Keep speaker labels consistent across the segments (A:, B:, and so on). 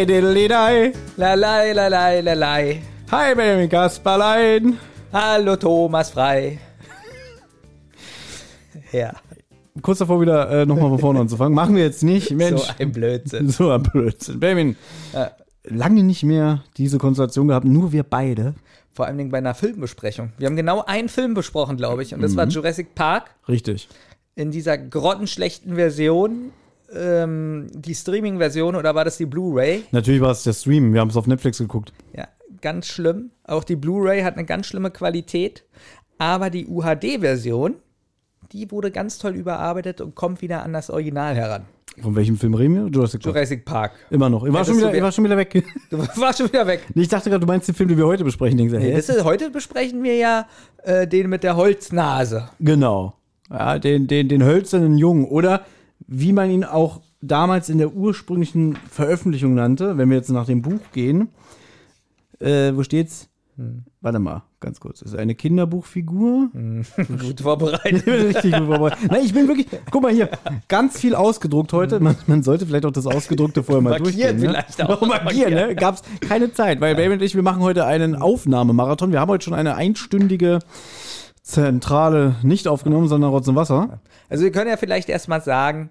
A: Hi, diddly
B: Lalei, lalei, lalei.
A: Hi, Benjamin Kasperlein.
B: Hallo Thomas Frei. Ja,
A: Kurz davor wieder äh, nochmal von vorne anzufangen. Machen wir jetzt nicht. Mensch,
B: so ein Blödsinn.
A: so ein Blödsinn. Benjamin,
B: Ja.
A: lange nicht mehr diese Konstellation gehabt, nur wir beide.
B: Vor allem bei einer Filmbesprechung. Wir haben genau einen Film besprochen, glaube ich, und das war Jurassic Park
A: Richtig.
B: in dieser grottenschlechten Version. Ähm, die Streaming-Version oder war das die Blu-ray?
A: Natürlich war es der Stream. Wir haben es auf Netflix geguckt.
B: Ja, ganz schlimm. Auch die Blu-ray hat eine ganz schlimme Qualität. Aber die UHD-Version, die wurde ganz toll überarbeitet und kommt wieder an das Original heran.
A: Von welchem Film reden wir? Jurassic Park.
B: Jurassic Park.
A: Immer noch. Ich war, schon wieder, ich war schon wieder weg.
B: Du warst schon wieder weg.
A: Ich dachte gerade, du meinst den Film, den wir heute besprechen. Hä?
B: Das ist, heute besprechen wir ja äh, den mit der Holznase.
A: Genau. Ja, den, den, den hölzernen Jungen. Oder wie man ihn auch damals in der ursprünglichen Veröffentlichung nannte, wenn wir jetzt nach dem Buch gehen. Äh, wo steht's? Warte mal, ganz kurz. Das ist eine Kinderbuchfigur.
B: Gut vorbereitet.
A: Ich bin richtig gut vorbereitet. Nein, ich bin wirklich. Guck mal hier, ganz viel ausgedruckt heute. Man, man sollte vielleicht auch das Ausgedruckte vorher mal
B: Markieren
A: durchgehen.
B: vielleicht
A: ne?
B: auch.
A: Markieren, ne? Gab's keine Zeit, weil Baby und ich, wir machen heute einen Aufnahmemarathon. Wir haben heute schon eine einstündige Zentrale nicht aufgenommen, sondern Rotz und Wasser.
B: Also wir können ja vielleicht erstmal sagen,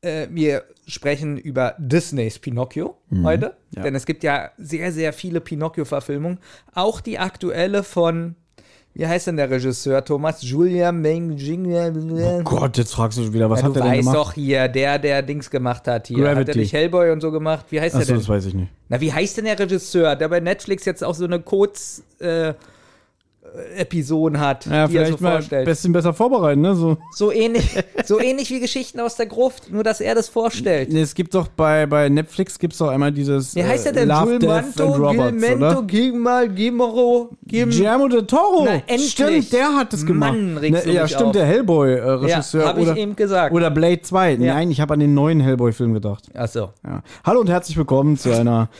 B: äh, wir sprechen über Disneys Pinocchio heute.
A: Ja.
B: Denn es gibt ja sehr, sehr viele Pinocchio-Verfilmungen. Auch die aktuelle von, wie heißt denn der Regisseur, Thomas? Julia Meng
A: Oh Gott, jetzt fragst du schon wieder, was
B: ja,
A: hat
B: du
A: der denn
B: weißt
A: gemacht?
B: doch hier, der, der Dings gemacht hat hier. Hat
A: Gravity.
B: er nicht Hellboy und so gemacht? Wie heißt der
A: Achso,
B: denn?
A: das weiß ich nicht.
B: Na, wie heißt denn der Regisseur, der bei Netflix jetzt auch so eine Kurz äh, Episoden hat,
A: Ja,
B: die er so
A: vielleicht mal ein
B: vorstellt?
A: bisschen besser vorbereiten, ne? So.
B: So ähnlich, so ähnlich wie Geschichten aus der Gruft, nur dass er das vorstellt.
A: Es gibt doch bei, bei Netflix gibt's doch einmal dieses
B: Wie heißt der
A: äh,
B: denn?
A: Love, Death
B: Gilmanto,
A: and Robots,
B: Gilmento,
A: oder?
B: Gilmal, Gimero, Gim
A: Guillermo del Toro.
B: Na, endlich.
A: Stimmt, der hat es gemacht.
B: Mann, regst du
A: ja,
B: mich
A: stimmt,
B: auf.
A: der Hellboy-Regisseur.
B: Ja, hab ich
A: oder,
B: eben gesagt.
A: Oder Blade 2.
B: Ja.
A: Nein, ich habe an den neuen Hellboy-Film gedacht.
B: Achso.
A: Ja. Hallo und herzlich willkommen zu einer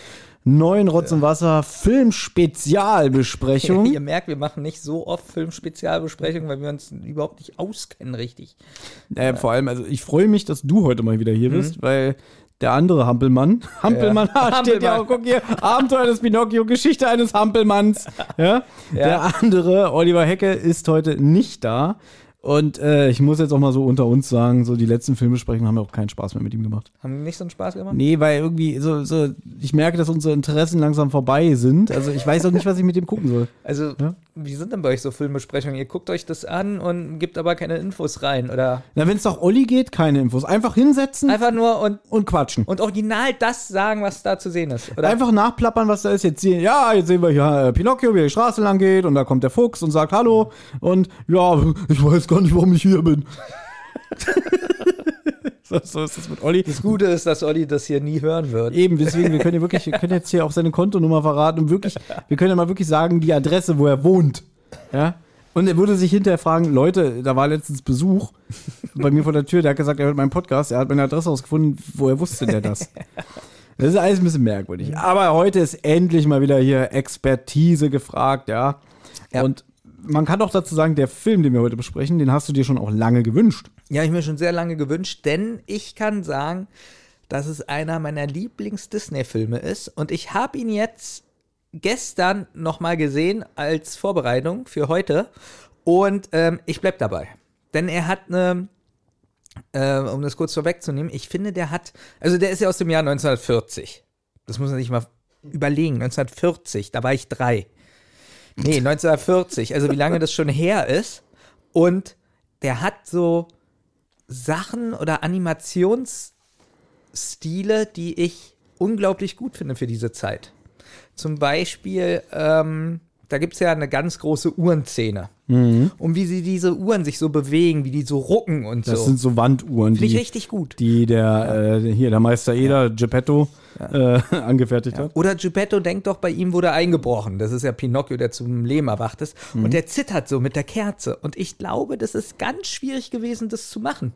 A: neuen Rotz und Wasser Film-Spezialbesprechung.
B: Ihr merkt, wir machen nicht so oft Filmspezialbesprechungen, weil wir uns überhaupt nicht auskennen, richtig.
A: Äh, vor allem, also ich freue mich, dass du heute mal wieder hier
B: Mhm.
A: bist, weil der andere Hampelmann, Hampelmann, ah, steht ja auch, guck hier, Abenteuer des Pinocchio, Geschichte eines Hampelmanns. Ja? Der andere, Oliver Hecke, ist heute nicht da. Und äh, ich muss jetzt auch mal so unter uns sagen, so die letzten Filmbesprechungen haben ja auch keinen Spaß mehr mit ihm gemacht.
B: Haben die nicht so einen Spaß gemacht?
A: Nee, weil irgendwie so, so, ich merke, dass unsere Interessen langsam vorbei sind. Also ich weiß auch nicht, was ich mit dem gucken soll.
B: Also,
A: Ja.
B: Wie sind denn bei euch so Filmbesprechungen? Ihr guckt euch das an und gebt aber keine Infos rein, oder?
A: Na, wenn es doch Olli geht, keine Infos. Einfach hinsetzen
B: Einfach nur und,
A: und quatschen.
B: und original das sagen, was da zu sehen ist, oder?
A: Einfach nachplappern, was da ist. Jetzt sehen, ja, jetzt sehen wir hier äh, Pinocchio, wie er die Straße lang geht und da kommt der Fuchs und sagt Hallo und ja, ich weiß gar nicht, warum ich hier bin. so, so ist das mit Olli.
B: Das Gute ist, dass Olli das hier nie hören wird.
A: Eben, deswegen, wir können ja wirklich, wir können jetzt hier auch seine Kontonummer verraten und wirklich, wir können ja mal wirklich sagen, die Adresse, wo er wohnt. Ja. Und er würde sich hinterher fragen, Leute, da war letztens Besuch bei mir vor der Tür, der hat gesagt, er hört meinen Podcast, er hat meine Adresse rausgefunden, woher wusste der das? Das ist alles ein bisschen merkwürdig. Aber heute ist endlich mal wieder hier Expertise gefragt, ja.
B: Ja.
A: Und man kann auch dazu sagen, der Film, den wir heute besprechen, den hast du dir schon auch lange gewünscht.
B: Ja, ich mir schon sehr lange gewünscht, denn ich kann sagen, dass es einer meiner Lieblings-Disney-Filme ist und ich habe ihn jetzt gestern nochmal gesehen als Vorbereitung für heute und ähm, ich bleib dabei. Denn er hat eine, äh, um das kurz vorwegzunehmen, ich finde, der hat, also der ist ja aus dem Jahr 1940. Das muss man sich mal überlegen. 1940, da war ich drei. Nee, 1940, also wie lange das schon her ist. Und der hat so Sachen oder Animationsstile, die ich unglaublich gut finde für diese Zeit. Zum Beispiel, ähm, da gibt es ja eine ganz große Uhrenszene. Und wie sie diese Uhren sich so bewegen, wie die so rucken und
A: Das
B: so.
A: sind so Wanduhren,
B: Finde ich
A: die,
B: richtig gut.
A: die der, äh, hier, der Meister Eder, Geppetto, äh, angefertigt hat.
B: Oder Geppetto denkt doch, bei ihm wurde eingebrochen. Das ist ja Pinocchio, der zum Leben erwacht ist.
A: Mhm.
B: Und der zittert so mit der Kerze. Und ich glaube, das ist ganz schwierig gewesen, das zu machen.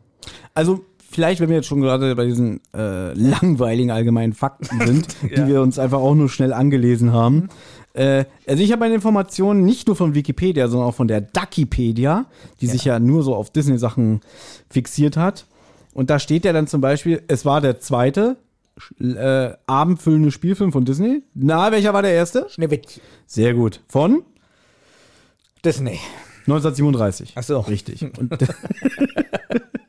A: Also, vielleicht, wenn wir jetzt schon gerade bei diesen äh, langweiligen allgemeinen Fakten sind, die wir uns einfach auch nur schnell angelesen haben. Äh, also ich habe meine Informationen nicht nur von Wikipedia, sondern auch von der Duckipedia, die sich ja nur so auf Disney-Sachen fixiert hat. Und da steht ja dann zum Beispiel, es war der zweite äh, abendfüllende Spielfilm von Disney. Na, welcher war der erste?
B: Schneewittchen.
A: Sehr gut. Von
B: Disney.
A: 1937.
B: Ach so.
A: Richtig. Und,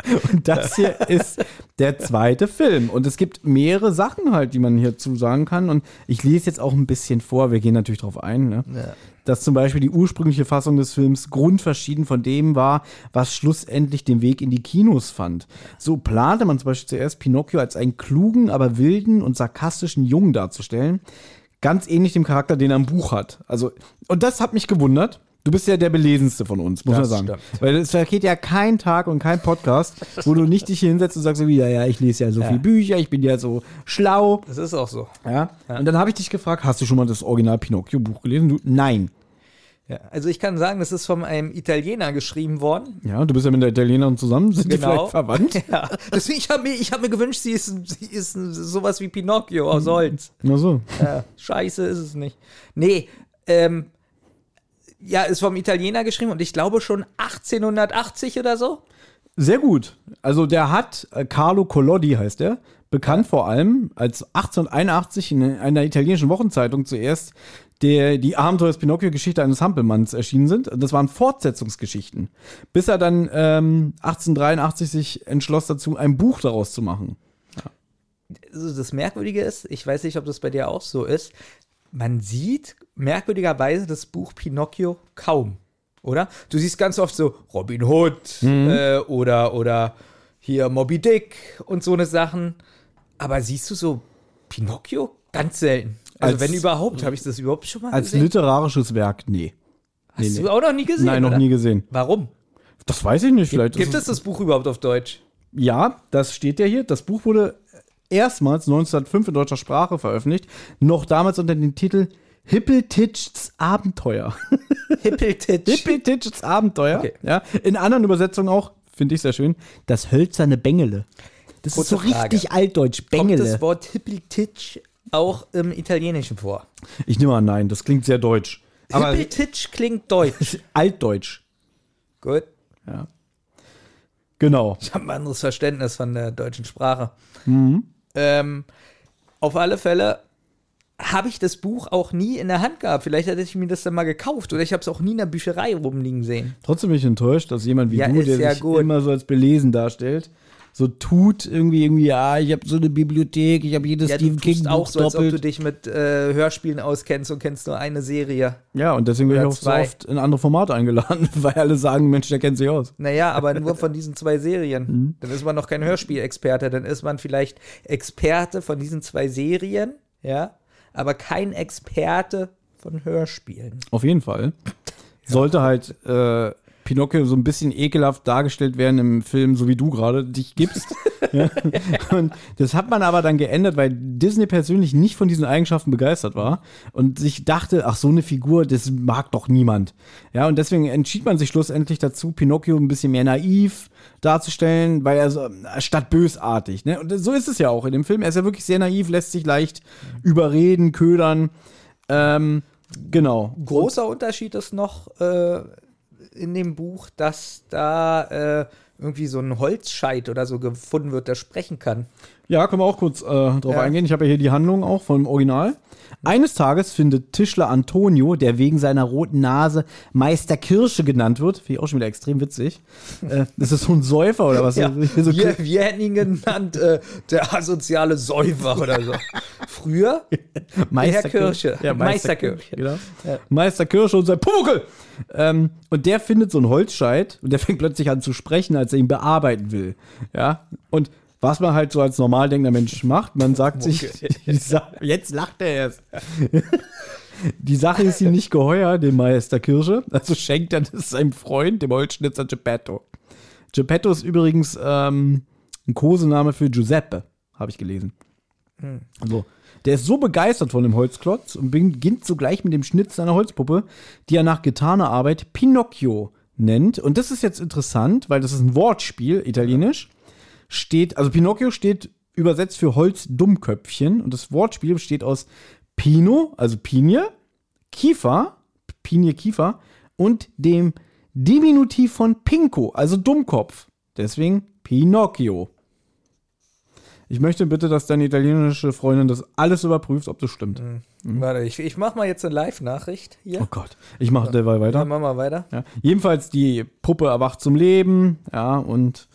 A: und das hier ist der zweite Film. Und es gibt mehrere Sachen halt, die man hierzu sagen kann. Und ich lese jetzt auch ein bisschen vor. Wir gehen natürlich darauf ein. Ne?
B: Ja.
A: Dass zum Beispiel die ursprüngliche Fassung des Films grundverschieden von dem war, was schlussendlich den Weg in die Kinos fand. So plante man zum Beispiel zuerst Pinocchio als einen klugen, aber wilden und sarkastischen Jungen darzustellen. Ganz ähnlich dem Charakter, den er im Buch hat. Also, und das hat mich gewundert. Du bist ja der belesenste von uns, muss
B: Das
A: man sagen.
B: stimmt.
A: Weil es vergeht ja kein Tag und kein Podcast, wo du nicht dich hier hinsetzt und sagst so wie, ja, ja, ich lese ja so viele Bücher, ich bin ja so schlau.
B: Das ist auch so.
A: Ja. Und dann habe ich dich gefragt, hast du schon mal das Original Pinocchio-Buch gelesen? Du, nein.
B: Ja. Also ich kann sagen, das ist von einem Italiener geschrieben worden.
A: Ja, du bist ja mit der Italienerin zusammen, sind die
B: Genau.
A: vielleicht verwandt?
B: Ja. Deswegen, ich habe mir, ich hab mir gewünscht, sie ist, sie ist sowas wie Pinocchio aus Holz.
A: Na so.
B: Ja, scheiße ist es nicht. Nee, ähm, ja, ist vom Italiener geschrieben und ich glaube schon 1880 oder so.
A: Sehr gut. Also der hat, äh, Carlo Collodi heißt er, bekannt vor allem, als 1881 in einer italienischen Wochenzeitung zuerst der, die Abenteuer des Pinocchio-Geschichte eines Hampelmanns erschienen sind. Das waren Fortsetzungsgeschichten. Bis er dann ähm, 1883 sich entschloss dazu, ein Buch daraus zu machen.
B: Also das Merkwürdige ist, ich weiß nicht, ob das bei dir auch so ist, man sieht merkwürdigerweise das Buch Pinocchio kaum, oder? Du siehst ganz oft so Robin Hood äh, oder, oder hier Moby Dick und so eine Sachen. Aber siehst du so Pinocchio? Ganz selten. Also
A: Als-
B: wenn überhaupt, habe ich das überhaupt schon mal
A: Als
B: gesehen?
A: literarisches Werk, nee.
B: Hast
A: nee,
B: du auch noch nie gesehen?
A: Nein, noch
B: oder?
A: nie gesehen.
B: Warum?
A: Das weiß ich nicht. Vielleicht
B: Gibt
A: ist
B: es das Buch überhaupt auf Deutsch?
A: Ja, das steht ja hier. Das Buch wurde erstmals 1905 in deutscher Sprache veröffentlicht. Noch damals unter dem Titel Hippeltitschs Abenteuer.
B: Hippeltitsch.
A: Hippeltitschs Abenteuer.
B: Okay.
A: Ja, in anderen Übersetzungen auch, finde ich sehr schön, das hölzerne Bengele. Das
B: Kurze
A: ist so
B: Frage.
A: richtig altdeutsch.
B: Kommt
A: Bengele.
B: das Wort Hippeltitsch auch im Italienischen vor?
A: Ich nehme an, nein, das klingt sehr deutsch. Aber
B: Hippeltitsch klingt deutsch.
A: altdeutsch.
B: Gut.
A: Ja. Genau.
B: Ich habe ein anderes Verständnis von der deutschen Sprache.
A: Mhm.
B: Ähm, auf alle Fälle habe ich das Buch auch nie in der Hand gehabt. Vielleicht hätte ich mir das dann mal gekauft oder ich habe es auch nie in der Bücherei rumliegen sehen.
A: Trotzdem bin ich enttäuscht, dass jemand wie
B: Ja,
A: du, der
B: ja
A: sich
B: gut.
A: immer so als belesen darstellt, so tut irgendwie, irgendwie, ja, ich habe so eine Bibliothek, ich habe jedes
B: Ja,
A: Stephen King
B: auch so, als ob du
A: doppelt.
B: dich mit äh, Hörspielen auskennst und kennst nur eine Serie.
A: Ja, und deswegen werde ich auch so
B: zwei.
A: oft in andere Formate eingeladen, weil alle sagen, Mensch, der kennt sich aus.
B: Naja, aber nur von diesen zwei Serien.
A: Mhm.
B: Dann ist man noch kein Hörspielexperte, dann ist man vielleicht Experte von diesen zwei Serien, ja, aber kein Experte von Hörspielen.
A: Auf jeden Fall. Sollte halt äh, Pinocchio so ein bisschen ekelhaft dargestellt werden im Film, so wie du gerade dich gibst. ja. Und das hat man aber dann geändert, weil Disney persönlich nicht von diesen Eigenschaften begeistert war und sich dachte, ach, so eine Figur, das mag doch niemand. Ja, und deswegen entschied man sich schlussendlich dazu, Pinocchio ein bisschen mehr naiv darzustellen, weil er so, statt bösartig, ne? Und so ist es ja auch in dem Film. Er ist ja wirklich sehr naiv, lässt sich leicht überreden, ködern. Ähm, genau.
B: Großer Unterschied ist noch äh, in dem Buch, dass da äh, irgendwie so ein Holzscheit oder so gefunden wird, der sprechen kann.
A: Ja, können wir auch kurz äh, drauf
B: Ja.
A: eingehen. Ich habe ja hier die Handlung auch vom Original. Eines Tages findet Tischler Antonio, der wegen seiner roten Nase Meister Kirsche genannt wird, finde ich auch schon wieder extrem witzig. äh, das ist so ein Säufer oder was?
B: Ja,
A: So-
B: wir, wir hätten ihn genannt, äh, der asoziale Säufer oder so. Früher
A: Meister
B: Kirsche.
A: Ja, Meister. Kirsche. Genau.
B: Ja.
A: Meister Kirsche und sein Pumuckel. Ähm, und der findet so einen Holzscheit und der fängt plötzlich an zu sprechen, als er ihn bearbeiten will. Ja. Und was man halt so als normal denkender Mensch macht, man sagt sich, Sa- jetzt lacht er erst. Die Sache ist ihm nicht geheuer, dem Meister Kirsche. Also schenkt er das seinem Freund, dem Holzschnitzer Geppetto. Geppetto ist übrigens ähm, ein Kosename für Giuseppe, habe ich gelesen. Also, der ist so begeistert von dem Holzklotz und beginnt sogleich mit dem Schnitt seiner Holzpuppe, die er nach getaner Arbeit Pinocchio nennt. Und das ist jetzt interessant, weil das ist ein Wortspiel, italienisch. Steht, also Pinocchio steht übersetzt für Holzdummköpfchen und das Wortspiel besteht aus Pino, also Pinie, Kiefer, Pinie, Kiefer und dem Diminutiv von Pinko, also Dummkopf. Deswegen Pinocchio. Ich möchte bitte, dass deine italienische Freundin das alles überprüft, ob das stimmt.
B: Warte, ich, ich mach mal jetzt eine Live-Nachricht hier.
A: Oh Gott. Ich mache derweil weiter.
B: Dann machen wir weiter.
A: Ja. Jedenfalls, die Puppe erwacht zum Leben, ja, und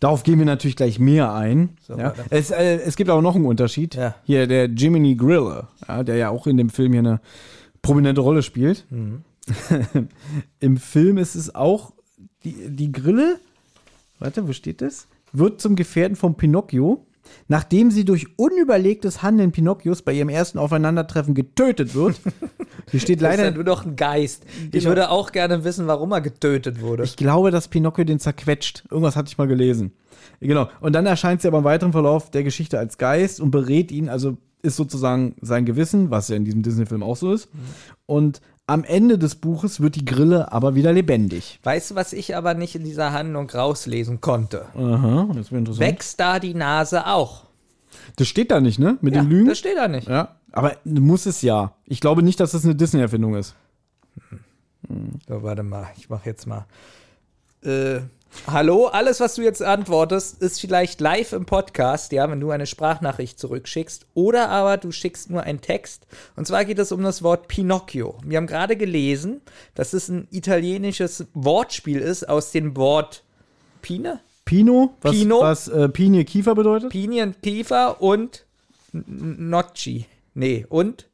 A: darauf gehen wir natürlich gleich mehr ein.
B: So,
A: ja. es, äh, es gibt aber noch einen Unterschied.
B: Ja.
A: Hier der Jiminy Griller, ja, der ja auch in dem Film hier eine prominente Rolle spielt.
B: Mhm.
A: Im Film ist es auch die, die Grille, warte, wo steht das? Wird zum Gefährten von Pinocchio, nachdem sie durch unüberlegtes Handeln Pinocchios bei ihrem ersten Aufeinandertreffen getötet wird. Hier steht
B: Das ist ja
A: leider
B: nur noch ein Geist. Ich
A: Genau.
B: würde auch gerne wissen, warum er getötet wurde.
A: Ich glaube, dass Pinocchio den zerquetscht. Irgendwas hatte ich mal gelesen. Genau. Und dann erscheint sie aber im weiteren Verlauf der Geschichte als Geist und berät ihn, also ist sozusagen sein Gewissen, was ja in diesem Disney-Film auch so ist. Und am Ende des Buches wird die Grille aber wieder lebendig.
B: weißt du, was ich aber nicht in dieser Handlung rauslesen konnte?
A: Aha, das wäre interessant.
B: Wächst da die Nase auch?
A: Das steht da nicht, ne? Mit
B: Ja,
A: den Lügen.
B: das steht da nicht.
A: Ja. Aber muss es ja. Ich glaube nicht, dass das eine Disney-Erfindung ist.
B: So, warte mal, ich mache jetzt mal. Äh, hallo, alles, was du jetzt antwortest, ist vielleicht live im Podcast, ja, wenn du eine Sprachnachricht zurückschickst. Oder aber du schickst nur einen Text. Und zwar geht es um das Wort Pinocchio. Wir haben gerade gelesen, dass es ein italienisches Wortspiel ist aus dem Wort Pine,
A: Pino, was,
B: Pino?
A: was äh, Pinie Kiefer bedeutet?
B: Pinien, Kiefer und Nocci. Nee, und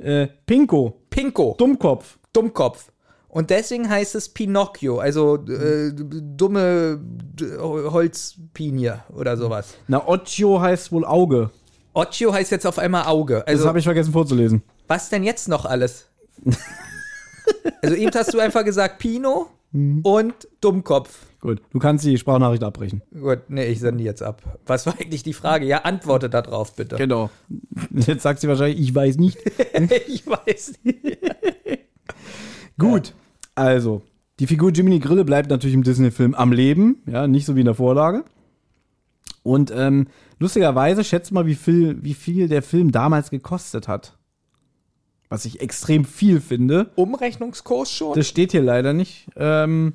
A: Äh, Pinko,
B: Pinko.
A: Dummkopf.
B: Dummkopf. Und deswegen heißt es Pinocchio, also äh, dumme Holzpinie oder sowas.
A: Na, Occhio heißt wohl Auge.
B: Occhio heißt jetzt auf einmal Auge.
A: Das
B: Also,
A: habe ich vergessen vorzulesen.
B: was denn jetzt noch alles? also, eben hast du einfach gesagt Pino
A: Mhm.
B: und Dummkopf.
A: Gut, du kannst die Sprachnachricht abbrechen.
B: Gut, nee, ich sende die jetzt ab. Was war eigentlich die Frage? Ja, antworte da drauf, bitte.
A: Genau. Jetzt sagt sie wahrscheinlich, ich weiß nicht.
B: ich weiß nicht.
A: Gut, also, die Figur Jiminy Grille bleibt natürlich im Disney-Film am Leben, ja, nicht so wie in der Vorlage. Und ähm, lustigerweise, schätzt mal, wie viel, wie viel der Film damals gekostet hat. Was ich extrem viel finde.
B: Umrechnungskurs schon?
A: Das steht hier leider nicht. Ähm,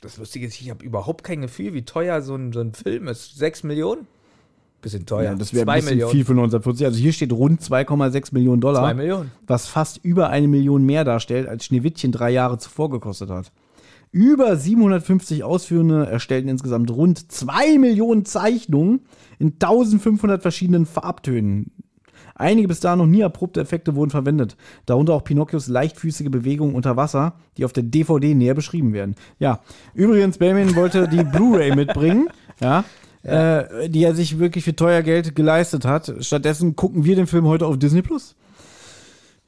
B: Das Lustige ist, ich habe überhaupt kein Gefühl, wie teuer so ein, so ein Film ist. Sechs Millionen? Bisschen teuer.
A: ja, das wäre ein bisschen
B: Millionen.
A: viel für 1940. Also hier steht rund 2,6 Millionen Dollar.
B: Zwei Millionen.
A: was fast über eine Million mehr darstellt, als Schneewittchen drei Jahre zuvor gekostet hat. Über 750 Ausführende erstellten insgesamt rund 2 Millionen Zeichnungen in 1500 verschiedenen Farbtönen. Einige bis dahin noch nie erprobte Effekte wurden verwendet, darunter auch Pinocchios leichtfüßige Bewegungen unter Wasser, die auf der DVD näher beschrieben werden. Ja, übrigens, Benjamin wollte die Blu-ray mitbringen, ja, Äh, die er sich wirklich für teuer Geld geleistet hat. Stattdessen gucken wir den Film heute auf Disney Plus.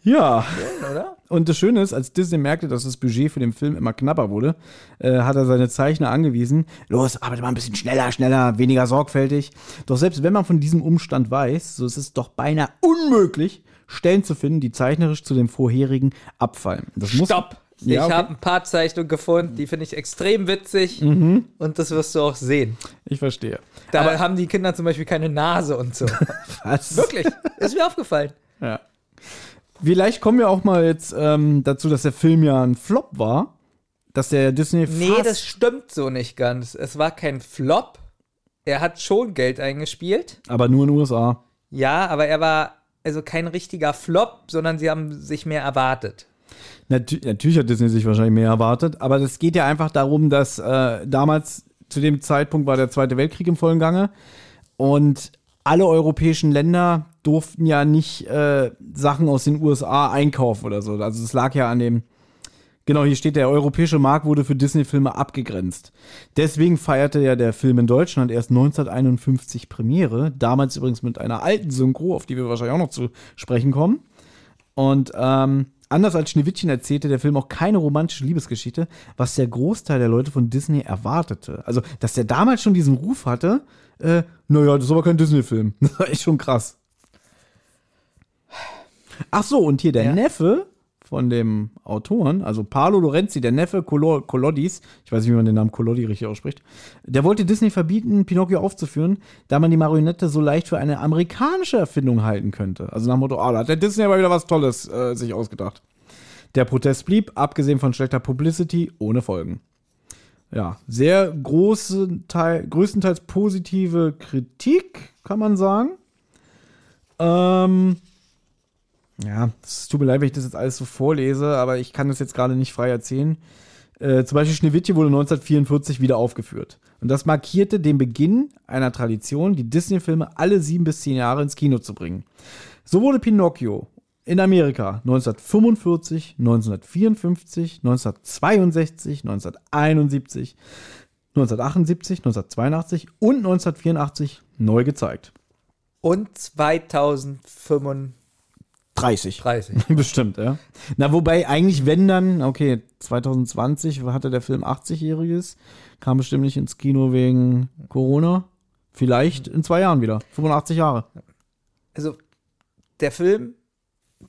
A: Ja,
B: Oder?
A: und das Schöne ist, als Disney merkte, dass das Budget für den Film immer knapper wurde, äh, hat er seine Zeichner angewiesen, los, arbeite mal ein bisschen schneller, schneller, weniger sorgfältig. Doch selbst wenn man von diesem Umstand weiß, so ist es doch beinahe unmöglich, Stellen zu finden, die zeichnerisch zu dem vorherigen abfallen. Das muss,
B: Stopp!
A: Ja,
B: ich
A: okay.
B: habe ein paar Zeichnungen gefunden, die finde ich extrem witzig
A: Mhm.
B: und das wirst du auch sehen.
A: Ich verstehe.
B: Da haben die Kinder zum Beispiel keine Nase und so.
A: Was?
B: Wirklich, ist mir aufgefallen.
A: Ja. Vielleicht kommen wir auch mal jetzt ähm, dazu, dass der Film ja ein Flop war. Dass der Disney
B: Nee,
A: fast
B: das stimmt so nicht ganz. Es war kein Flop. Er hat schon Geld eingespielt.
A: aber nur in den USA.
B: Ja, aber er war also kein richtiger Flop, sondern sie haben sich mehr erwartet.
A: Natü natürlich hat Disney sich wahrscheinlich mehr erwartet, aber es geht ja einfach darum, dass äh, damals zu dem Zeitpunkt war der Zweite Weltkrieg im vollen Gange und alle europäischen Länder durften ja nicht äh, Sachen aus den USA einkaufen oder so. Also es lag ja an dem. Genau, hier steht, der europäische Markt wurde für Disney-Filme abgegrenzt. Deswegen feierte ja der Film in Deutschland erst 1951 Premiere. Damals übrigens mit einer alten Synchro, auf die wir wahrscheinlich auch noch zu sprechen kommen. Und ähm, anders als Schneewittchen erzählte der Film auch keine romantische Liebesgeschichte, was der Großteil der Leute von Disney erwartete. Also, dass der damals schon diesen Ruf hatte, äh, naja, das ist aber kein Disney-Film. Das war echt schon krass. Ach so, und hier der
B: Ja.
A: Neffe von dem Autoren, also Paolo Lorenzi, der Neffe Colo Collodis, ich weiß nicht, wie man den Namen Collodi richtig ausspricht, der wollte Disney verbieten, Pinocchio aufzuführen, da man die Marionette so leicht für eine amerikanische Erfindung halten könnte. Also nach dem Motto, ah, da hat der Disney aber wieder was Tolles äh, sich ausgedacht. Der Protest blieb, abgesehen von schlechter Publicity, ohne Folgen. ja, sehr große Teil, größtenteils positive Kritik, kann man sagen. Ähm, ja, es tut mir leid, wenn ich das jetzt alles so vorlese, aber ich kann das jetzt gerade nicht frei erzählen. Äh, zum Beispiel Schneewittchen wurde 1944 wieder aufgeführt. Und das markierte den Beginn einer Tradition, die Disney-Filme alle sieben bis zehn Jahre ins Kino zu bringen. So wurde Pinocchio in Amerika 1945, 1954, 1962, 1971, 1978, 1982 und 1984 neu gezeigt.
B: Und 2035.
A: 30.
B: 30.
A: Bestimmt, ja. Na, wobei eigentlich, wenn dann, okay, 2020 hatte der Film 80-Jähriges, kam bestimmt nicht ins Kino wegen Corona. Vielleicht in zwei Jahren wieder. 85 Jahre.
B: Also, der Film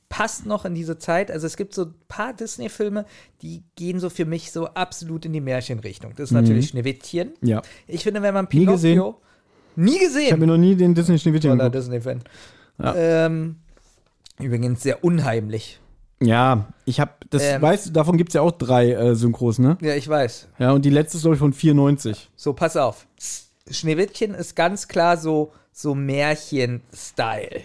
B: passt noch in diese Zeit. Also, es gibt so ein paar Disney-Filme, die gehen so für mich so absolut in die Märchenrichtung. Das ist natürlich Schneewittchen.
A: Ja.
B: Ich finde, wenn man
A: Mhm. Nie gesehen.
B: Pinocchio. Nie gesehen.
A: Ich habe mir noch nie den Disney Schneewittchen
B: Toller
A: geguckt.
B: Disney-Fan.
A: Ja.
B: Ähm, übrigens sehr unheimlich.
A: Ja, ich habe, das
B: Ähm.
A: weißt du, davon gibt es ja auch drei äh, Synchros, ne?
B: Ja, ich weiß.
A: Ja, und die letzte ist, glaube ich, von 94.
B: So, pass auf. Schneewittchen ist ganz klar so, so Märchen-Style.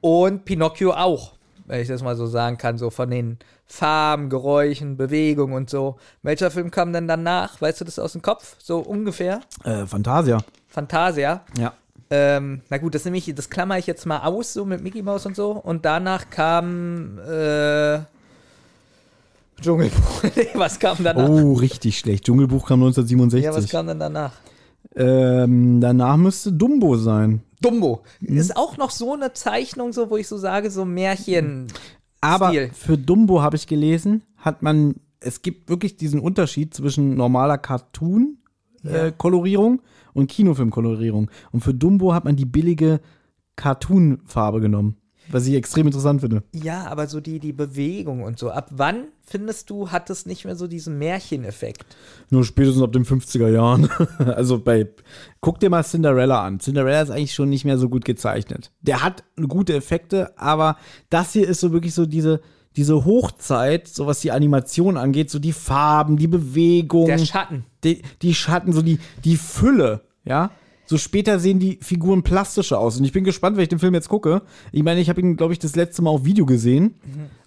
B: Und Pinocchio auch, wenn ich das mal so sagen kann, so von den Farben, Geräuschen, Bewegungen und so. Welcher Film kam denn danach? Weißt du das aus dem Kopf? So ungefähr?
A: Äh, Fantasia.
B: Fantasia.
A: Ja.
B: Ähm, na gut, das nehme ich, das klammer ich jetzt mal aus, so mit Mickey Mouse und so. Und danach kam äh, Dschungelbuch. nee, was kam danach?
A: Oh, richtig schlecht. Dschungelbuch kam 1967.
B: ja, was kam denn danach?
A: ähm, danach müsste Dumbo sein.
B: Dumbo.
A: Mhm.
B: Ist auch noch so eine Zeichnung, so wo ich so sage, so Märchen.
A: Aber für Dumbo habe ich gelesen, hat man, es gibt wirklich diesen Unterschied zwischen normaler Cartoon-Kolorierung und Kinofilm-Kolorierung. Und für Dumbo hat man die billige Cartoon-Farbe genommen, was ich extrem interessant finde.
B: Ja, aber so die, die Bewegung und so. Ab wann findest du, hat es nicht mehr so diesen Märcheneffekt?
A: Nur spätestens ab den 50er Jahren. also bei, guck dir mal Cinderella an. Cinderella ist eigentlich schon nicht mehr so gut gezeichnet. Der hat gute Effekte, aber das hier ist so wirklich so diese, diese Hochzeit, so was die Animation angeht, so die Farben, die Bewegung.
B: Der Schatten.
A: die, die Schatten, so die, die Fülle, ja. So später sehen die Figuren plastischer aus. Und ich bin gespannt, wenn ich den Film jetzt gucke. Ich meine, ich habe ihn, glaube ich, das letzte Mal auf Video gesehen.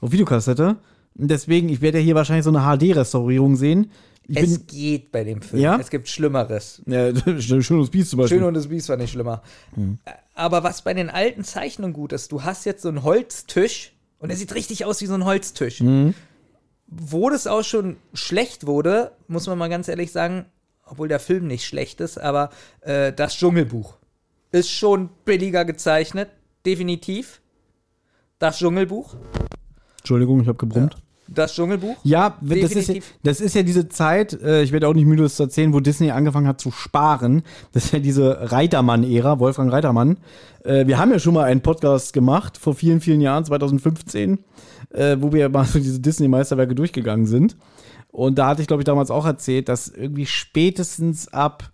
A: Auf Videokassette. Und deswegen, ich werde ja hier wahrscheinlich so eine HD-Restaurierung sehen. Ich
B: Es
A: bin.
B: geht bei dem Film.
A: Ja?
B: Es gibt Schlimmeres.
A: Ja, schönes Biest zum Beispiel.
B: Schön und das Biest war nicht schlimmer.
A: Hm.
B: Aber was bei den alten Zeichnungen gut ist, du hast jetzt so einen Holztisch und er sieht richtig aus wie so ein Holztisch.
A: Hm.
B: Wo das auch schon schlecht wurde, muss man mal ganz ehrlich sagen, obwohl der Film nicht schlecht ist, aber äh, das Dschungelbuch ist schon billiger gezeichnet, definitiv. Das Dschungelbuch.
A: Entschuldigung, ich habe gebrummt.
B: Das Dschungelbuch.
A: Ja, das ist, ja-
B: Definitiv.
A: das ist ja diese Zeit, äh, ich werde auch nicht müde, das zu erzählen, wo Disney angefangen hat zu sparen. Das ist ja diese Reitermann-Ära, Wolfgang Reitermann. Äh, wir haben ja schon mal einen Podcast gemacht, vor vielen, vielen Jahren, 2015, äh, wo wir mal so diese Disney-Meisterwerke durchgegangen sind. Und da hatte ich, glaube ich, damals auch erzählt, dass irgendwie spätestens ab,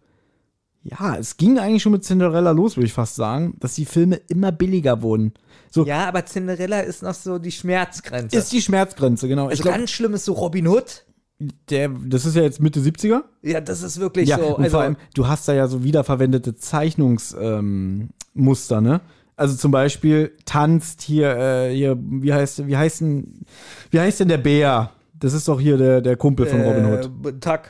A: ja, es ging eigentlich schon mit Cinderella los, würde ich fast sagen, dass die Filme immer billiger wurden. So,
B: Ja, aber Cinderella ist noch so die Schmerzgrenze.
A: ist die Schmerzgrenze, genau. Ich
B: also
A: glaub,
B: ganz schlimm ist so Robin Hood.
A: der, das ist ja jetzt Mitte 70er.
B: Ja, das ist wirklich
A: Ja,
B: so.
A: und
B: Also,
A: vor allem, du hast da ja so wiederverwendete Zeichnungsmuster, ähm, ne? Also zum Beispiel tanzt hier, äh, hier, wie heißt, wie heißt denn, wie heißt denn der Bär? Das ist doch hier der, der Kumpel von Robin Hood.
B: Äh, Tuck.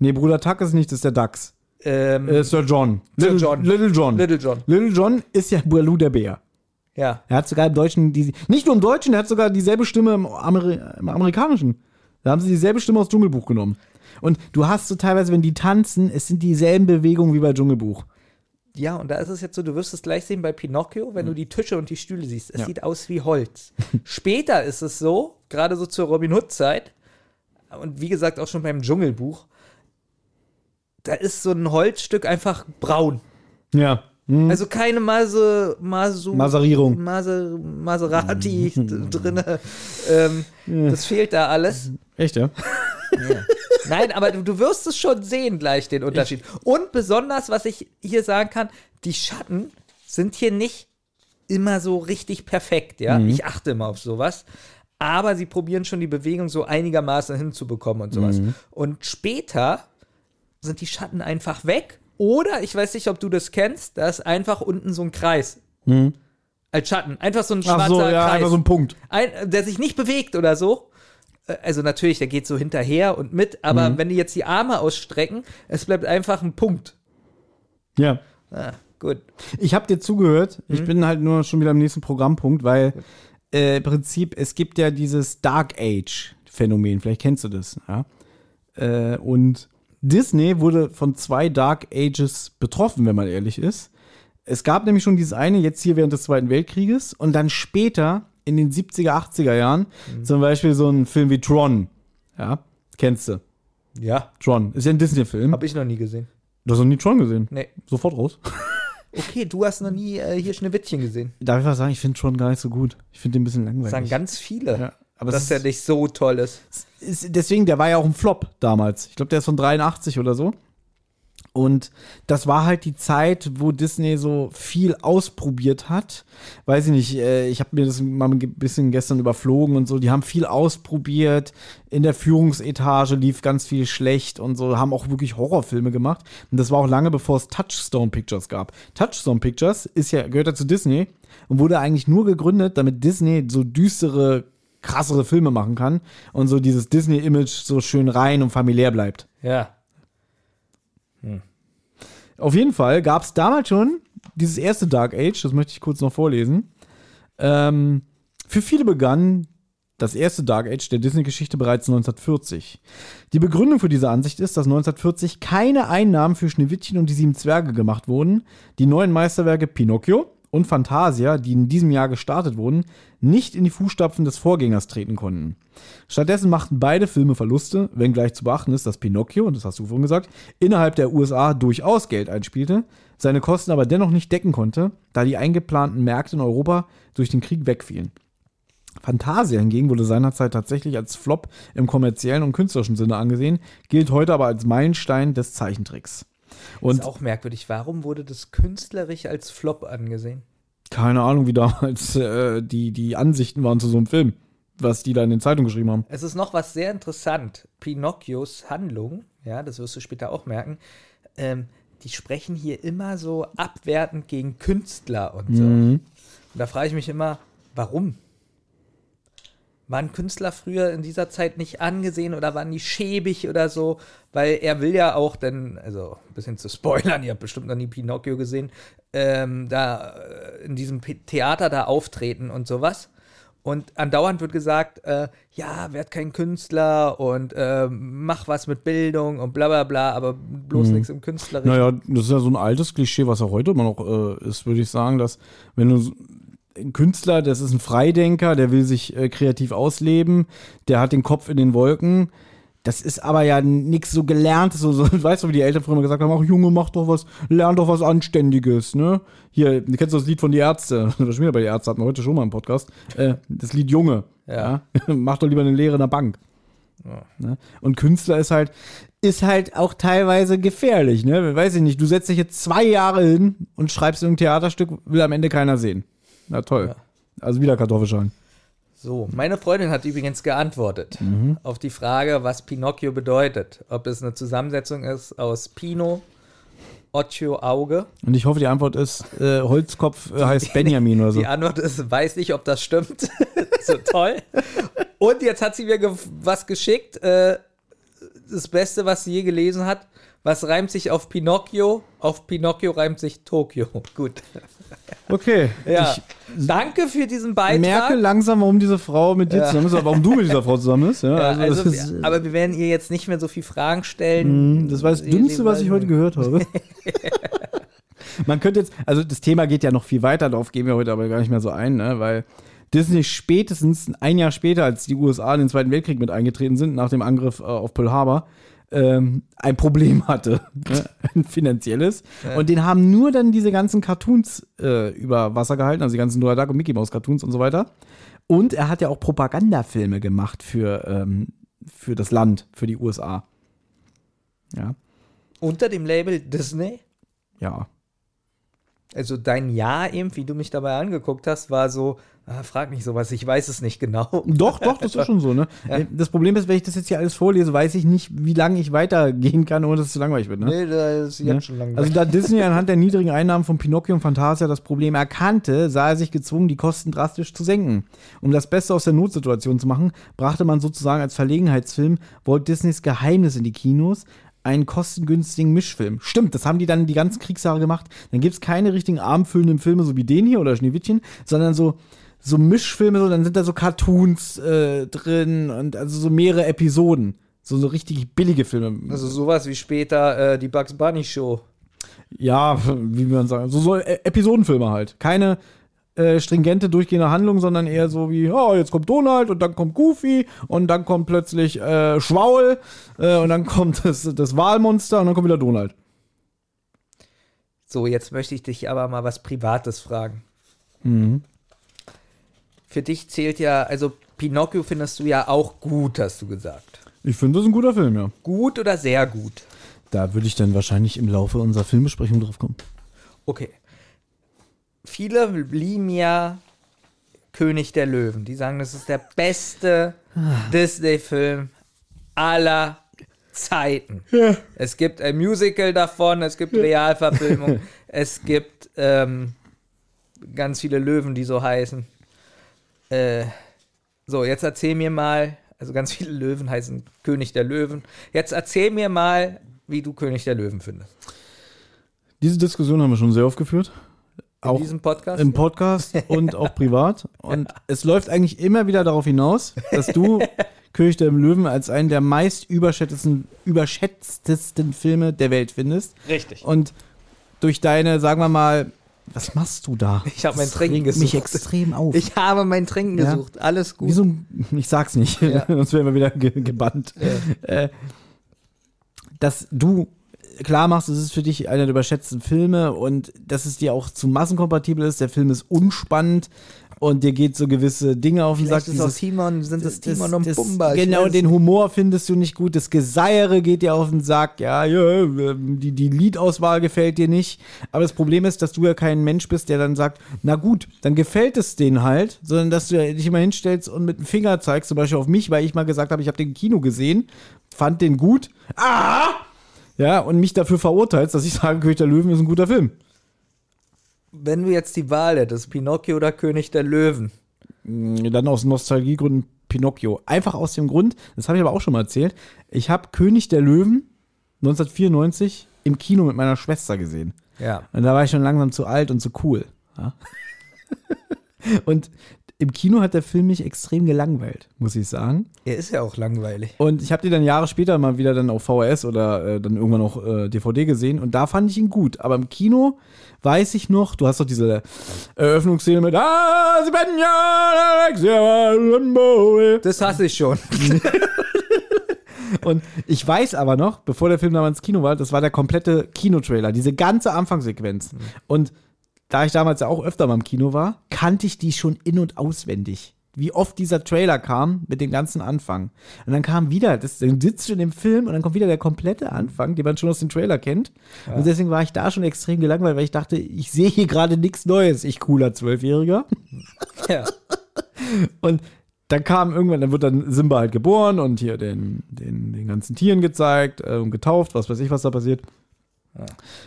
A: Nee, Bruder Tuck ist nicht, das ist der Dachs.
B: Ähm,
A: Äh, Sir John.
B: Sir
A: Little
B: John.
A: Little John.
B: Little John.
A: Little John ist ja Baloo der Bär.
B: Ja.
A: Er hat sogar im Deutschen, die, nicht nur im Deutschen, er hat sogar dieselbe Stimme im, Ameri im Amerikanischen. Da haben sie dieselbe Stimme aus Dschungelbuch genommen. Und du hast so teilweise, wenn die tanzen, es sind dieselben Bewegungen wie bei Dschungelbuch.
B: Ja, und da ist es jetzt so, du wirst es gleich sehen bei Pinocchio, wenn du die Tische und die Stühle siehst. Es
A: Ja.
B: sieht aus wie Holz. Später ist es so, gerade so zur Robin Hood-Zeit, und wie gesagt auch schon beim Dschungelbuch, da ist so ein Holzstück einfach braun.
A: Ja. Hm.
B: Also keine Mase, Masu,
A: Maserierung.
B: Mase, Maserati drinne. Ähm, das fehlt da alles.
A: Echt, ja?
B: Nein, aber du, du wirst es schon sehen gleich, den Unterschied. Und besonders, was ich hier sagen kann, die Schatten sind hier nicht immer so richtig perfekt, ja. Ich achte immer auf sowas. Aber sie probieren schon die Bewegung so einigermaßen hinzubekommen und sowas. Und später sind die Schatten einfach weg. Oder, ich weiß nicht, ob du das kennst, da ist einfach unten so ein Kreis. Als Schatten. Einfach so ein schwarzer
A: Ach so, ja,
B: Kreis.
A: einfach so ein Punkt.
B: ein, der sich nicht bewegt oder so. Äh, Also natürlich, der geht so hinterher und mit, aber
A: Mhm.
B: wenn die jetzt die Arme ausstrecken, es bleibt einfach ein Punkt.
A: Ja.
B: Ah, gut.
A: Ich habe dir zugehört. Ich bin halt nur schon wieder am nächsten Programmpunkt, weil äh, im Prinzip, es gibt ja dieses Dark Age-Phänomen. Vielleicht kennst du das. Ja? Äh, und Disney wurde von zwei Dark Ages betroffen, wenn man ehrlich ist. Es gab nämlich schon dieses eine, jetzt hier während des Zweiten Weltkrieges und dann später in den 70er, 80er Jahren zum Beispiel so ein Film wie Tron. Ja, kennst du.
B: Ja,
A: Tron. Ist ja ein Disney-Film.
B: habe ich noch nie gesehen.
A: Du hast noch nie Tron gesehen.
B: Nee.
A: Sofort raus.
B: Okay, du hast noch nie äh, hier Schneewittchen gesehen.
A: Darf ich was sagen? Ich finde Tron gar nicht so gut. Ich finde den ein bisschen
B: Das
A: langweilig.
B: sagen ganz viele,
A: Ja, aber
B: dass der nicht so toll ist.
A: ist, deswegen, der war ja auch ein Flop damals. Ich glaube, der ist von 83 oder so. Und das war halt die Zeit, wo Disney so viel ausprobiert hat. Weiß ich nicht, äh, ich habe mir das mal ein bisschen gestern überflogen und so. Die haben viel ausprobiert. In der Führungsetage lief ganz viel schlecht und so. Haben auch wirklich Horrorfilme gemacht. Und das war auch lange bevor es Touchstone Pictures gab. Touchstone Pictures ist ja, gehört ja zu Disney und wurde eigentlich nur gegründet, damit Disney so düstere, krassere Filme machen kann und so dieses Disney-Image so schön rein und familiär bleibt.
B: Ja.
A: Auf jeden Fall gab es damals schon dieses erste Dark Age, das möchte ich kurz noch vorlesen. Ähm, für viele begann das erste Dark Age der Disney-Geschichte bereits 1940. Die Begründung für diese Ansicht ist, dass 1940 keine Einnahmen für Schneewittchen und die sieben Zwerge gemacht wurden, die neuen Meisterwerke Pinocchio und Fantasia, die in diesem Jahr gestartet wurden, nicht in die Fußstapfen des Vorgängers treten konnten. Stattdessen machten beide Filme Verluste, wenngleich zu beachten ist, dass Pinocchio, und das hast du vorhin gesagt, innerhalb der USA durchaus Geld einspielte, seine Kosten aber dennoch nicht decken konnte, da die eingeplanten Märkte in Europa durch den Krieg wegfielen. Fantasia hingegen wurde seinerzeit tatsächlich als Flop im kommerziellen und künstlerischen Sinne angesehen, gilt heute aber als Meilenstein des Zeichentricks. Und
B: ist auch merkwürdig. Warum wurde das künstlerisch als Flop angesehen?
A: keine Ahnung, wie damals äh, die, die Ansichten waren zu so einem Film, was die da in den Zeitungen geschrieben haben.
B: Es ist noch was sehr interessant. Pinocchios Handlung, ja, das wirst du später auch merken, ähm, die sprechen hier immer so abwertend gegen Künstler und so. Und da frage ich mich immer, warum? Waren Künstler früher in dieser Zeit nicht angesehen oder waren die schäbig oder so? Weil er will ja auch dann, also ein bisschen zu spoilern, ihr habt bestimmt noch nie Pinocchio gesehen, ähm, da äh, in diesem Theater da auftreten und sowas. Und andauernd wird gesagt, äh, ja, werd kein Künstler und äh, mach was mit Bildung und bla bla bla, aber bloß nichts im Künstlerischen.
A: Naja, das ist ja so ein altes Klischee, was ja heute immer noch äh, ist, würde ich sagen, dass wenn du ein Künstler, das ist ein Freidenker, der will sich äh, kreativ ausleben, der hat den Kopf in den Wolken. Das ist aber ja nichts so gelerntes, so, so, weißt du, wie die Eltern früher immer gesagt haben, ach Junge, mach doch was, lern doch was Anständiges, ne? Hier, du kennst das Lied von die Ärzte, das schon wieder bei die Ärzte, hatten wir heute schon mal im Podcast, äh, das Lied Junge,
B: Ja.
A: ja? mach doch lieber eine Lehre in der Bank. Ne? Und Künstler ist halt, ist halt auch teilweise gefährlich, ne? Weiß ich nicht, du setzt dich jetzt zwei Jahre hin und schreibst ein Theaterstück, will am Ende keiner sehen. Na toll. Also wieder Kartoffelschalen.
B: So, meine Freundin hat übrigens geantwortet auf die Frage, was Pinocchio bedeutet. Ob es eine Zusammensetzung ist aus Pino, Occhio, Auge.
A: Und ich hoffe, die Antwort ist, äh, Holzkopf äh, heißt Benjamin oder so.
B: Die Antwort ist, weiß nicht, ob das stimmt. so toll. Und jetzt hat sie mir ge was geschickt. Äh, das Beste, was sie je gelesen hat. Was reimt sich auf Pinocchio? Auf Pinocchio reimt sich Tokio. Gut.
A: Okay.
B: Ja.
A: Ich
B: Danke für diesen Beitrag.
A: merke langsam, warum diese Frau mit dir zusammen ist, warum du mit dieser Frau zusammen bist. Ja,
B: Ja,
A: also,
B: also,
A: ist,
B: aber wir werden ihr jetzt nicht mehr so viel Fragen stellen.
A: das war das
B: Sie-
A: Dümmste, was ich heute gehört habe. Man könnte jetzt, also das Thema geht ja noch viel weiter, darauf gehen wir heute aber gar nicht mehr so ein, ne? weil Disney spätestens ein Jahr später, als die USA in den Zweiten Weltkrieg mit eingetreten sind, nach dem Angriff äh, auf Pearl Harbor, ähm, ein Problem hatte, ne? ein finanzielles. Und den haben nur dann diese ganzen Cartoons äh, über Wasser gehalten, also die ganzen Donald Duck und Mickey Mouse Cartoons und so weiter. Und er hat ja auch Propagandafilme gemacht für, ähm, für das Land, für die USA. Ja,
B: Unter dem Label Disney?
A: ja.
B: Also dein Ja eben, wie du mich dabei angeguckt hast, war so, ah, frag nicht sowas, ich weiß es nicht genau.
A: Doch, doch, das ist schon so, ne? Das Problem ist, wenn ich das jetzt hier alles vorlese, weiß ich nicht, wie lange ich weitergehen kann, ohne dass es zu langweilig wird, ne?
B: Nee, da ist jetzt
A: Ne?
B: schon lange.
A: Also da Disney anhand der niedrigen Einnahmen von Pinocchio und Fantasia das Problem erkannte, sah er sich gezwungen, die Kosten drastisch zu senken. Um das Beste aus der Notsituation zu machen, brachte man sozusagen als Verlegenheitsfilm Walt Disneys Geheimnis in die Kinos, einen kostengünstigen Mischfilm. Stimmt, das haben die dann die ganzen Kriegsjahre gemacht. Dann gibt es keine richtigen abendfüllenden Filme, so wie den hier oder Schneewittchen, sondern so so Mischfilme, so, dann sind da so Cartoons äh, drin und also so mehrere Episoden. So, so richtig billige Filme.
B: also sowas wie später äh, die Bugs Bunny Show.
A: Ja, wie man sagen, so, so E- Episodenfilme halt. Keine äh, stringente, durchgehende Handlung, sondern eher so wie, oh, jetzt kommt Donald und dann kommt Goofy und dann kommt plötzlich äh, Schwaul äh, und dann kommt das, das Wahlmonster und dann kommt wieder Donald.
B: So, jetzt möchte ich dich aber mal was Privates fragen. Für dich zählt ja, also Pinocchio findest du ja auch gut, hast du gesagt.
A: Ich finde, das ist ein guter Film, ja.
B: Gut oder sehr gut?
A: Da würde ich dann wahrscheinlich im Laufe unserer Filmbesprechung drauf kommen.
B: Okay. Viele lieben ja König der Löwen. Die sagen, das ist der beste Disney-Film aller Zeiten. Es gibt ein Musical davon, es gibt Realverfilmung, es gibt ähm, ganz viele Löwen, die so heißen. Äh, so, jetzt erzähl mir mal, also ganz viele Löwen heißen König der Löwen. Jetzt erzähl mir mal, wie du König der Löwen findest.
A: Diese Diskussion haben wir schon sehr oft geführt.
B: In
A: Auch
B: diesem Podcast.
A: im Podcast und auch privat. Und es läuft eigentlich immer wieder darauf hinaus, dass du König der Löwen als einen der meist überschätztesten, überschätztesten Filme der Welt findest.
B: Richtig.
A: Und durch deine, sagen wir mal, was machst du da?
B: Ich hab mein Trinken
A: regt mich
B: gesucht.
A: extrem auf.
B: Ich habe mein Trinken
A: Ja.
B: gesucht. Alles gut.
A: Wie so ein, ich sag's nicht,
B: Ja.
A: sonst werden wir wieder ge gebannt. Äh, dass du klar machst, es ist für dich einer der überschätzten Filme und dass es dir auch zu massenkompatibel ist. Der Film ist unspannend und dir geht so gewisse Dinge auf den Sack.
B: Vielleicht ist auch
A: Dieses-
B: Timon, sind es Timon und
A: das-
B: Pumba.
A: Genau, den. Humor findest du nicht gut. Das Geseiere geht dir auf den Sack. Ja, ja, ähm, die, die Liedauswahl gefällt dir nicht. Aber das Problem ist, dass du ja kein Mensch bist, der dann sagt, na gut, dann gefällt es denen halt, sondern dass du dich immer hinstellst und mit dem Finger zeigst, zum Beispiel auf mich, weil ich mal gesagt habe, ich habe den Kino gesehen, fand den gut. Ah! Ja, und mich dafür verurteilst, dass ich sage, König der Löwen ist ein guter Film.
B: Wenn du jetzt die Wahl hättest, Pinocchio oder König der Löwen.
A: Dann aus Nostalgiegründen Pinocchio. Einfach aus dem Grund, das habe ich aber auch schon mal erzählt, ich habe König der Löwen 1994 im Kino mit meiner Schwester gesehen.
B: Ja.
A: Und da war ich schon langsam zu alt und zu cool. Ja? und im Kino hat der Film mich extrem gelangweilt, muss ich sagen.
B: Er ist ja auch langweilig.
A: Und ich habe den dann Jahre später mal wieder dann auf VHS oder äh, dann irgendwann auch äh, DVD gesehen und da fand ich ihn gut. Aber im Kino weiß ich noch, du hast doch diese Eröffnungsszene mit Ah, sie werden ja Alexia Lambo.
B: Das hasse ich schon.
A: Und ich weiß aber noch, bevor der Film damals ins Kino war, das war der komplette Kinotrailer, diese ganze Anfangssequenz. Und da ich damals ja auch öfter mal im Kino war, kannte ich die schon in- und auswendig. Wie oft dieser Trailer kam mit dem ganzen Anfang. Und dann kam wieder, das, dann sitzt du in dem Film und dann kommt wieder der komplette Anfang, den man schon aus dem Trailer kennt. Und deswegen war ich da schon extrem gelangweilt, weil ich dachte, ich sehe hier gerade nichts Neues, ich cooler Zwölfjähriger.
B: ja.
A: Und dann kam irgendwann, dann wird dann Simba halt geboren und hier den, den, den ganzen Tieren gezeigt äh, und getauft, was weiß ich, was da passiert.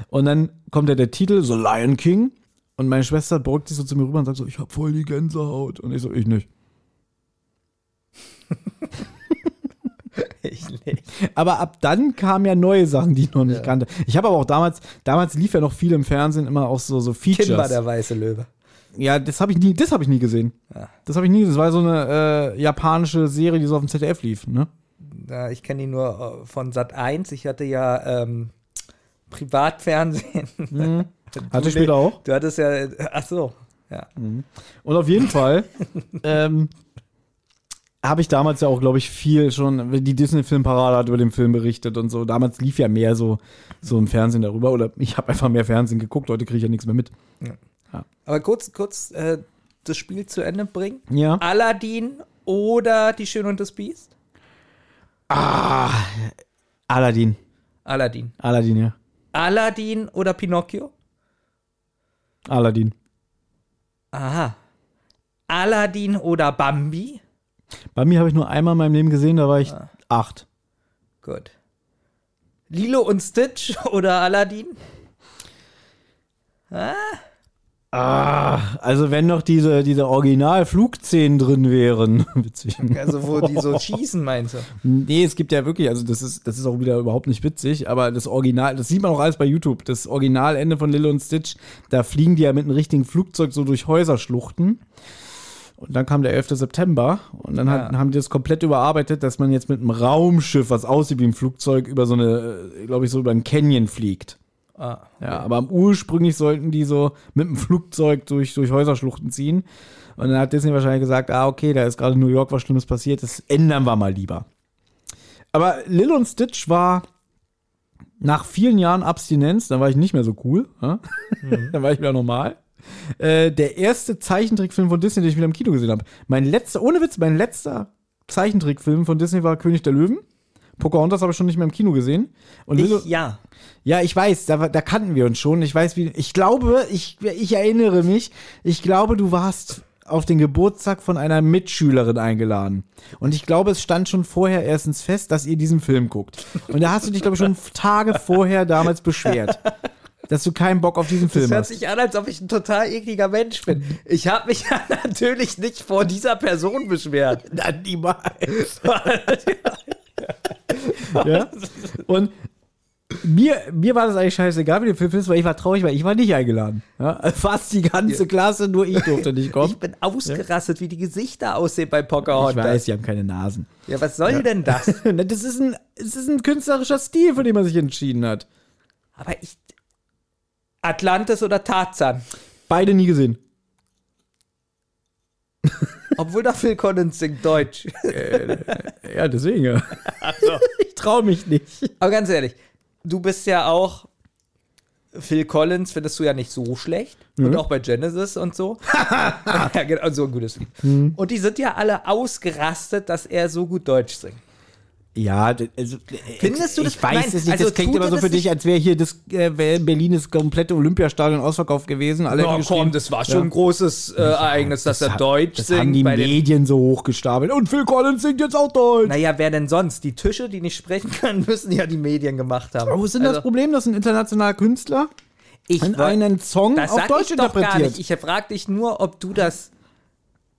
A: Und dann kommt ja der Titel, so Lion King. Und meine Schwester beugt sich so zu mir rüber und sagt so, ich hab voll die Gänsehaut. Und ich so, ich nicht.
B: Ich nicht.
A: Aber ab dann kamen ja neue Sachen, die ich noch nicht kannte. Ich habe aber auch damals, damals lief ja noch viel im Fernsehen immer auch so, so Features.
B: Kimba, der weiße Löwe.
A: ja, das habe ich nie, das habe ich nie gesehen.
B: Ja.
A: Das habe ich nie gesehen. Das war so eine äh, japanische Serie, die so auf dem ZDF lief, ne?
B: Ja, ich kenne ihn nur äh, von Sat 1. Ich hatte ja ähm, Privatfernsehen.
A: Hatte
B: Du
A: ich später auch.
B: Du hattest ja, äh, ach so, ja.
A: Und auf jeden Fall ähm, habe ich damals ja auch, glaube ich, viel schon, die Disney-Filmparade hat über den Film berichtet und so. Damals lief ja mehr so, so im Fernsehen darüber. Oder ich habe einfach mehr Fernsehen geguckt, heute kriege ich ja nichts mehr mit.
B: Aber kurz, kurz äh, das Spiel zu Ende bringen.
A: Ja.
B: Aladdin oder Die Schöne und das Biest?
A: Ah, Aladdin.
B: Aladdin.
A: Aladdin, ja.
B: Aladdin oder Pinocchio?
A: Aladdin.
B: Aha. Aladdin oder Bambi?
A: Mir habe ich nur einmal in meinem Leben gesehen, da war ich acht.
B: Gut. Lilo und Stitch oder Aladdin?
A: Ah, also wenn noch diese, diese Original-Flugszenen drin wären. Witzig.
B: Also wo die so schießen, meinst du?
A: Nee, es gibt ja wirklich, also das ist, das ist auch wieder überhaupt nicht witzig, aber das Original, das sieht man auch alles bei YouTube, das Originalende von Lilo und Stitch, da fliegen die ja mit einem richtigen Flugzeug so durch Häuserschluchten. Und dann kam der 11. September und dann hat,
B: Ja.
A: haben die das komplett überarbeitet, dass man jetzt mit einem Raumschiff, was aussieht wie ein Flugzeug, über so eine, glaube ich, so über einen Canyon fliegt.
B: Ah.
A: Ja, aber ursprünglich sollten die so mit dem Flugzeug durch, durch Häuserschluchten ziehen. Und dann hat Disney wahrscheinlich gesagt, ah, okay, da ist gerade in New York was Schlimmes passiert, das ändern wir mal lieber. Aber Lil und Stitch war nach vielen Jahren Abstinenz, da war ich nicht mehr so cool, ja? da war ich wieder normal. Äh, der erste Zeichentrickfilm von Disney, den ich wieder im Kino gesehen habe. Mein letzter, ohne Witz, mein letzter Zeichentrickfilm von Disney war König der Löwen. Pocahontas habe ich schon nicht mehr im Kino gesehen. Und Lilo,
B: Ich, ja.
A: ja, ich weiß, da, da kannten wir uns schon. Ich weiß, wie. Ich glaube, ich, ich erinnere mich, ich glaube, du warst auf den Geburtstag von einer Mitschülerin eingeladen. Und ich glaube, es stand schon vorher erstens fest, dass ihr diesen Film guckt. Und da hast du dich, glaube ich, schon Tage vorher damals beschwert, dass du keinen Bock auf diesen
B: Das
A: Film
B: hört
A: hast.
B: sich an, als ob ich ein total ekliger Mensch bin. Ich habe mich ja natürlich nicht vor dieser Person beschwert.
A: Na, niemals. ja? Und mir, mir war das eigentlich scheißegal, wie der Film ist, weil ich war traurig, weil ich war nicht eingeladen. Ja? Fast die ganze Klasse, nur ich durfte nicht kommen.
B: Ich bin ausgerastet, wie die Gesichter aussehen bei
A: Ich
B: Pocahontas.
A: weiß, die haben keine Nasen.
B: Ja, was soll denn das?
A: Das ist ein, es ist ein künstlerischer Stil, für den man sich entschieden hat.
B: Aber ich. Atlantis oder Tarzan?
A: Beide nie gesehen.
B: Obwohl da Phil Collins singt Deutsch.
A: Ja, deswegen. Ja. Ich traue mich nicht.
B: Aber ganz ehrlich, du bist ja auch. Phil Collins findest du ja nicht so schlecht. Und auch bei Genesis und so. ja, genau, so ein gutes Lied. Und die sind ja alle ausgerastet, dass er so gut Deutsch singt.
A: Ja, also,
B: Findest du
A: ich
B: das-
A: weiß
B: Nein,
A: es nicht.
B: also
A: das klingt immer so
B: das
A: für dich, als wäre hier das äh, wär Berlin das komplette Olympiastadion ausverkauft gewesen. Alle hätten geschrien,
B: das war schon ein großes äh, Ereignis, dass er
A: hat-
B: Deutsch
A: das
B: singt.
A: haben die Medien so hochgestapelt. Und Phil Collins singt jetzt auch Deutsch.
B: Naja, wer denn sonst? Die Tische, die nicht sprechen können, müssen ja die Medien gemacht haben.
A: Wo ist denn
B: Also,
A: das Problem, dass ein internationaler Künstler
B: Ich
A: einen Song
B: das
A: auf
B: sag
A: Deutsch
B: ich doch gar
A: interpretiert?
B: nicht. Ich frag dich nur, ob du das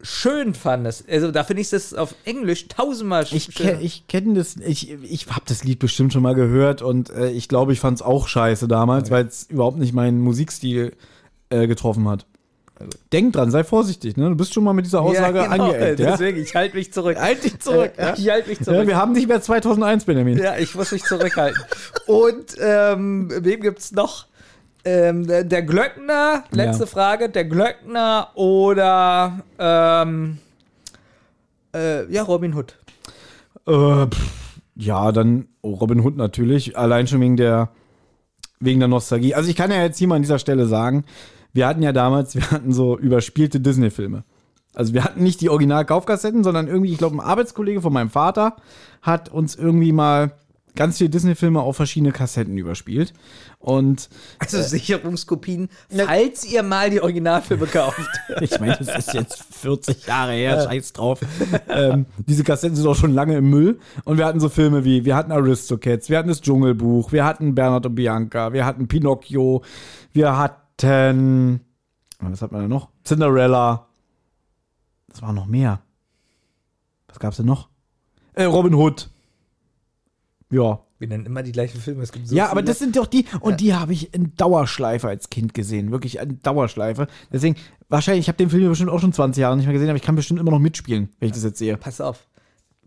B: schön fandest. Also da finde ich das auf Englisch tausendmal
A: Ich,
B: schöner.
A: ke ich kenne das, ich, ich habe das Lied bestimmt schon mal gehört und äh, ich glaube, ich fand es auch scheiße damals, weil es überhaupt nicht meinen Musikstil äh, getroffen hat. Denk dran, sei vorsichtig, ne? Du bist schon mal mit dieser Aussage
B: ja, genau,
A: angeeckt, ja?
B: Deswegen, ich halte mich zurück.
A: Halt dich zurück,
B: Äh,
A: ja?
B: Ich halte mich
A: ja?
B: zurück.
A: Wir haben nicht mehr 2001, Benjamin.
B: Ja, ich muss mich zurückhalten. Und ähm, wem gibt's noch? Ähm, der, der Glöckner, letzte
A: Ja.
B: Frage, der Glöckner oder ähm, äh, ja, Robin Hood.
A: Äh, pff, ja, dann Robin Hood natürlich, allein schon wegen der, wegen der Nostalgie. Also ich kann ja jetzt hier mal an dieser Stelle sagen, wir hatten ja damals, wir hatten so überspielte Disney-Filme. Also wir hatten nicht die Original-Kaufkassetten, sondern irgendwie, ich glaube, ein Arbeitskollege von meinem Vater hat uns irgendwie mal ganz viele Disney-Filme auf verschiedene Kassetten überspielt. Und
B: Also Sicherungskopien, falls ihr mal die Originalfilme kauft.
A: ich meine, das ist jetzt 40 Jahre her, scheiß drauf. ähm, diese Kassetten sind auch schon lange im Müll. Und wir hatten so Filme wie, wir hatten Aristocats, wir hatten das Dschungelbuch, wir hatten Bernhard und Bianca, wir hatten Pinocchio, wir hatten, was hat man da noch? Cinderella. Das war noch mehr. Was gab's denn noch? Äh, Robin Hood. Ja.
B: Wir nennen immer die gleichen Filme. Es gibt so
A: Ja, aber
B: viele.
A: das sind doch die, und die habe ich in Dauerschleife als Kind gesehen. Wirklich in Dauerschleife. Deswegen, wahrscheinlich, ich habe den Film bestimmt auch schon 20 Jahre nicht mehr gesehen, aber ich kann bestimmt immer noch mitspielen, wenn ich das jetzt sehe.
B: Pass auf.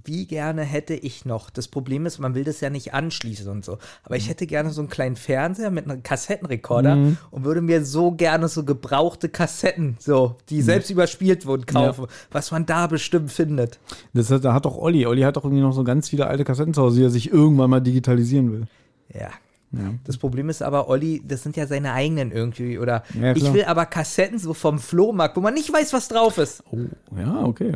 B: Wie gerne hätte ich noch. Das Problem ist, man will das ja nicht anschließen und so. Aber ich hätte gerne so einen kleinen Fernseher mit einem Kassettenrekorder und würde mir so gerne so gebrauchte Kassetten, so, die selbst überspielt wurden, kaufen. Was man da bestimmt findet.
A: Das hat, da hat doch Olli. Olli hat doch irgendwie noch so ganz viele alte Kassetten zu Hause, die er sich irgendwann mal digitalisieren will.
B: Ja.
A: Ja.
B: Das Problem ist aber, Olli, das sind ja seine eigenen irgendwie. Oder
A: Ja,
B: ich will aber Kassetten so vom Flohmarkt, wo man nicht weiß, was drauf ist.
A: Oh, ja, okay.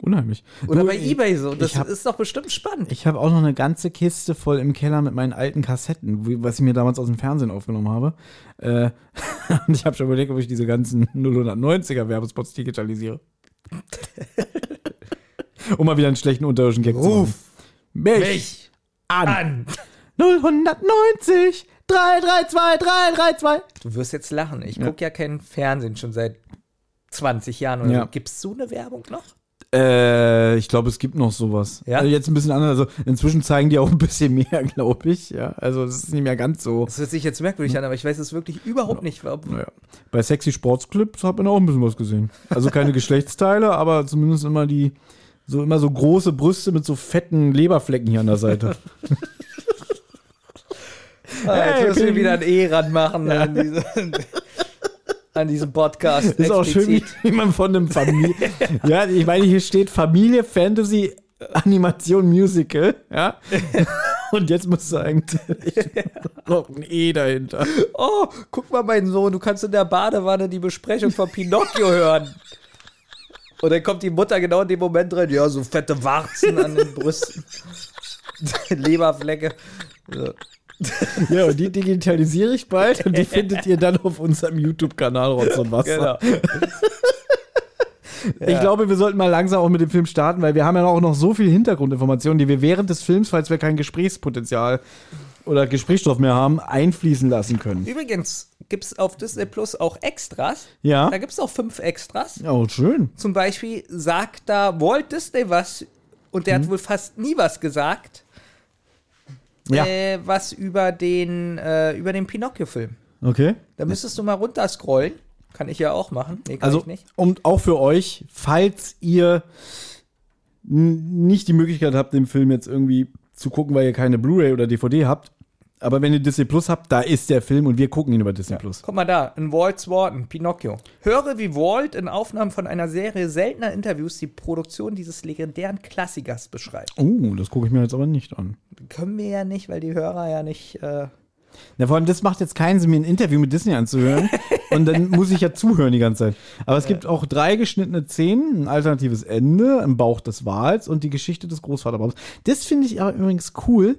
A: Unheimlich.
B: Oder
A: Du,
B: bei Ebay so. Das
A: hab-
B: ist doch bestimmt spannend.
A: Ich habe auch noch eine ganze Kiste voll im Keller mit meinen alten Kassetten, wie- was ich mir damals aus dem Fernsehen aufgenommen habe. Äh, und ich habe schon überlegt, ob ich diese ganzen 090er Werbespots digitalisiere. um mal wieder einen schlechten unterirdischen Gag zu machen.
B: Ruf
A: Mich,
B: mich
A: an.
B: an.
A: 090 332 332.
B: Du wirst jetzt lachen. Ich
A: Ja.
B: gucke ja kein Fernsehen schon seit 20 Jahren. Oder
A: Ja.
B: so. Gibt's so eine Werbung noch?
A: Äh, ich glaube, es gibt noch sowas.
B: Ja?
A: Also jetzt ein bisschen anders. Also inzwischen zeigen die auch ein bisschen mehr, glaube ich. Ja, also es ist nicht mehr ganz so.
B: Das hört sich jetzt merkwürdig an, aber ich weiß es wirklich überhaupt nicht. Ob,
A: Naja. Bei Sexy Sportsclips hat man auch ein bisschen was gesehen. Also keine Geschlechtsteile, aber zumindest immer die, so immer so große Brüste mit so fetten Leberflecken hier an der Seite.
B: Ah, jetzt
A: Hey,
B: müssen wir wieder ein E ranmachen an, diese, an diesem Podcast.
A: Ist auch schön, wie,
B: explizit.
A: man von einem Familie. ja, ich meine, hier steht Familie, Fantasy, Animation, Musical. Ja. Und jetzt musst du eigentlich noch ein E dahinter.
B: Oh, guck mal, mein Sohn, du kannst in der Badewanne die Besprechung von Pinocchio hören. Und dann kommt die Mutter genau in dem Moment drin, ja, so fette Warzen an den Brüsten. Leberflecke. So.
A: Ja, und die digitalisiere ich bald und die findet ihr dann auf unserem YouTube-Kanal Rotz und Wasser.
B: Genau.
A: Ich glaube, wir sollten mal langsam auch mit dem Film starten, weil wir haben ja auch noch so viel Hintergrundinformationen, die wir während des Films, falls wir kein Gesprächspotenzial oder Gesprächsstoff mehr haben, einfließen lassen können.
B: Übrigens gibt es auf Disney Plus auch Extras.
A: Ja.
B: Da gibt es auch fünf Extras.
A: Oh, schön.
B: Zum Beispiel sagt da Walt Disney was und der hat wohl fast nie was gesagt,
A: Mhm. Ja.
B: äh, was über den, äh, über den Pinocchio-Film.
A: Okay.
B: Da müsstest du mal runterscrollen. Kann ich ja auch machen. Nee, kann
A: Also,
B: ich nicht.
A: und auch für euch, falls ihr nicht die Möglichkeit habt, den Film jetzt irgendwie zu gucken, weil ihr keine Blu-ray oder DVD habt, aber wenn ihr Disney Plus habt, da ist der Film und wir gucken ihn über Disney Plus.
B: Guck mal da, in Walt's Worten, Pinocchio. Höre, wie Walt in Aufnahmen von einer Serie seltener Interviews die Produktion dieses legendären Klassikers beschreibt.
A: Oh, das gucke ich mir jetzt aber nicht an.
B: Können wir ja nicht, weil die Hörer ja nicht. Äh,
A: Na, vor allem, das macht jetzt keinen Sinn, mir ein Interview mit Disney anzuhören. und dann muss ich ja zuhören die ganze Zeit. Aber es gibt auch drei geschnittene Szenen, ein alternatives Ende, im Bauch des Wals und die Geschichte des Großvaterbaums. Das finde ich aber übrigens cool.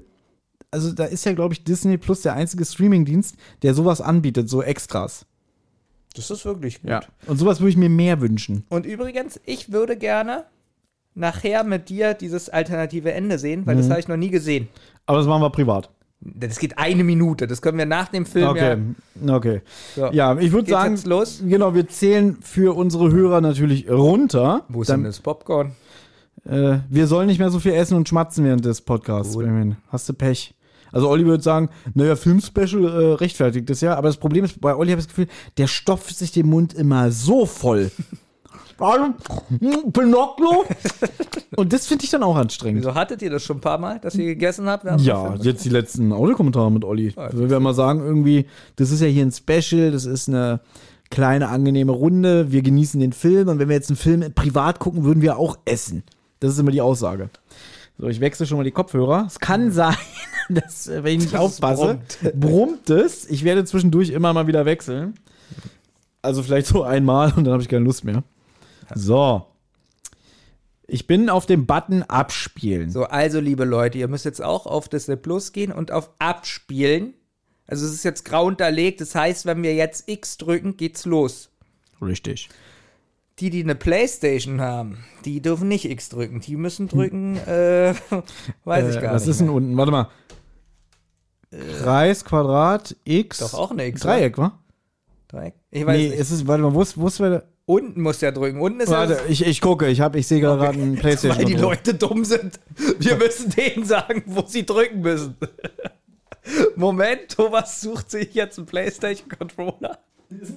A: Also, da ist ja, glaube ich, Disney Plus der einzige Streamingdienst, der sowas anbietet, so Extras.
B: das ist wirklich gut.
A: Ja. Und sowas würde ich mir mehr wünschen.
B: Und übrigens, ich würde gerne nachher mit dir dieses alternative Ende sehen, weil
A: Mhm.
B: das habe ich noch nie gesehen.
A: Aber das machen wir privat.
B: Das geht eine Minute. Das können wir nach dem Film
A: Okay. Okay.
B: ja. So.
A: Ja, ich würde sagen,
B: jetzt los?
A: genau, wir zählen für unsere Hörer natürlich runter.
B: Wo ist
A: Dann-
B: denn das Popcorn?
A: Äh, wir sollen nicht mehr so viel essen und schmatzen während des Podcasts. Hast du Pech. Also Olli würde sagen, naja, Filmspecial äh, rechtfertigt das ja, aber das Problem ist, bei Olli habe ich das Gefühl, der stopft sich den Mund immer so voll. Also, Pinocchio. Und das finde ich dann auch anstrengend.
B: Wieso hattet ihr das schon ein paar Mal, dass ihr gegessen habt?
A: Ja, jetzt die letzten Audiokommentare mit Olli.
B: Ah,
A: Also wir mal sagen, irgendwie, das ist ja hier ein Special, das ist eine kleine, angenehme Runde, wir genießen den Film und wenn wir jetzt einen Film privat gucken, würden wir auch essen. Das ist immer die Aussage. So, ich wechsle schon mal die Kopfhörer. Es kann sein, dass, äh, wenn ich nicht
B: Dass es
A: aufpasse, brummt es. Ich werde zwischendurch immer mal wieder wechseln. Also vielleicht so einmal und dann habe ich keine Lust mehr. So. Ich bin auf dem Button abspielen.
B: So, also liebe Leute, ihr müsst jetzt auch auf Disney Plus gehen und auf Abspielen. Also es ist jetzt grau unterlegt, das heißt, wenn wir jetzt X drücken, geht's los.
A: Richtig.
B: Die, die eine Playstation haben, die dürfen nicht X drücken. Die müssen drücken, äh, weiß ich
A: Äh,
B: gar
A: was
B: nicht.
A: ist denn unten? Warte mal. Kreis, Quadrat, X.
B: Doch auch eine X.
A: Dreieck, wa?
B: Dreieck? Ich weiß
A: Nee,
B: nicht.
A: es ist, warte mal, wo ist, wo ist der,
B: Unten muss der drücken. Unten ist
A: Warte, ich, ich gucke, ich, hab, ich sehe gerade einen Playstation.
B: weil die
A: Controller.
B: Leute dumm sind. Wir müssen denen sagen, wo sie drücken müssen. Moment, Thomas sucht sich jetzt einen Playstation Controller. Ist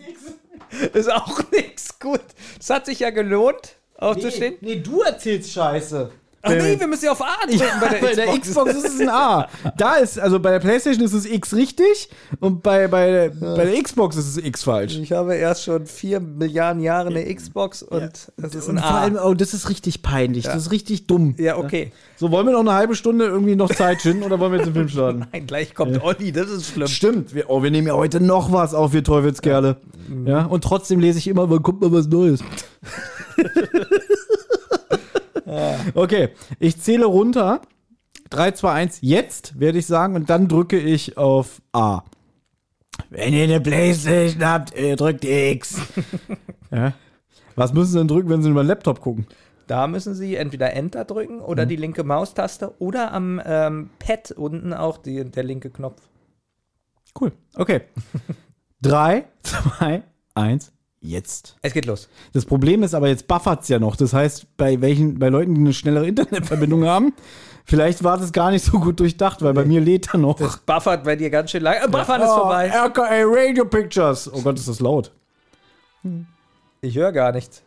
B: auch nix. Gut. Das hat sich ja gelohnt, aufzustehen.
A: nee, du erzählst Scheiße.
B: Ach nee, wir müssen ja auf A drücken bei der
A: bei der Xbox ist es ein A. Da ist, also bei der Playstation ist es X richtig und bei, bei, bei der Xbox ist es X falsch.
B: Ich habe erst schon vier Milliarden Jahre eine Xbox und das ist
A: Und
B: ein
A: vor allem,
B: A.
A: oh, das ist richtig peinlich. Das ist richtig dumm.
B: Ja, okay.
A: So, wollen wir noch eine halbe Stunde irgendwie noch Zeit schinden oder wollen wir jetzt den Film starten?
B: Nein, gleich kommt Olli, das ist schlimm.
A: Stimmt, wir, oh, wir nehmen ja heute noch was auf, wir Teufelskerle. Ja, und trotzdem lese ich immer, wann kommt mal was Neues. Okay, ich zähle runter. 3, 2, 1, jetzt werde ich sagen und dann drücke ich auf A. Wenn ihr eine Playstation habt, ihr drückt X. ja. Was müssen sie denn drücken, wenn sie über den Laptop gucken?
B: Da müssen Sie entweder Enter drücken
A: Mhm.
B: oder die linke Maustaste oder am ähm, Pad unten auch die, der linke Knopf.
A: Cool. Okay. 3, 2, 1, jetzt.
B: Es geht los.
A: Das Problem ist aber, jetzt buffert's ja noch. Das heißt, bei welchen, bei Leuten, die eine schnellere Internetverbindung haben, vielleicht war das gar nicht so gut durchdacht, weil bei mir lädt er noch.
B: Das buffert bei dir ganz schön lang. Äh, Buffern ist
A: oh,
B: vorbei.
A: RKA Radio Pictures. Oh Gott, ist das laut.
B: Ich höre gar nichts.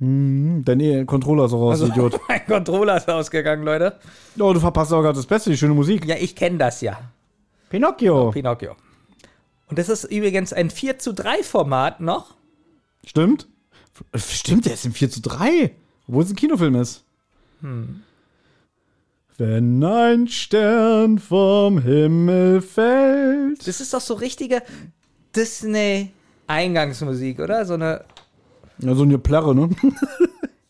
A: Hm, Dein e Controller ist auch raus,
B: Also,
A: Idiot.
B: mein Controller ist ausgegangen, Leute.
A: Oh, du verpasst auch gerade das Beste, die schöne Musik.
B: Ja, ich kenne das ja.
A: Pinocchio.
B: Pinocchio. Und das ist übrigens ein 4 zu 3 Format noch.
A: Stimmt? Stimmt, der ist im 4 zu 3. Obwohl es ein Kinofilm ist.
B: Hm.
A: Wenn ein Stern vom Himmel fällt.
B: Das ist doch so richtige Disney-Eingangsmusik, oder? So eine.
A: Ja, so eine Plärre, ne?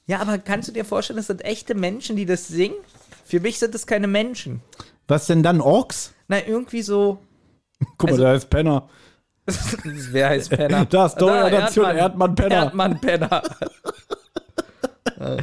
B: Ja, aber kannst du dir vorstellen, das sind echte Menschen, die das singen? Für mich sind das keine Menschen.
A: Was denn dann, Orks?
B: Na, irgendwie so.
A: Guck
B: Also-
A: mal, da ist Penner.
B: Wer heißt Penner?
A: Das, Steuernation Erdmann Penner.
B: Erdmann Penner.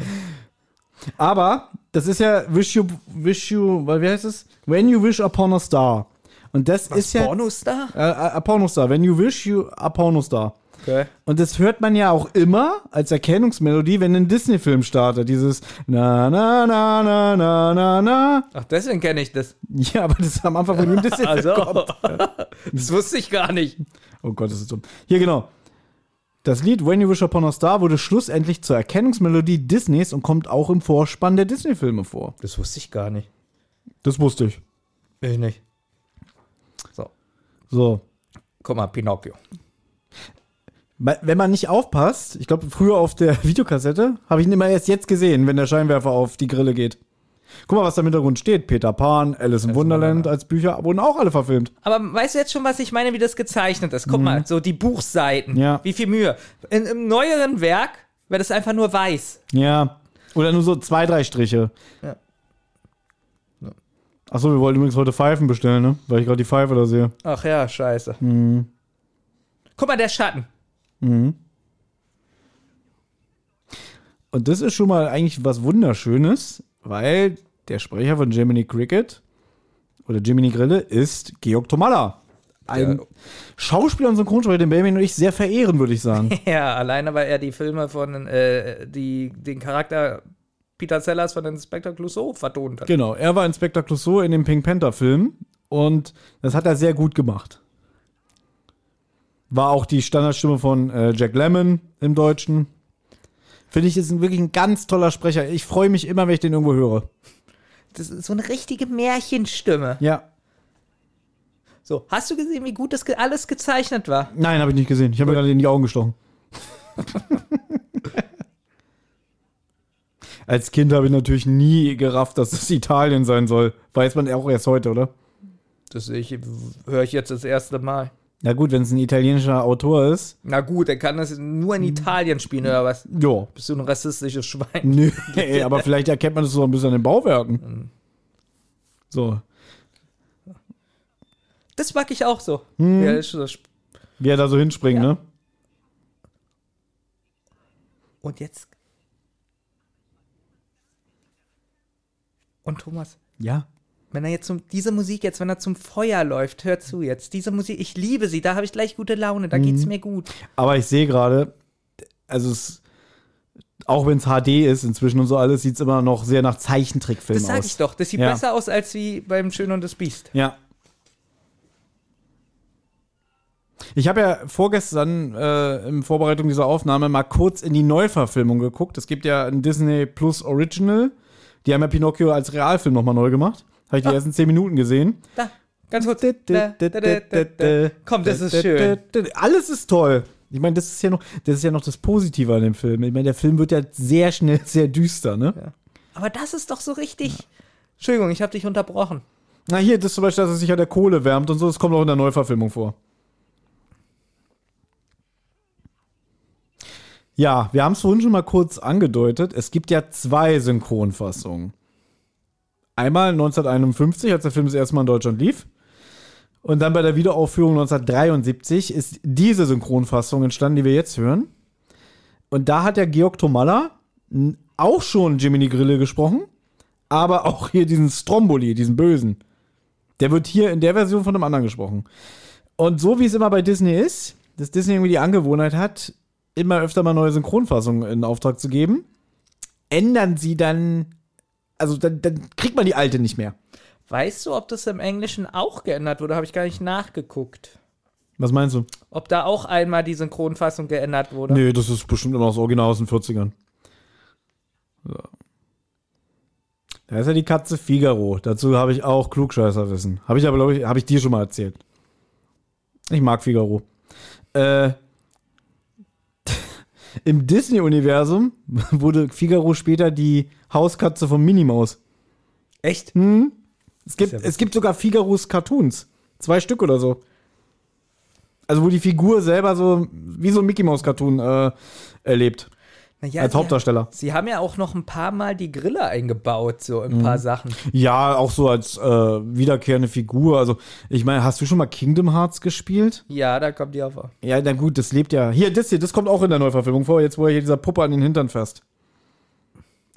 A: Aber das ist ja Wish You, Wish You, weil wie heißt es? When You Wish Upon a Star. Und das ist ja.
B: Pornostar?
A: Äh, a Pornostar. When You Wish You a Pornostar.
B: Okay.
A: Und das hört man ja auch immer als Erkennungsmelodie, wenn ein Disney-Film startet. Dieses Na, na, na, na, na, na, na.
B: Ach, deswegen kenne ich das.
A: Ja, aber das ist am Anfang von jedem Disney-Film
B: Also,
A: kommt.
B: das wusste ich gar nicht.
A: Oh Gott, das ist dumm. Hier, genau. Das Lied When You Wish Upon a Star wurde schlussendlich zur Erkennungsmelodie Disneys und kommt auch im Vorspann der Disney-Filme vor.
B: Das wusste ich gar nicht.
A: Das wusste ich.
B: Ich nicht. So,
A: So.
B: guck mal, Pinocchio.
A: Wenn man nicht aufpasst, ich glaube, früher auf der Videokassette, habe ich ihn immer erst jetzt gesehen, wenn der Scheinwerfer auf die Grille geht. Guck mal, was da im Hintergrund steht. Peter Pan, Alice im Wunderland als Bücher wurden auch alle verfilmt.
B: Aber weißt du jetzt schon, was ich meine, wie das gezeichnet ist? Guck mal, so die Buchseiten.
A: Ja.
B: Wie viel Mühe. In, Im neueren Werk wäre das einfach nur weiß.
A: Ja. Oder nur so zwei, drei Striche.
B: Ja.
A: Achso, wir wollten übrigens heute Pfeifen bestellen, ne? Weil ich gerade die Pfeife da sehe.
B: Ach ja, scheiße. Guck mal, der Schatten.
A: Und das ist schon mal eigentlich was Wunderschönes, weil der Sprecher von Jiminy Cricket oder Jiminy Grille ist Georg Tomalla. Ein
B: Ja.
A: Schauspieler und Synchronsprecher, den Benjamin und ich sehr verehren, würde ich sagen.
B: Ja, alleine, weil er die Filme von, äh, die, den Charakter Peter Sellers von Inspector Clouseau vertont hat.
A: genau, er war Inspector Clouseau in dem Pink Panther Film und das hat er sehr gut gemacht. War auch die Standardstimme von äh, Jack Lemmon im Deutschen. Finde ich, ist ein, wirklich ein ganz toller Sprecher. Ich freue mich immer, wenn ich den irgendwo höre.
B: Das ist so eine richtige Märchenstimme.
A: Ja.
B: So, hast du gesehen, wie gut das ge alles gezeichnet war?
A: Nein, habe ich nicht gesehen. Ich habe mir gerade in die Augen gestochen. Als Kind habe ich natürlich nie gerafft, dass es Italien sein soll. Weiß man auch erst heute, oder?
B: Das höre ich jetzt das erste Mal.
A: Na gut, wenn es ein italienischer Autor ist.
B: Na gut, er kann das nur in Italien spielen, oder was?
A: Ja.
B: Bist du ein rassistisches Schwein?
A: Nö, ey, aber vielleicht erkennt man das so ein bisschen an den Bauwerken. So.
B: Das mag ich auch so. Ja, das ist so
A: Wie er da so hinspringt,
B: Ja.
A: ne?
B: Und jetzt. Und Thomas,
A: Ja.
B: Wenn er jetzt zum, diese Musik jetzt, wenn er zum Feuer läuft, hör zu jetzt. Diese Musik, ich liebe sie, da habe ich gleich gute Laune, da geht's mir gut.
A: Aber ich sehe gerade, also es, auch wenn es HD ist inzwischen und so alles, sieht es immer noch sehr nach Zeichentrickfilm
B: Das sag
A: aus.
B: ich doch, das sieht
A: Ja.
B: besser aus als wie beim Schön und das Biest.
A: Ja. Ich habe ja vorgestern äh, in Vorbereitung dieser Aufnahme mal kurz in die Neuverfilmung geguckt. Es gibt ja ein Disney Plus Original. Die haben ja Pinocchio als Realfilm nochmal neu gemacht. Habe ich die
B: Ah.
A: ersten zehn Minuten gesehen.
B: Da, ganz kurz. Komm, das ist schön.
A: Alles ist toll. Ich meine, das ist ja noch, das ist ja noch das Positive an dem Film. Ich meine, der Film wird ja sehr schnell sehr düster, ne?
B: Aber das ist doch so richtig. Entschuldigung, ich habe dich unterbrochen.
A: Na hier, das zum Beispiel, dass er sich an der Kohle wärmt und so, das kommt auch in der Neuverfilmung vor. Ja, wir haben es vorhin schon mal kurz angedeutet. Es gibt ja zwei Synchronfassungen. Einmal 1951, als der Film das erste Mal in Deutschland lief. Und dann bei der Wiederaufführung 1973 ist diese Synchronfassung entstanden, die wir jetzt hören. Und da hat der Georg Tomalla auch schon Jiminy Grille gesprochen, aber auch hier diesen Stromboli, diesen Bösen. Der wird hier in der Version von einem anderen gesprochen. Und so wie es immer bei Disney ist, dass Disney irgendwie die Angewohnheit hat, immer öfter mal neue Synchronfassungen in Auftrag zu geben, ändern sie dann, also dann, dann kriegt man die alte nicht mehr.
B: Weißt du, ob das im Englischen auch geändert wurde? Habe ich gar nicht nachgeguckt.
A: Was meinst du?
B: Ob da auch einmal die Synchronfassung geändert wurde.
A: Nee, das ist bestimmt immer noch das Original aus den 40ern. So. Da ist ja die Katze Figaro. Dazu habe ich auch Klugscheißerwissen. Habe ich aber, glaube ich, habe ich dir schon mal erzählt. Ich mag Figaro. Äh, Im Disney-Universum wurde Figaro später die Hauskatze von Minnie Maus.
B: Echt?
A: Es gibt,
B: ja
A: es gibt sogar Figaros Cartoons. Zwei Stück oder so. Also, wo die Figur selber so wie so ein Mickey Mouse Cartoon äh, erlebt.
B: Naja,
A: als
B: sie-
A: Hauptdarsteller.
B: Sie haben ja auch noch ein paar Mal die Grille eingebaut, so in ein
A: Mhm.
B: paar Sachen.
A: Ja, auch so als äh, wiederkehrende Figur. Also, ich meine, hast du schon mal Kingdom Hearts gespielt?
B: Ja, da kommt die auf.
A: Ja, na gut, das lebt ja. Hier, das hier, das kommt auch in der Neuverfilmung vor, jetzt wo er hier dieser Puppe an den Hintern fasst.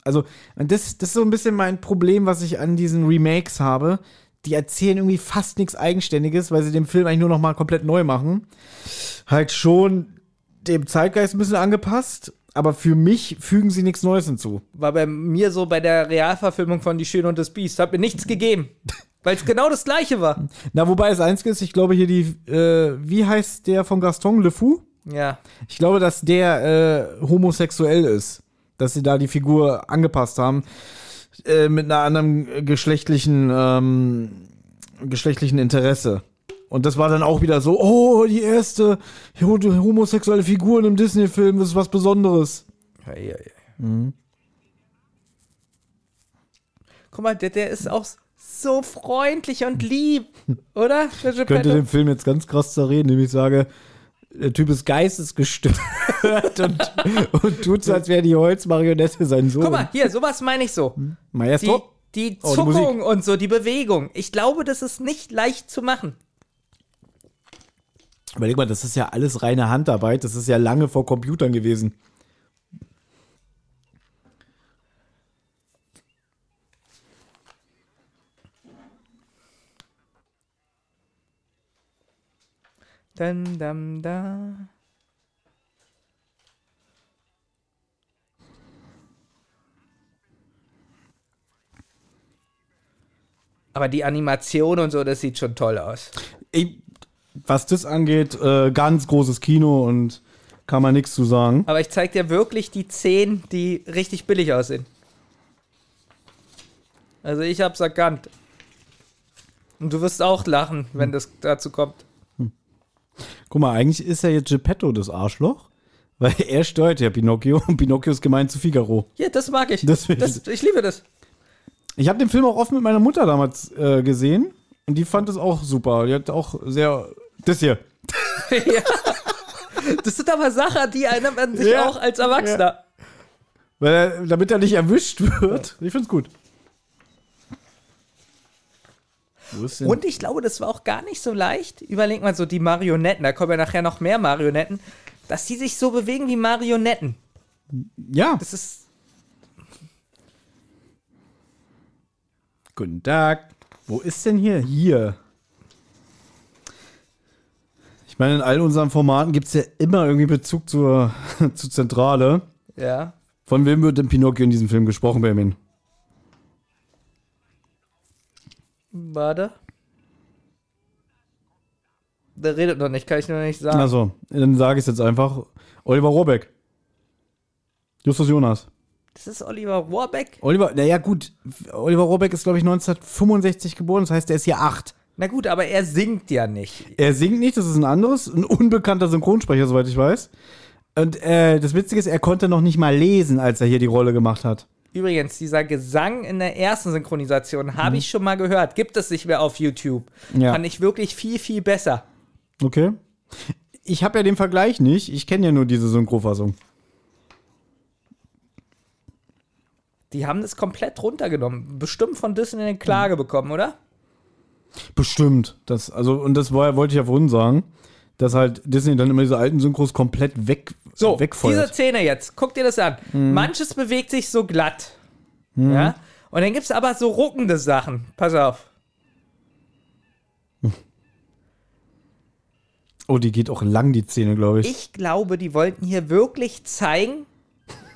A: Also, das, das ist so ein bisschen mein Problem, was ich an diesen Remakes habe. Die erzählen irgendwie fast nichts Eigenständiges, weil sie den Film eigentlich nur noch mal komplett neu machen. Halt schon dem Zeitgeist ein bisschen angepasst, aber für mich fügen sie nichts Neues hinzu.
B: War bei mir so bei der Realverfilmung von Die Schöne und das Biest. Hat mir nichts gegeben. Weil es genau das gleiche war.
A: Na, wobei das Einzige ist, ich glaube hier die, äh, wie heißt der von Gaston Le Fou?
B: Ja.
A: Ich glaube, dass der äh, homosexuell ist. Dass sie da die Figur angepasst haben. Äh, mit einer anderen geschlechtlichen, ähm, geschlechtlichen Interesse. Und das war dann auch wieder so, oh, die erste ho- homosexuelle Figur in einem Disney-Film, das ist was Besonderes.
B: Ja, ja, ja.
A: Mhm.
B: Guck mal, der, der ist auch so freundlich und lieb, oder? Der
A: Ich könnte den Film jetzt ganz krass zerreden, indem ich sage, der Typ ist geistesgestört und, und tut so, als wäre die Holzmarionette sein Sohn.
B: Guck mal, hier, sowas meine ich so. Die,
A: Maestro?
B: die
A: Oh, die.
B: Zuckung und so, die Bewegung. Ich glaube, das ist nicht leicht zu machen.
A: Überleg mal, das ist ja alles reine Handarbeit. Das ist ja lange vor Computern gewesen.
B: Dam, dam, da. Aber die Animation und so, das sieht schon toll aus.
A: Ich, was das angeht, äh, ganz großes Kino und kann man nichts zu sagen.
B: Aber ich zeig dir wirklich die 10, die richtig billig aussehen. Also ich hab's erkannt. Und du wirst auch lachen, wenn das dazu kommt.
A: Guck mal, eigentlich ist ja jetzt Geppetto das Arschloch, weil er steuert ja Pinocchio und Pinocchio ist gemeint zu Figaro.
B: Ja, das mag ich.
A: Das
B: das, ich liebe das.
A: Ich habe den Film auch oft mit meiner Mutter damals äh, gesehen und die fand es auch super. Die hat auch sehr. Das hier.
B: ja. Das sind aber Sachen, die erinnert man sich
A: Ja.
B: auch als Erwachsener.
A: Weil er, damit er nicht erwischt wird. Ich find's gut. Wo ist denn?
B: Und ich glaube, das war auch gar nicht so leicht. Überleg mal so die Marionetten, da kommen ja nachher noch mehr Marionetten, dass die sich so bewegen wie Marionetten.
A: ja.
B: Das ist.
A: Guten Tag. Wo ist denn hier? Hier. Ich meine, in all unseren Formaten gibt es ja immer irgendwie Bezug zur, zur Zentrale.
B: Ja.
A: Von wem wird denn Pinocchio in diesem Film gesprochen, Benjamin?
B: Warte. Der redet noch nicht, kann ich noch nicht sagen.
A: Also, dann sage ich es jetzt einfach. Oliver Rohrbeck. Justus Jonas.
B: Das ist Oliver Warbeck.
A: Oliver, naja, gut. Oliver Rohrbeck ist, glaube ich, 1965 geboren. Das heißt, er ist hier acht.
B: Na gut, aber er singt ja nicht.
A: Er singt nicht, das ist ein anderes, ein unbekannter Synchronsprecher, soweit ich weiß. Und äh, das Witzige ist, er konnte noch nicht mal lesen, als er hier die Rolle gemacht hat.
B: Übrigens, dieser Gesang in der ersten Synchronisation habe mhm. ich schon mal gehört. Gibt es nicht mehr auf YouTube.
A: Ja.
B: Fand ich wirklich viel, viel besser.
A: Okay. Ich habe ja den Vergleich nicht. Ich kenne ja nur diese Synchrofassung.
B: Die haben das komplett runtergenommen. Bestimmt von Disney eine Klage mhm. bekommen, oder?
A: Bestimmt. Das, also, und das war, wollte ich ja vorhin sagen dass halt Disney dann immer diese alten Synchros komplett weg,
B: So, diese
A: wegfeuert.
B: Szene jetzt, guck dir das an. Manches bewegt sich so glatt. Ja? Und dann gibt es aber so ruckende Sachen. Pass auf.
A: Oh, die geht auch lang, die Szene, glaube ich.
B: Ich glaube, die wollten hier wirklich zeigen,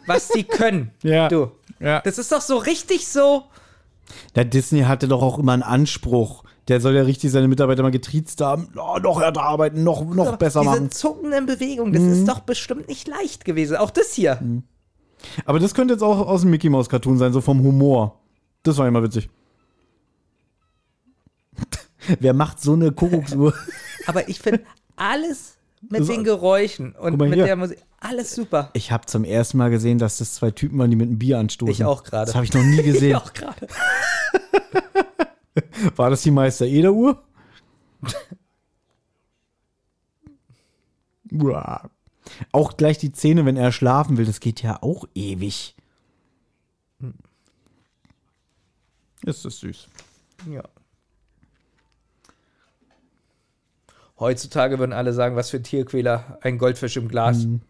B: was die können.
A: Ja.
B: Du.
A: Ja.
B: Das ist doch so richtig so.
A: Der Disney hatte doch auch immer einen Anspruch. Der soll ja richtig seine Mitarbeiter mal getriezt haben. Oh, noch härter arbeiten, noch, noch besser
B: diese
A: machen.
B: zuckenden Bewegungen, das ist doch bestimmt nicht leicht gewesen. Auch das hier.
A: Aber das könnte jetzt auch aus dem Mickey Mouse Cartoon sein, so vom Humor. Das war immer witzig. Wer macht so eine Kuckucksuhr?
B: Aber ich finde alles mit
A: Das-
B: den Geräuschen und mit
A: hier.
B: der Musik, alles super.
A: Ich habe zum ersten Mal gesehen, dass das zwei Typen waren, die mit einem Bier anstoßen.
B: Ich auch gerade.
A: Das habe ich noch nie gesehen.
B: Ich auch gerade.
A: War das die Meister Eder Uhr? Uah. auch gleich die Szene, wenn er schlafen will, das geht ja auch ewig. Ist das süß.
B: Ja. Heutzutage würden alle sagen, was für ein Tierquäler, ein Goldfisch im Glas.
A: Mhm.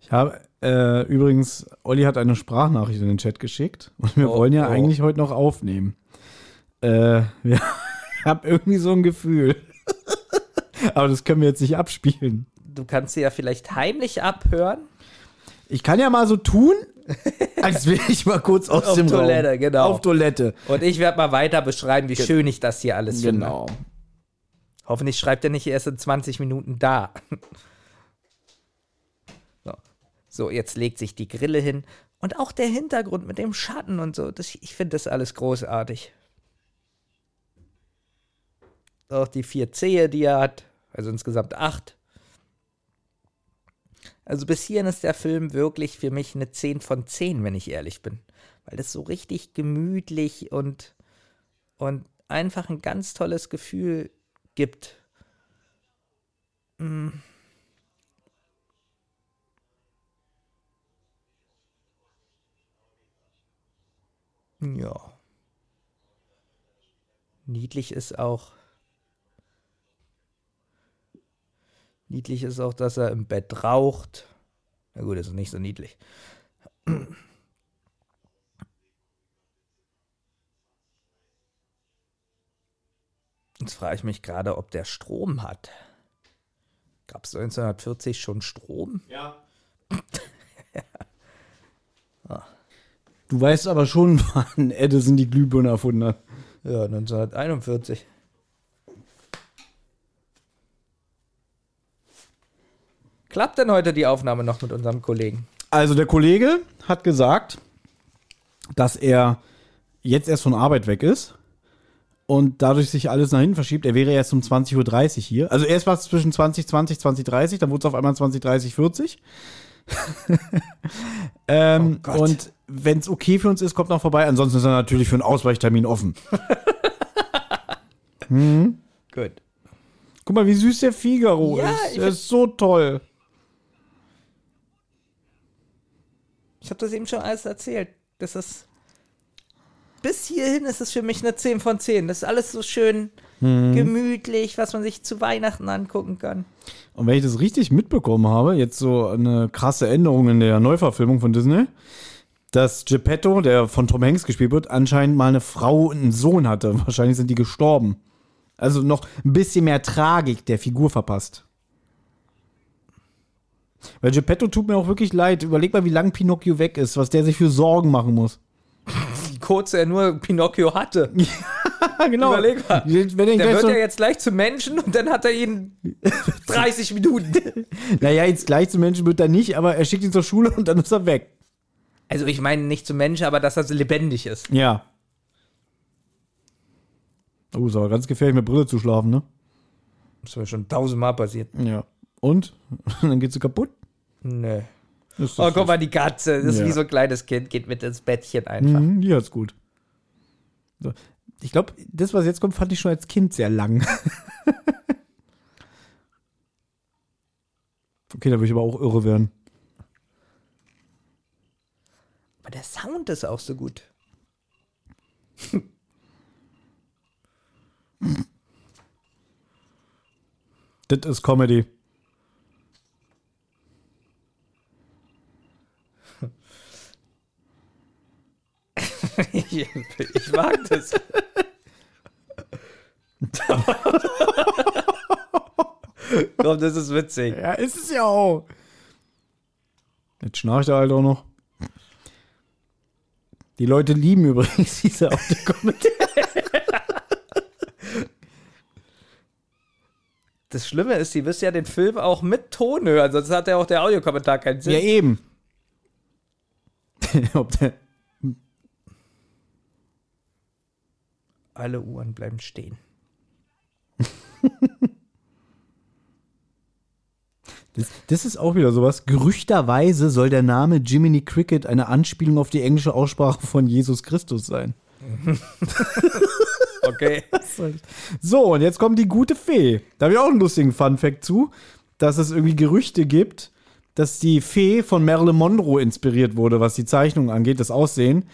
A: Ich habe äh, übrigens, Olli hat eine Sprachnachricht in den Chat geschickt und wir
B: Oh,
A: wollen ja
B: oh.
A: eigentlich heute noch aufnehmen. Äh, wir haben irgendwie so ein Gefühl. Aber das können wir jetzt nicht abspielen.
B: Du kannst sie ja vielleicht heimlich abhören.
A: Ich kann ja mal so tun, als wäre ich mal kurz aus
B: Auf
A: dem
B: Toilette,
A: Raum.
B: genau.
A: Auf Toilette.
B: Und ich werde mal weiter beschreiben, wie schön ich das hier alles finde.
A: Genau.
B: Hoffentlich schreibt er nicht erst in 20 Minuten da. So. jetzt legt sich die Grille hin. Und auch der Hintergrund mit dem Schatten und so. Das, ich finde das alles großartig. Auch die vier Zehe, die er hat. Also insgesamt acht. Also bis hierhin ist der Film wirklich für mich eine 10 von 10, wenn ich ehrlich bin. Weil das so richtig gemütlich und, und einfach ein ganz tolles Gefühl gibt. Mm. Ja. Niedlich ist auch. Niedlich ist auch, dass er im Bett raucht. Na gut, das ist nicht so niedlich. Jetzt frage ich mich gerade, ob der Strom hat. Gab es 1940 schon Strom?
A: Ja. Du weißt aber schon, wann Edison die Glühbirne erfunden hat.
B: Ja, 1941. Klappt denn heute die Aufnahme noch mit unserem Kollegen?
A: Also der Kollege hat gesagt, dass er jetzt erst von Arbeit weg ist und dadurch sich alles nach hinten verschiebt. Er wäre erst um 20.30 Uhr hier. Also erst war es zwischen 2020 2030, dann wurde es auf einmal 2030 40. ähm,
B: Oh
A: und wenn es okay für uns ist, kommt noch vorbei. Ansonsten ist er natürlich für einen Ausweichtermin offen.
B: Gut.
A: Guck mal, wie süß der Figaro
B: Ja,
A: ist. Er ist so toll.
B: Ich habe das eben schon alles erzählt. Das ist. Bis hierhin ist es für mich eine 10 von 10. Das ist alles so schön gemütlich, was man sich zu Weihnachten angucken kann.
A: Und wenn ich das richtig mitbekommen habe, jetzt so eine krasse Änderung in der Neuverfilmung von Disney, dass Geppetto, der von Tom Hanks gespielt wird, anscheinend mal eine Frau und einen Sohn hatte. Wahrscheinlich sind die gestorben. Also noch ein bisschen mehr Tragik der Figur verpasst. Weil Geppetto tut mir auch wirklich leid. Überleg mal, wie lang Pinocchio weg ist, was der sich für Sorgen machen muss.
B: Wie kurz er nur Pinocchio hatte.
A: Ja, genau.
B: Überleg mal.
A: Wenn er
B: Der wird
A: so,
B: ja jetzt gleich zum Menschen und dann hat er ihn 30 Minuten.
A: naja, jetzt gleich zum Menschen wird er nicht, aber er schickt ihn zur Schule und dann ist er weg.
B: Also ich meine nicht zum Menschen, aber dass er so lebendig ist.
A: Ja. Oh, ist aber ganz gefährlich mit Brille zu schlafen, ne?
B: Das ist mir schon tausendmal passiert.
A: Ja. Und? dann geht sie kaputt? Ist
B: Oh,
A: das
B: guck mal, die Katze. Das ist
A: Ja.
B: wie so ein kleines Kind, geht mit ins Bettchen einfach.
A: Mhm, die hat's gut. So. Ich glaube, das, was jetzt kommt, fand ich schon als Kind sehr lang. okay, da würde ich aber auch irre werden.
B: Sound ist auch so gut.
A: Das ist Comedy.
B: Ich, ich mag das. Komm, das ist witzig.
A: Ja, ist es ja auch. Jetzt schnarcht er halt auch noch. Die Leute lieben übrigens diese Audiokommentare.
B: Das Schlimme ist, sie wirst ja den Film auch mit Ton hören, sonst hat ja auch der Audiokommentar keinen Sinn.
A: ja, eben. Ob der,
B: Alle Uhren bleiben stehen.
A: das, das ist auch wieder sowas. Gerüchterweise soll der Name Jiminy Cricket eine Anspielung auf die englische Aussprache von Jesus Christus sein.
B: Okay.
A: So, und jetzt kommt die gute Fee. Da habe ich auch einen lustigen Fun-Fact zu, dass es irgendwie Gerüchte gibt, dass die Fee von Marilyn Monroe inspiriert wurde, was die Zeichnung angeht, das Aussehen.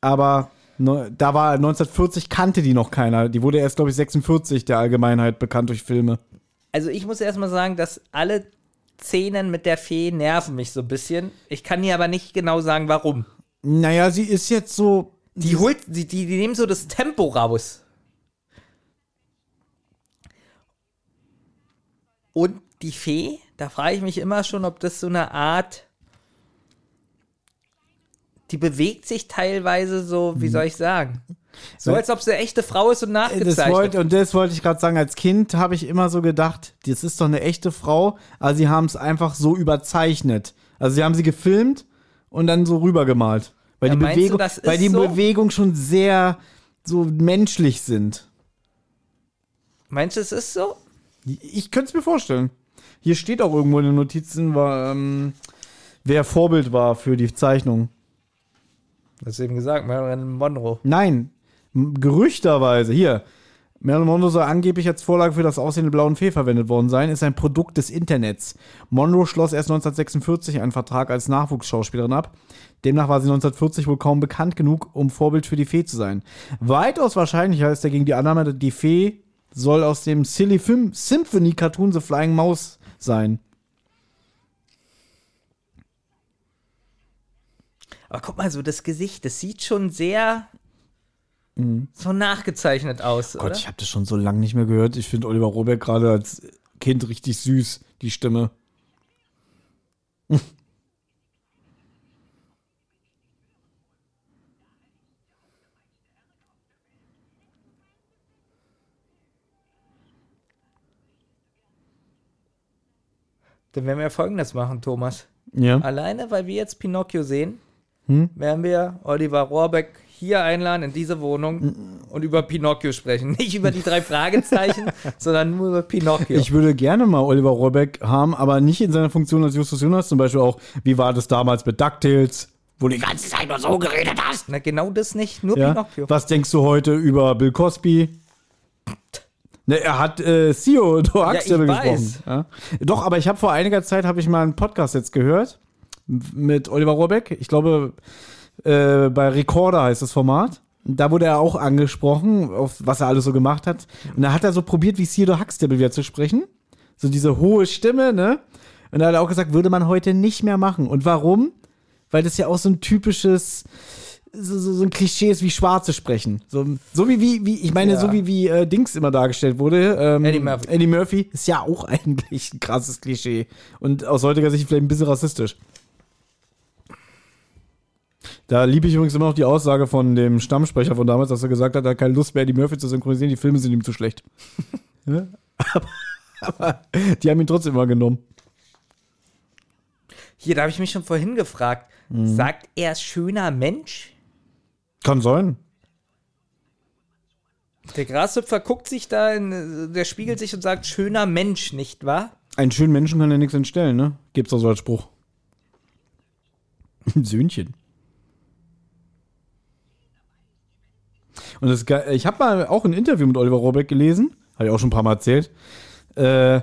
A: Aber ne, da war 1940 kannte die noch keiner. Die wurde erst, glaube ich, 46 der Allgemeinheit bekannt durch Filme.
B: Also ich muss erstmal sagen, dass alle Szenen mit der Fee nerven mich so ein bisschen. Ich kann dir aber nicht genau sagen, warum.
A: Naja, sie ist jetzt so.
B: Die holt, die, die, die nehmen so das Tempo raus. Und die Fee, da frage ich mich immer schon, ob das so eine Art. Die bewegt sich teilweise so, wie soll ich sagen? So, als ob sie eine echte Frau ist und
A: Das
B: nachgezeichnet.
A: wollte, und das wollte ich gerade sagen, als Kind habe ich immer so gedacht, das ist doch eine echte Frau, aber sie haben es einfach so überzeichnet. Also sie haben sie gefilmt und dann so rübergemalt. Weil
B: Ja,
A: die,
B: du,
A: Bewegung,
B: das ist
A: weil die
B: so?
A: Bewegungen schon sehr so menschlich sind.
B: Meinst du, es ist so?
A: Ich könnte es mir vorstellen. Hier steht auch irgendwo in den Notizen, war, ähm, wer Vorbild war für die Zeichnung.
B: Du hast eben gesagt, Marilyn Monroe.
A: Nein, gerüchterweise, hier. Marilyn Monroe soll angeblich als Vorlage für das Aussehen der blauen Fee verwendet worden sein, ist ein Produkt des Internets. Monroe schloss erst 1946 einen Vertrag als Nachwuchsschauspielerin ab. Demnach war sie 1940 wohl kaum bekannt genug, um Vorbild für die Fee zu sein. Weitaus wahrscheinlicher ist dagegen die Annahme, die Fee soll aus dem Silly Film Symphony Cartoon The Flying Mouse sein.
B: Aber guck mal, so das Gesicht, das sieht schon sehr so nachgezeichnet aus, oder?
A: Gott, ich habe das schon so lange nicht mehr gehört. Ich finde Oliver Rohrbeck gerade als Kind richtig süß, die Stimme.
B: Dann werden wir folgendes machen, Thomas.
A: Ja.
B: Alleine, weil wir jetzt Pinocchio sehen, werden wir Oliver Rohrbeck hier einladen in diese Wohnung und über Pinocchio sprechen. Nicht über die drei Fragezeichen, sondern nur über Pinocchio.
A: Ich würde gerne mal Oliver Rohrbeck haben, aber nicht in seiner Funktion als Justus Jonas. Zum Beispiel auch, wie war das damals mit DuckTales, wo du die ganze Zeit nur so geredet hast.
B: Na, genau das nicht, nur
A: Ja?
B: Pinocchio.
A: Was denkst du heute über Bill Cosby? Ne, er hat äh, Huxtable
B: ich weiß.
A: gesprochen. Ja? Doch, aber ich habe vor einiger Zeit habe ich mal einen Podcast jetzt gehört mit Oliver Rohrbeck. Ich glaube, äh, bei Recorder heißt das Format. Da wurde er auch angesprochen, auf was er alles so gemacht hat. Und da hat er so probiert, wie Theodore Huxtable wieder zu sprechen. So diese hohe Stimme, ne? Und da hat er auch gesagt, würde man heute nicht mehr machen. Und warum? Weil das ja auch so ein typisches, so, so, so ein Klischee ist, wie Schwarze sprechen. So, so wie, wie, wie, ich meine,
B: Ja.
A: so wie, wie äh, Dings immer dargestellt wurde. Ähm,
B: Eddie Murphy.
A: Eddie Murphy ist ja auch eigentlich ein krasses Klischee. Und aus heutiger Sicht vielleicht ein bisschen rassistisch. Da liebe ich übrigens immer noch die Aussage von dem Stammsprecher von damals, dass er gesagt hat, er hat keine Lust mehr, Eddie Murphy zu synchronisieren, die Filme sind ihm zu schlecht. Aber, aber die haben ihn trotzdem immer genommen.
B: Hier, da habe ich mich schon vorhin gefragt.
A: Mhm.
B: Sagt er schöner Mensch?
A: Kann sein.
B: Der Grashüpfer guckt sich da, in, der spiegelt sich und sagt schöner Mensch, nicht wahr?
A: Einen schönen Menschen kann ja nichts entstellen, ne? Gibt's doch so als Spruch. Ein Söhnchen. Und das, ich habe mal auch ein Interview mit Oliver Rohrbeck gelesen, habe ich auch schon ein paar Mal erzählt, äh,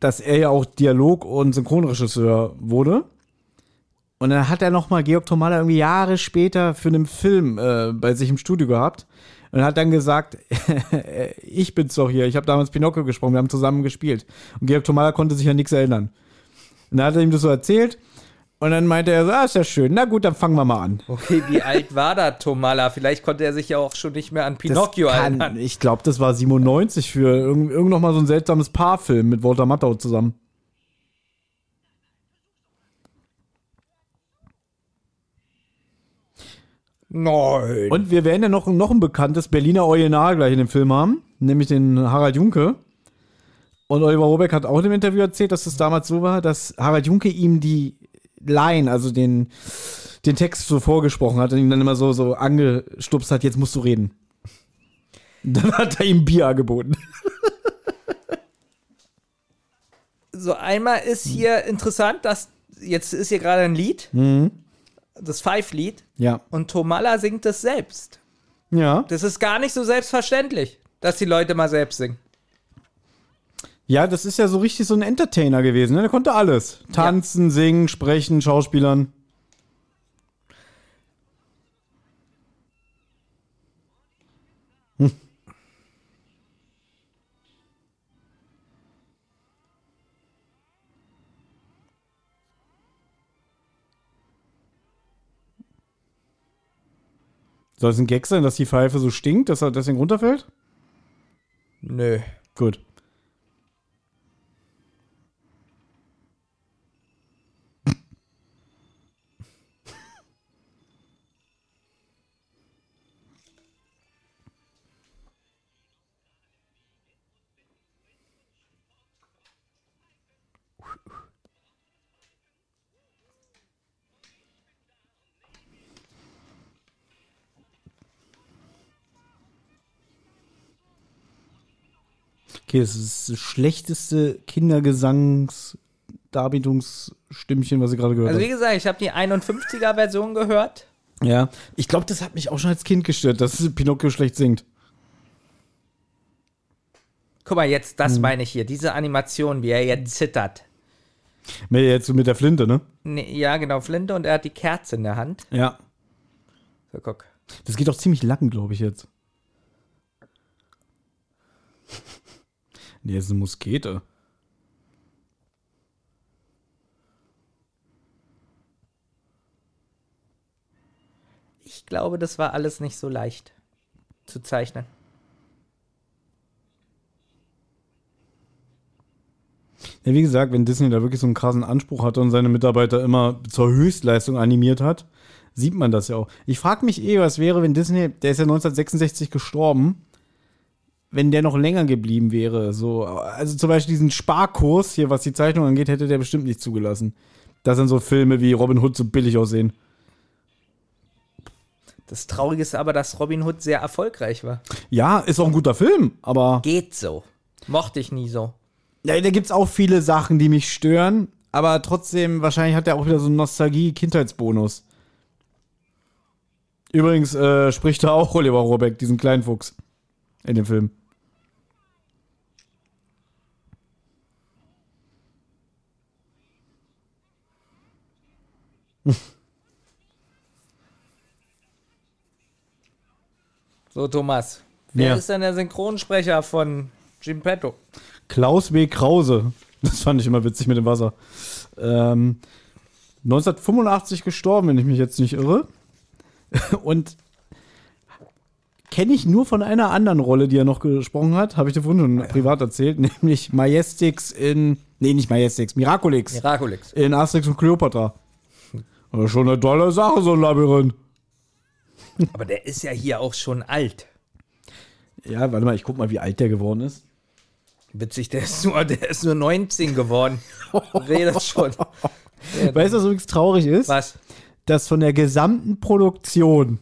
A: dass er ja auch Dialog- und Synchronregisseur wurde. Und dann hat er nochmal Georg Tomala irgendwie Jahre später für einen Film äh, bei sich im Studio gehabt und hat dann gesagt, ich bin's doch hier, ich habe damals Pinocchio gesprochen, wir haben zusammen gespielt. Und Georg Tomala konnte sich an nichts erinnern. Und dann hat er ihm das so erzählt und dann meinte er so, ah, ist ja schön, na gut, dann fangen wir mal an.
B: Okay, wie alt war da Tomala? Vielleicht konnte er sich ja auch schon nicht mehr an Pinocchio
A: kann-
B: erinnern.
A: Ich glaube, das war 97 für irgend, irgend noch mal so ein seltsames Paarfilm mit Walter Matthau zusammen.
B: Nein.
A: Und wir werden ja noch, noch ein bekanntes Berliner Original gleich in dem Film haben, nämlich den Harald Junke. Und Oliver Robeck hat auch in dem Interview erzählt, dass es damals so war, dass Harald Junke ihm die Line, also den, den Text so vorgesprochen hat und ihn dann immer so, so angestupst hat, jetzt musst du reden. Dann hat er ihm Bier angeboten.
B: So, einmal ist hier interessant, dass jetzt ist hier gerade ein Lied, das Five-Lied,
A: Ja.
B: und Tomala singt es selbst.
A: Ja.
B: Das ist gar nicht so selbstverständlich, dass die Leute mal selbst singen.
A: Ja, das ist ja so richtig so ein Entertainer gewesen, ne? Der konnte alles. Tanzen, singen, sprechen, Schauspielern. Hm. Soll es ein Gag sein, dass die Pfeife so stinkt, dass er deswegen runterfällt?
B: Nö.
A: Gut. Okay, das ist das schlechteste Kindergesangsdarbietungsstimmchen, was ich gerade gehört
B: Also wie
A: habe.
B: gesagt, ich habe die 51er-Version gehört.
A: Ja, ich glaube, das hat mich auch schon als Kind gestört, dass Pinocchio schlecht singt.
B: Guck mal, jetzt, das
A: Hm.
B: meine ich hier, diese Animation, wie er jetzt zittert.
A: Mit, jetzt mit der Flinte, ne?
B: Nee, ja, genau, Flinte und er hat die Kerze in der Hand.
A: Ja.
B: So, guck.
A: Das geht auch ziemlich lang, glaube ich, jetzt. Nee, das ist eine Muskete.
B: Ich glaube, das war alles nicht so leicht zu zeichnen.
A: Ja, wie gesagt, wenn Disney da wirklich so einen krassen Anspruch hatte und seine Mitarbeiter immer zur Höchstleistung animiert hat, sieht man das ja auch. Ich frage mich eh, was wäre, wenn Disney, der ist ja 1966 gestorben, wenn der noch länger geblieben wäre. So, also zum Beispiel diesen Sparkurs hier, was die Zeichnung angeht, hätte der bestimmt nicht zugelassen. Dass dann so Filme wie Robin Hood so billig aussehen.
B: Das Traurige ist aber, dass Robin Hood sehr erfolgreich war.
A: Ja, ist auch ein guter Film, aber
B: Geht so. Mochte ich nie so.
A: ja, da gibt's auch viele Sachen, die mich stören. Aber trotzdem, wahrscheinlich hat er auch wieder so einen Nostalgie-Kindheitsbonus. Übrigens äh, spricht da auch Oliver Rohrbeck, diesen kleinen Fuchs in dem Film.
B: So, Thomas. Wer
A: Ja.
B: ist denn der Synchronsprecher von Jim Petto?
A: Klaus W. Krause. Das fand ich immer witzig mit dem Wasser. Ähm, 1985 gestorben, wenn ich mich jetzt nicht irre. Und kenne ich nur von einer anderen Rolle, die er noch gesprochen hat. Habe ich dir vorhin schon privat erzählt, nämlich Majestix in. Nee, nicht Majestix, Miraculix.
B: Miraculix.
A: in Asterix und Cleopatra. Das ist schon eine tolle Sache, so ein Labyrinth.
B: Aber der ist ja hier auch schon alt.
A: Ja, warte mal, ich guck mal, wie alt der geworden ist.
B: Witzig, der ist nur, der ist nur 19 geworden. Redet schon.
A: Weißt du, was übrigens traurig ist?
B: Was?
A: dass von der gesamten Produktion,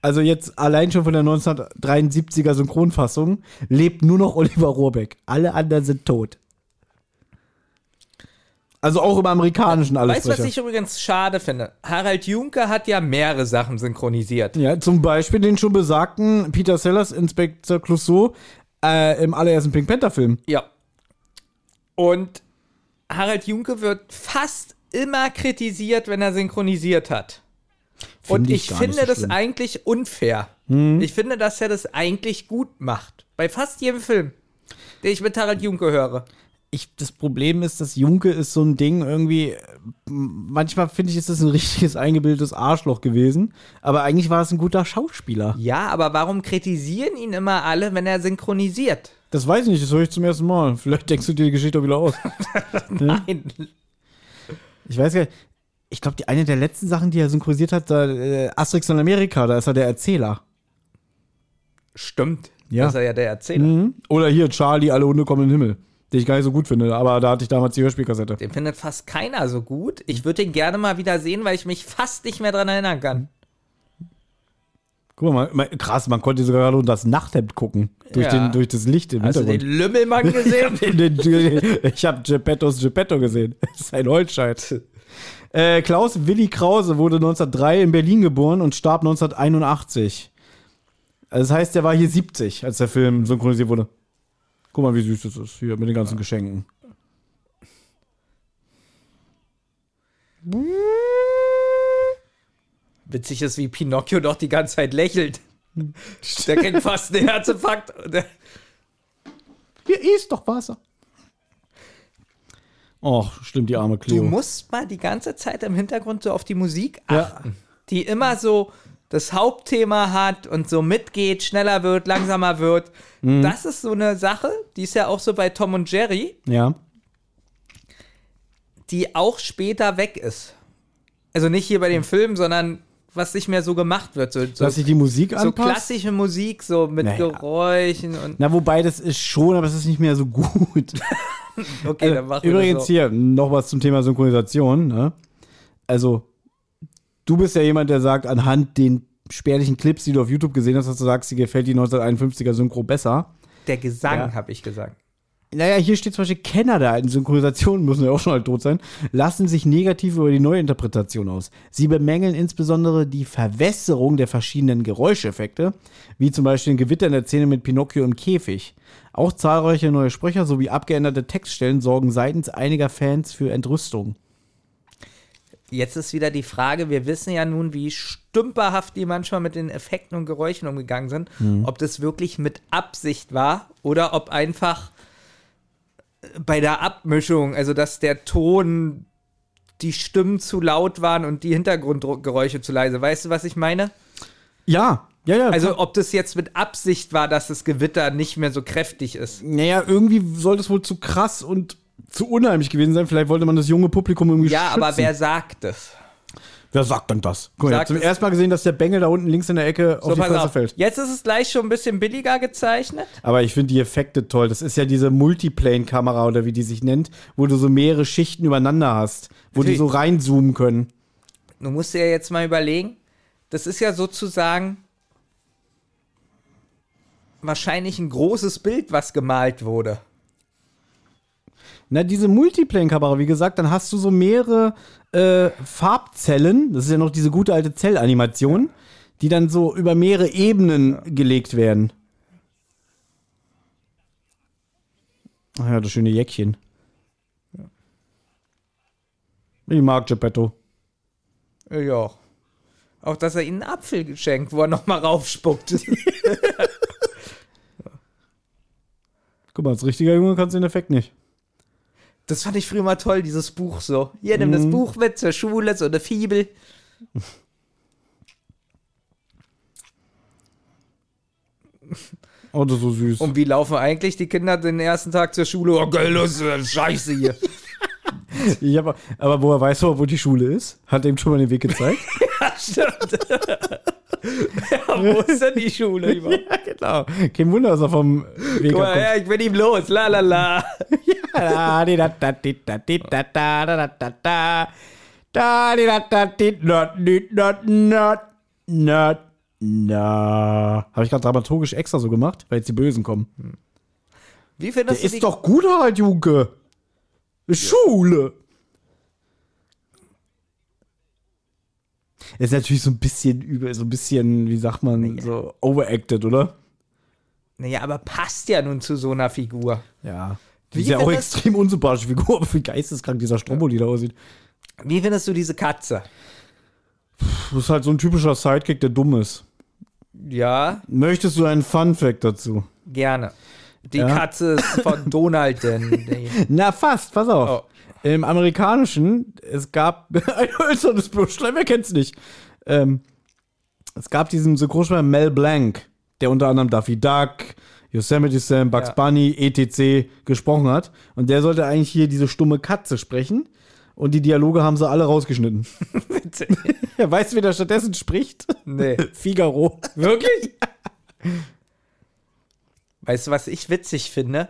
A: also jetzt allein schon von der 1973er Synchronfassung, lebt nur noch Oliver Rohrbeck. Alle anderen sind tot. Also auch im amerikanischen alles.
B: Weißt du, was ich übrigens schade finde? Harald Junke hat ja mehrere Sachen synchronisiert.
A: Ja, zum Beispiel den schon besagten Peter Sellers Inspector Clouseau äh, im allerersten Pink Panther Film.
B: Ja. Und Harald Junke wird fast immer kritisiert, wenn er synchronisiert hat.
A: Find
B: Und
A: ich
B: ich, finde
A: so
B: das
A: schlimm.
B: eigentlich unfair. Ich finde, dass er das eigentlich gut macht. Bei fast jedem Film, den ich mit Harald Junke höre.
A: Ich, das Problem ist, dass Junke ist so ein Ding irgendwie, äh, manchmal finde ich, ist das ein richtiges eingebildetes Arschloch gewesen, aber eigentlich war es ein guter Schauspieler.
B: Ja, aber warum kritisieren ihn immer alle, wenn er synchronisiert?
A: Das weiß ich nicht, das höre ich zum ersten Mal. Vielleicht denkst du dir die Geschichte auch wieder aus.
B: Nein.
A: Ich weiß gar nicht, ich glaube, die eine der letzten Sachen, die er synchronisiert hat, da, äh, Asterix in Amerika, da ist er der Erzähler.
B: Stimmt.
A: Ja.
B: Das ist ja der Erzähler.
A: Mhm. Oder hier, Charlie, alle Hunde kommen in den Himmel. Den ich gar nicht so gut finde, aber da hatte ich damals die Hörspielkassette.
B: Den findet fast keiner so gut. Ich würde den gerne mal wieder sehen, weil ich mich fast nicht mehr dran erinnern kann.
A: Guck mal, krass, man konnte sogar nur das Nachthemd gucken. Durch,
B: Ja.
A: den, durch das Licht im
B: Hast du den
A: Hintergrund.
B: Lümmelmann gesehen?
A: Ich habe Geppettos Geppetto gesehen. Das ist ein Holzscheit. Äh, Klaus Willi Krause wurde 1903 in Berlin geboren und starb 1981. Also das heißt, er war hier 70, als der Film synchronisiert wurde. Guck mal, wie süß das ist. Hier mit den ganzen Geschenken.
B: Witzig ist, wie Pinocchio doch die ganze Zeit lächelt. Der kennt fast einen Herzinfarkt.
A: Hier ist doch Wasser. Och, stimmt, die arme
B: Du
A: Cleo.
B: musst mal die ganze Zeit im Hintergrund so auf die Musik
A: Ja.
B: achten, die immer so das Hauptthema hat und so mitgeht, schneller wird, langsamer wird.
A: Mhm.
B: Das ist so eine Sache, die ist ja auch so bei Tom und Jerry,
A: Ja.
B: die auch später weg ist. Also nicht hier bei dem Film, sondern was nicht mehr so gemacht wird. So, so,
A: Dass sich die Musik
B: so
A: anpasst.
B: klassische Musik, so mit
A: Naja.
B: Geräuschen und.
A: Na, wobei das ist schon, aber es ist nicht mehr so gut.
B: Okay, dann machen wir
A: Übrigens
B: das so.
A: hier noch was zum Thema Synchronisation. Ne? Also, du bist ja jemand, der sagt, anhand den spärlichen Clips, die du auf YouTube gesehen hast, dass du sagst, dir gefällt die 1951er Synchro besser.
B: Der Gesang,
A: Ja.
B: habe ich gesagt.
A: Naja, hier steht zum Beispiel, Kenner der alten Synchronisation, müssen ja auch schon halt tot sein, lassen sich negativ über die Neuinterpretation aus. Sie bemängeln insbesondere die Verwässerung der verschiedenen Geräuscheffekte, wie zum Beispiel ein Gewitter in der Szene mit Pinocchio im Käfig. Auch zahlreiche neue Sprecher sowie abgeänderte Textstellen sorgen seitens einiger Fans für Entrüstung.
B: Jetzt ist wieder die Frage, wir wissen ja nun, wie stümperhaft die manchmal mit den Effekten und Geräuschen umgegangen sind, ob das wirklich mit Absicht war oder ob einfach bei der Abmischung, also dass der Ton, die Stimmen zu laut waren und die Hintergrundgeräusche zu leise. Weißt du, was ich meine?
A: Ja, ja, ja.
B: Also ob das jetzt mit Absicht war, dass das Gewitter nicht mehr so kräftig ist.
A: naja, irgendwie soll das wohl zu krass und zu unheimlich gewesen sein. Vielleicht wollte man das junge Publikum irgendwie
B: Ja, aber
A: schützen.
B: wer sagt es?
A: Wer sagt denn das? Guck mal, zum ersten Mal gesehen, dass der Bengel da unten links in der Ecke auf
B: So,
A: die
B: pass
A: Fresse
B: auf.
A: fällt.
B: Jetzt ist es gleich schon ein bisschen billiger gezeichnet.
A: Aber ich finde die Effekte toll. Das ist ja diese Multiplane-Kamera oder wie die sich nennt, wo du so mehrere Schichten übereinander hast, wo die
B: Natürlich.
A: so reinzoomen können.
B: Du musst dir ja jetzt mal überlegen, das ist ja sozusagen wahrscheinlich ein großes Bild, was gemalt wurde.
A: Na, diese Multiplane-Kamera, wie gesagt, dann hast du so mehrere äh, Farbzellen. Das ist ja noch diese gute alte Zellanimation, die dann so über mehrere Ebenen gelegt werden. Ach ja, das schöne Jäckchen. Ich mag Geppetto.
B: Ja. Auch, dass er ihnen einen Apfel geschenkt, wo er nochmal raufspuckt.
A: Guck mal, als richtiger Junge kannst du den Effekt nicht.
B: Das fand ich früher mal toll, dieses Buch so. Hier, nimm
A: Mhm.
B: das Buch mit zur Schule, so eine Fibel.
A: Oh, das ist so süß.
B: Und wie laufen eigentlich die Kinder den ersten Tag zur Schule? Oh, geil, das ist scheiße hier.
A: Ich hab, aber woher weißt du, wo die Schule ist? Hat er ihm schon mal den Weg gezeigt?
B: Stimmt. Ja, wo ist denn die Schule überhaupt?
A: ja, genau. Kein Wunder, dass er vom Weg
B: Guck mal, ja, ich bin ihm los. La la la.
A: Da, di, da, da, da, da, da, da, da, da, da. Da, da, da, di, not, not, not, na. Habe ich gerade dramaturgisch extra so gemacht, weil jetzt die Bösen kommen.
B: Wie
A: Der
B: findest du
A: ist doch gut, Harald Junke. Schule. Ist natürlich so ein bisschen über, so ein bisschen, wie sagt man, so overacted, oder?
B: Naja, aber passt ja nun zu so einer Figur.
A: Ja. Die ist ja auch extrem unsympathische Figur, aber wie geisteskrank dieser Stromboli da aussieht.
B: Wie findest du diese Katze?
A: Das ist halt so ein typischer Sidekick, der dumm ist.
B: Ja,
A: Möchtest du einen Fun Fact dazu?
B: gerne. Die
A: Ja.
B: Katze ist von Donald denn.
A: Na, fast, pass auf.
B: Oh.
A: Im amerikanischen, es gab ein hölzernes Bürschlein, wer kennt's nicht? Ähm, es gab diesen Synchronsprecher Mel Blanc, der unter anderem Daffy Duck, Yosemite Sam, Bugs
B: Ja.
A: Bunny, etc. gesprochen hat. Und der sollte eigentlich hier diese stumme Katze sprechen. Und die Dialoge haben sie alle rausgeschnitten. ja, weißt du, wer da stattdessen spricht?
B: nee.
A: Figaro.
B: Wirklich? Weißt du, was ich witzig finde?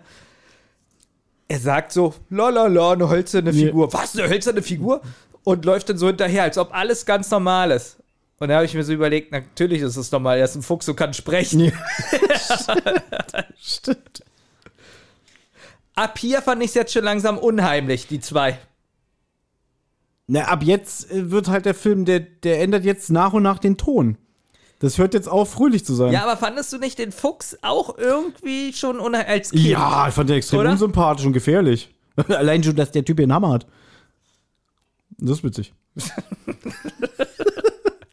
B: Er sagt so, la, eine hölzerne. Figur. Was, eine hölzerne Figur? Und läuft dann so hinterher, als ob alles ganz normal ist. Und da habe ich mir so überlegt, natürlich ist es normal, er ist ein Fuchs und kann sprechen.
A: Nee. Stimmt.
B: Ab hier fand ich es jetzt schon langsam unheimlich, die zwei.
A: Na, ab jetzt äh, wird halt der Film, der, der ändert jetzt nach und nach den Ton. Das hört jetzt auf, fröhlich zu sein.
B: Ja, aber fandest du nicht den Fuchs auch irgendwie schon als Kind?
A: Ja, ich fand den extrem
B: Oder?
A: unsympathisch und gefährlich. Allein schon, dass der Typ hier einen Hammer hat. Das ist witzig.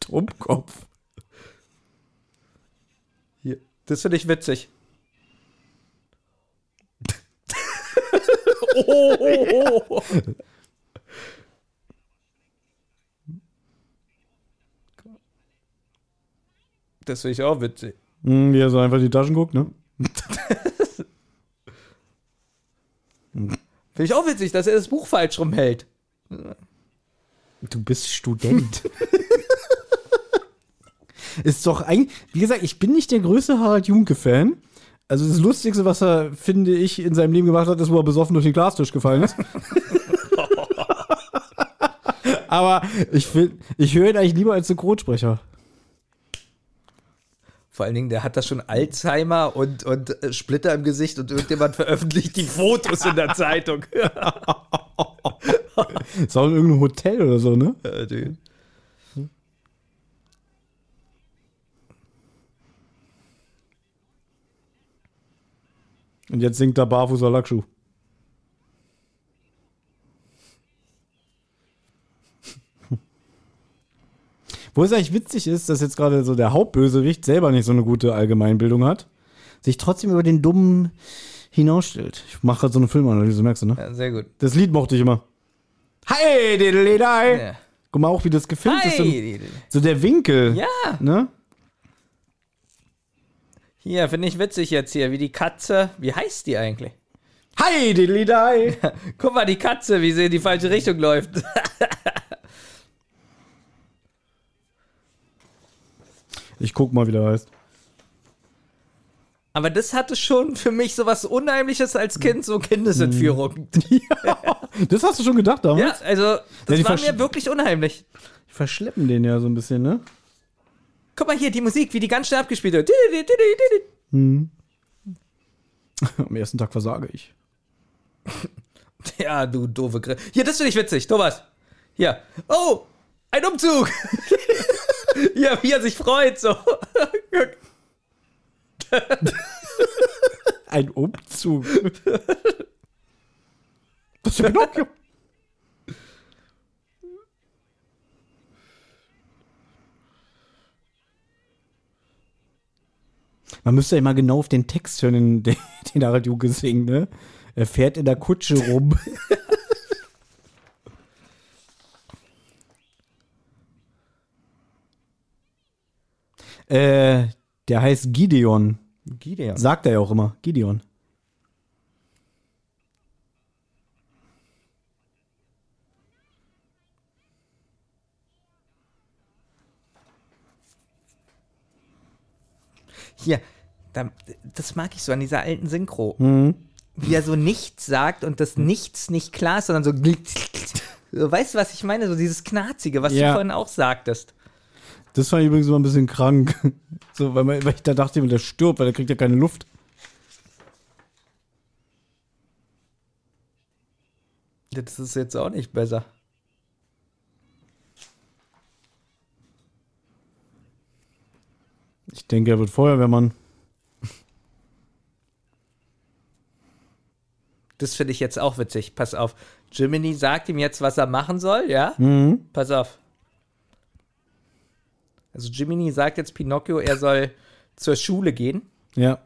A: Trumpkopf.
B: Hier. Das finde ich witzig. oh, oh, oh. Das finde ich auch witzig.
A: Hm, wie er so einfach in die Taschen guckt, ne?
B: Finde ich auch witzig, dass er das Buch falsch rumhält.
A: Du bist Student. ist doch eigentlich, wie gesagt, ich bin nicht der größte Harald Junke-Fan. Also das Lustigste, was er, finde ich, in seinem Leben gemacht hat, ist, wo er besoffen durch den Glastisch gefallen ist. Aber ich, find- ich höre ihn eigentlich lieber als Synchronsprecher.
B: Vor allen Dingen, der hat da schon Alzheimer und, und äh, Splitter im Gesicht und irgendjemand veröffentlicht die Fotos in der Zeitung.
A: Ist auch in irgendeinem Hotel oder so, ne?
B: Ja, dude.
A: Und jetzt singt er Barfußer Lackschuh. Wo es eigentlich witzig ist, dass jetzt gerade so der Hauptbösewicht selber nicht so eine gute Allgemeinbildung hat, sich trotzdem über den Dummen hinausstellt. Ich mache gerade so eine Filmanalyse, merkst du, ne?
B: Ja, sehr gut.
A: Das Lied mochte ich immer. Hi, diddly-di.
B: Ja.
A: Guck mal auch, wie das gefilmt ist.
B: Hi.
A: So der Winkel.
B: Ja,
A: Ne?
B: hier finde ich witzig jetzt hier, wie die Katze. Wie heißt die eigentlich?
A: Hi, diddly-di.
B: Guck mal, die Katze, wie sie in die falsche Richtung läuft.
A: Ich guck mal, wie der heißt.
B: Aber das hatte schon für mich so was Unheimliches als Kind, so Kindesentführung.
A: Das hast du schon gedacht damals?
B: Ja, also,
A: Ja,
B: das
A: die
B: war mir wirklich unheimlich.
A: Die verschleppen den ja so ein bisschen, ne?
B: Guck mal hier, die Musik, wie die ganz schnell abgespielt wird.
A: Am ersten Tag versage ich.
B: Ja, du doofe Grill. Hier, das finde ich witzig. Thomas. Hier. Oh, ein Umzug. ja, wie er sich freut, so.
A: Ein Umzug. Das ist Pinocchio. Man müsste ja immer genau auf den Text hören, den, den Junke singt, ne? Er fährt in der Kutsche rum. Äh, der heißt Gideon.
B: Gideon.
A: Sagt er ja auch immer. Gideon.
B: Hier, da, das mag ich so an dieser alten Synchro.
A: Mhm.
B: Wie er so nichts sagt und das Nichts nicht klar ist, sondern so. so weißt du, was ich meine? So dieses Knarzige, was
A: Ja.
B: du vorhin auch sagtest.
A: Das fand ich übrigens immer ein bisschen krank. So, weil, man, weil ich da dachte, der stirbt, weil der kriegt ja keine Luft.
B: Das ist jetzt auch nicht besser.
A: Ich denke, er wird Feuerwehrmann.
B: Das finde ich jetzt auch witzig. Pass auf. Jiminy sagt ihm jetzt, was er machen soll, ja? Pass auf. Also Jiminy sagt jetzt Pinocchio, er soll zur Schule gehen.
A: Ja.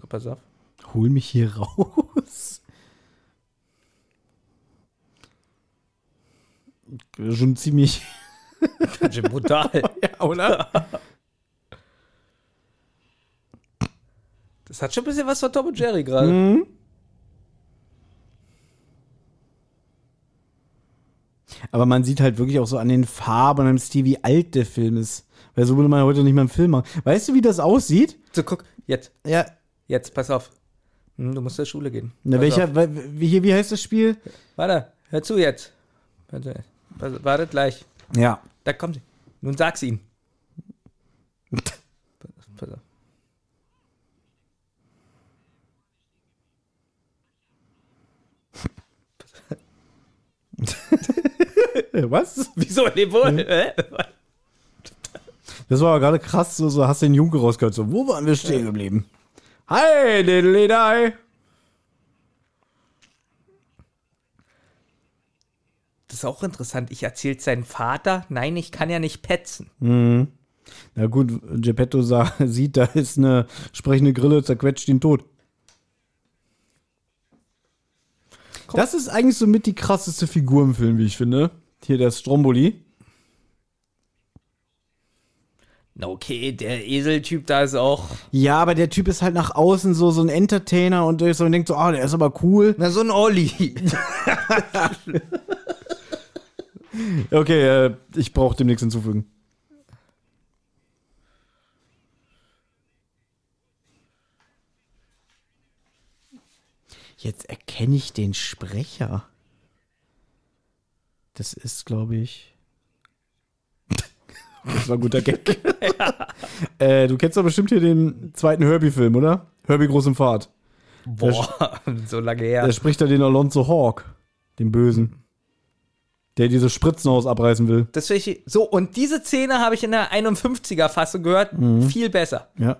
B: So, pass auf.
A: Hol mich hier raus. Schon ziemlich.
B: Schön brutal.
A: Ja, oder?
B: Das hat schon ein bisschen was von Tom und Jerry gerade.
A: Mhm. Aber man sieht halt wirklich auch so an den Farben und am Stil, wie alt der Film ist. Weil so würde man heute nicht mehr einen Film machen. Weißt du, wie das aussieht?
B: So, guck, jetzt,
A: Ja.
B: jetzt, pass auf. Hm, du musst zur Schule gehen.
A: Na,
B: Pass
A: welcher,
B: auf.
A: wie, heißt das Spiel?
B: Warte, hör zu jetzt. Warte, wartet gleich.
A: Ja.
B: Da kommt sie. Nun sag's ihm. Pass, pass auf.
A: Was?
B: Wieso? Nee, wohl. Hä?
A: Das war aber gerade krass, so, so hast du den Junke rausgehört. So, wo waren wir stehen geblieben? Hi, diddly die.
B: Das ist auch interessant. Ich erzählt seinen Vater, nein, ich kann ja nicht petzen.
A: Na gut, Geppetto sah, sieht, da ist eine sprechende Grille, zerquetscht ihn tot. Das ist eigentlich so mit die krasseste Figur im Film, wie ich finde. Hier der Stromboli.
B: Na okay, der Eseltyp da ist auch.
A: Ja, aber der Typ ist halt nach außen so, so ein Entertainer und so und denkt so, ah, der ist aber cool.
B: Na, so ein Olli.
A: Okay, äh, ich brauche dem nichts hinzufügen. Jetzt erkenne ich den Sprecher. Das ist, glaube ich. Das war ein guter Gag. äh, du kennst doch bestimmt hier den zweiten Herbie-Film, oder? Herbie groß im Fahrt.
B: Boah, so lange her.
A: Der spricht da den Alonso Hawk, den Bösen. Der dieses Spritzenhaus abreißen will.
B: Das finde ich, so, und diese Szene habe ich in der 51er-Fassung gehört. Viel besser.
A: Ja.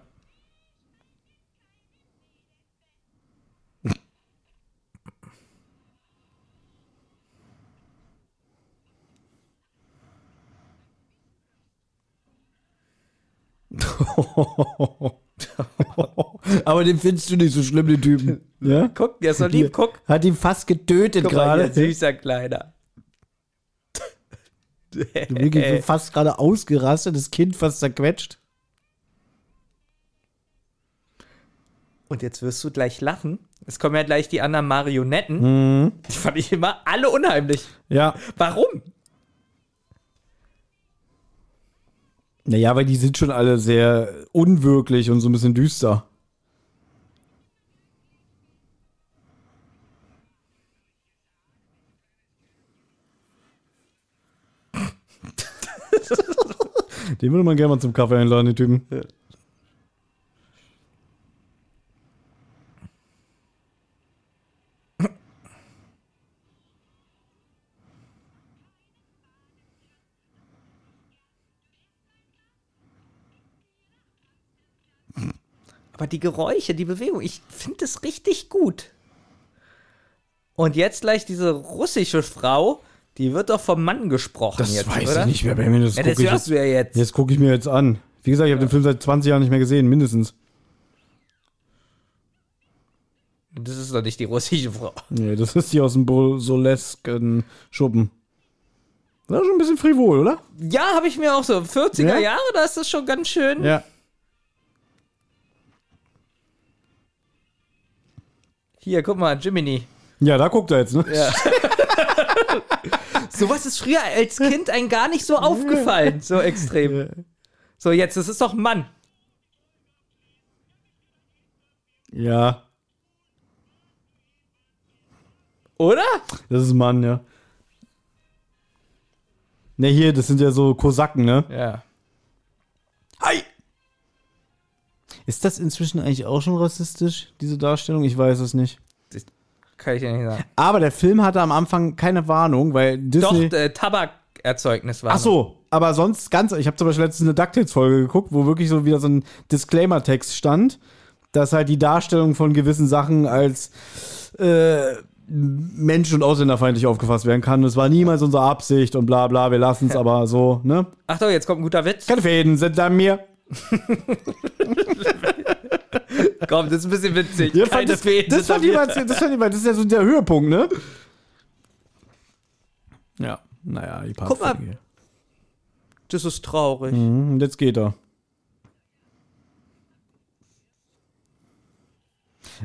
A: Aber den findest du nicht so schlimm, den Typen. Ja?
B: Guck, der ist so lieb, guck.
A: Hat ihn fast getötet gerade.
B: süßer Kleiner.
A: Wirklich fast gerade ausgerastet, das Kind fast zerquetscht.
B: Und jetzt wirst du gleich lachen. Es kommen ja gleich die anderen Marionetten.
A: Mhm.
B: Die fand ich immer alle unheimlich.
A: Ja.
B: Warum?
A: Naja, weil die sind schon alle sehr unwirklich und so ein bisschen düster. Den würde man gerne mal zum Kaffee einladen, den Typen.
B: Aber die Geräusche, die Bewegung, ich finde es richtig gut. Und jetzt gleich diese russische Frau, die wird doch vom Mann gesprochen
A: Das
B: jetzt,
A: weiß
B: oder?
A: ich nicht mehr, Benjamin. Das
B: Ja,
A: gucke
B: das
A: ich,
B: hörst du ja jetzt.
A: jetzt guck ich mir jetzt an. Wie gesagt, ich habe den Film seit 20 Jahren nicht mehr gesehen, mindestens.
B: Das ist doch nicht die russische Frau.
A: Nee, das ist die aus dem Bolsolesken Schuppen. Das ist schon ein bisschen frivol, oder?
B: Ja, habe ich mir auch so. 40er
A: Ja?
B: Jahre, da ist das schon ganz schön.
A: Ja.
B: Hier, guck mal, Jiminy.
A: Ja, da guckt er jetzt, ne?
B: Ja. Sowas ist früher als Kind einem gar nicht so aufgefallen, so extrem. So, jetzt, das ist doch ein Mann.
A: Ja,
B: Oder?
A: das ist ein Mann, ja. Ne, hier, das sind ja so Kosaken, ne?
B: Ja.
A: Ist das inzwischen eigentlich auch schon rassistisch, diese Darstellung? Ich weiß es nicht.
B: Das kann ich ja nicht sagen.
A: Aber der Film hatte am Anfang keine Warnung, weil Disney.
B: Doch, äh, Tabakerzeugnis war.
A: Ach so, aber sonst ganz. Ich habe zum Beispiel letztens eine DuckTales-Folge geguckt, wo wirklich so wieder so ein Disclaimer-Text stand. dass halt die Darstellung von gewissen Sachen als äh, Mensch- und Ausländerfeindlich aufgefasst werden kann. Es war niemals unsere Absicht und bla bla, wir lassen es aber so, ne?
B: Achtung, jetzt kommt ein guter Witz.
A: Keine Fäden sind an mir.
B: Komm, das ist ein bisschen witzig.
A: Ja,
B: Keine
A: das,
B: Fäden
A: das, fand mal, das, fand mal, das ist ja so der Höhepunkt, ne? Ja, naja, die
B: Guck mal.
A: Parkfliege.
B: Das ist traurig.
A: Mhm, und jetzt geht er.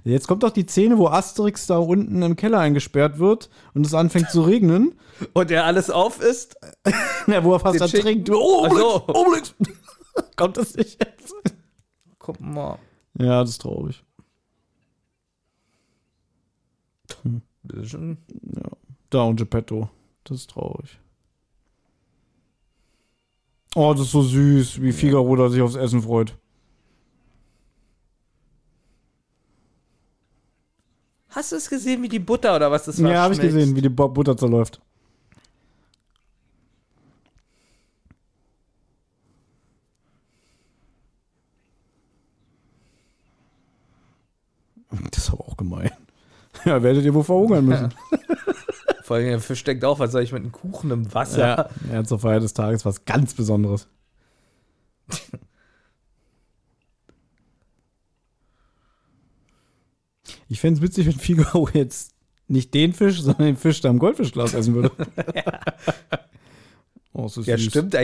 A: Jetzt kommt doch die Szene, wo Asterix da unten im Keller eingesperrt wird und es anfängt zu regnen.
B: Und er alles auf ist.
A: Ja, wo er fast ertrinkt. Oh,
B: Ach so.
A: Obelix, Obelix. Kommt das nicht jetzt?
B: Guck mal.
A: Ja, das ist traurig.
B: Das ist schon
A: Da und Geppetto. Das ist traurig. Oh, das ist so süß, wie Figaro da sich aufs Essen freut.
B: Hast du es gesehen, wie die Butter oder was das war?
A: Ja, habe ich gesehen, wie die Bu- Butter zerläuft. Das ist aber auch gemein. Ja, werdet ihr wohl verhungern müssen.
B: Vor allem, der Fisch denkt auch, was soll ich mit einem Kuchen im Wasser?
A: Ja, ja zur Feier des Tages was ganz Besonderes. Ich fände es witzig, wenn Figaro jetzt nicht den Fisch, sondern den Fisch da im Goldfischglas essen würde. oh, ist das
B: Ja, stimmt.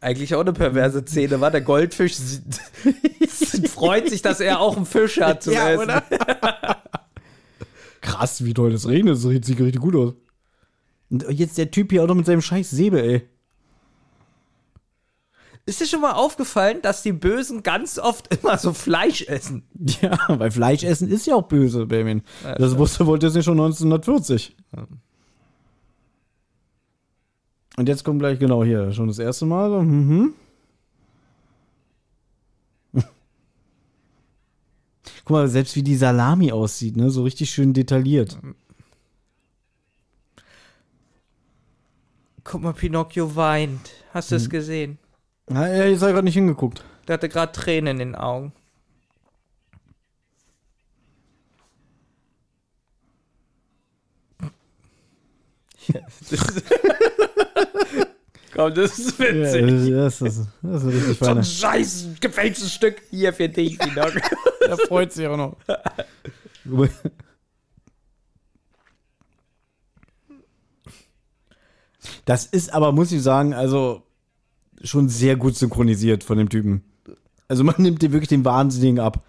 B: Eig- Eigentlich auch eine perverse Szene, war der Goldfisch sie- freut sich, dass er auch einen Fisch hat zum
A: Ja,
B: Essen.
A: oder? Krass, wie toll das regnet. Das sieht, richtig gut aus. Und jetzt der Typ hier auch noch mit seinem scheiß Säbel, ey.
B: Ist dir schon mal aufgefallen, dass die Bösen ganz oft immer so Fleisch essen?
A: Ja, weil Fleisch essen ist ja auch böse, Benjamin. das wusste Walt Disney schon 1940. Und jetzt kommt gleich genau hier, schon das erste Mal. Mhm. Guck mal, selbst wie die Salami aussieht, ne? So richtig schön detailliert.
B: Guck mal, Pinocchio weint. Hast du es gesehen?
A: Na, ja, jetzt habe gerade nicht hingeguckt.
B: Der hatte gerade Tränen in den Augen. Ist Komm, das ist
A: Ja,
B: witzig.
A: das, ist, das ist richtig
B: so ein scheiß gefälschtes Stück hier für dich, Pinocchio.
A: Er freut sich auch noch. Das ist aber, muss ich sagen, also schon sehr gut synchronisiert von dem Typen. Also man nimmt dir wirklich den Wahnsinnigen ab.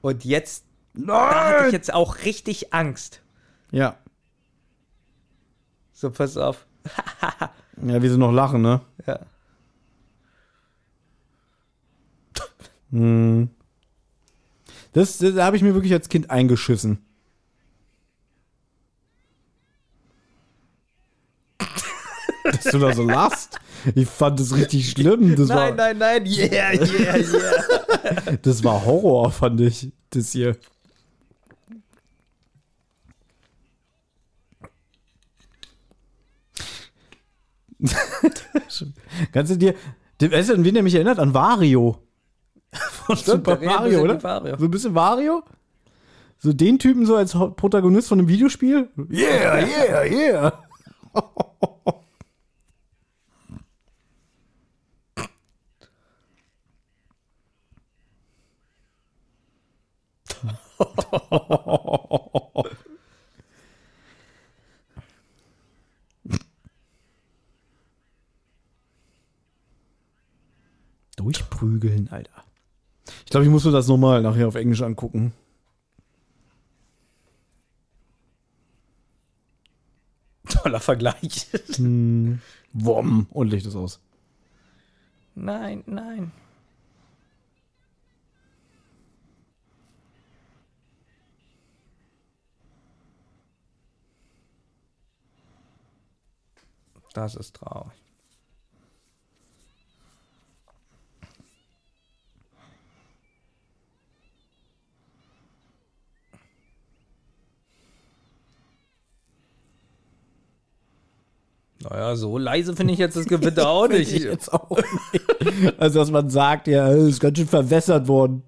B: Und jetzt, da hatte ich jetzt auch richtig Angst.
A: Ja.
B: So, pass auf.
A: Ja, wie sie noch lachen, ne?
B: Ja.
A: Hm. Das, das habe ich mir wirklich als Kind eingeschissen. Dass du da so lachst. Ich fand das richtig schlimm. Das
B: Nein,
A: war,
B: nein, nein. Yeah, yeah, yeah.
A: Das war Horror, fand ich. Das hier. Kannst du dir. Weißt du, an wen der mich erinnert? An Wario. Von Super
B: redet ein
A: Mario, oder?
B: Wario.
A: So ein bisschen Wario? So den Typen so als Protagonist von einem Videospiel? Yeah, yeah, yeah. Durchprügeln, Alter. Ich glaube, ich muss mir das nochmal nachher auf Englisch angucken.
B: Toller Vergleich.
A: Wom. Und Licht ist aus.
B: Nein, nein. Das ist traurig. Naja, so leise finde ich jetzt das Gewitter auch nicht.
A: Ich jetzt auch nicht. Also, dass man sagt, ja, es ist ganz schön verwässert worden.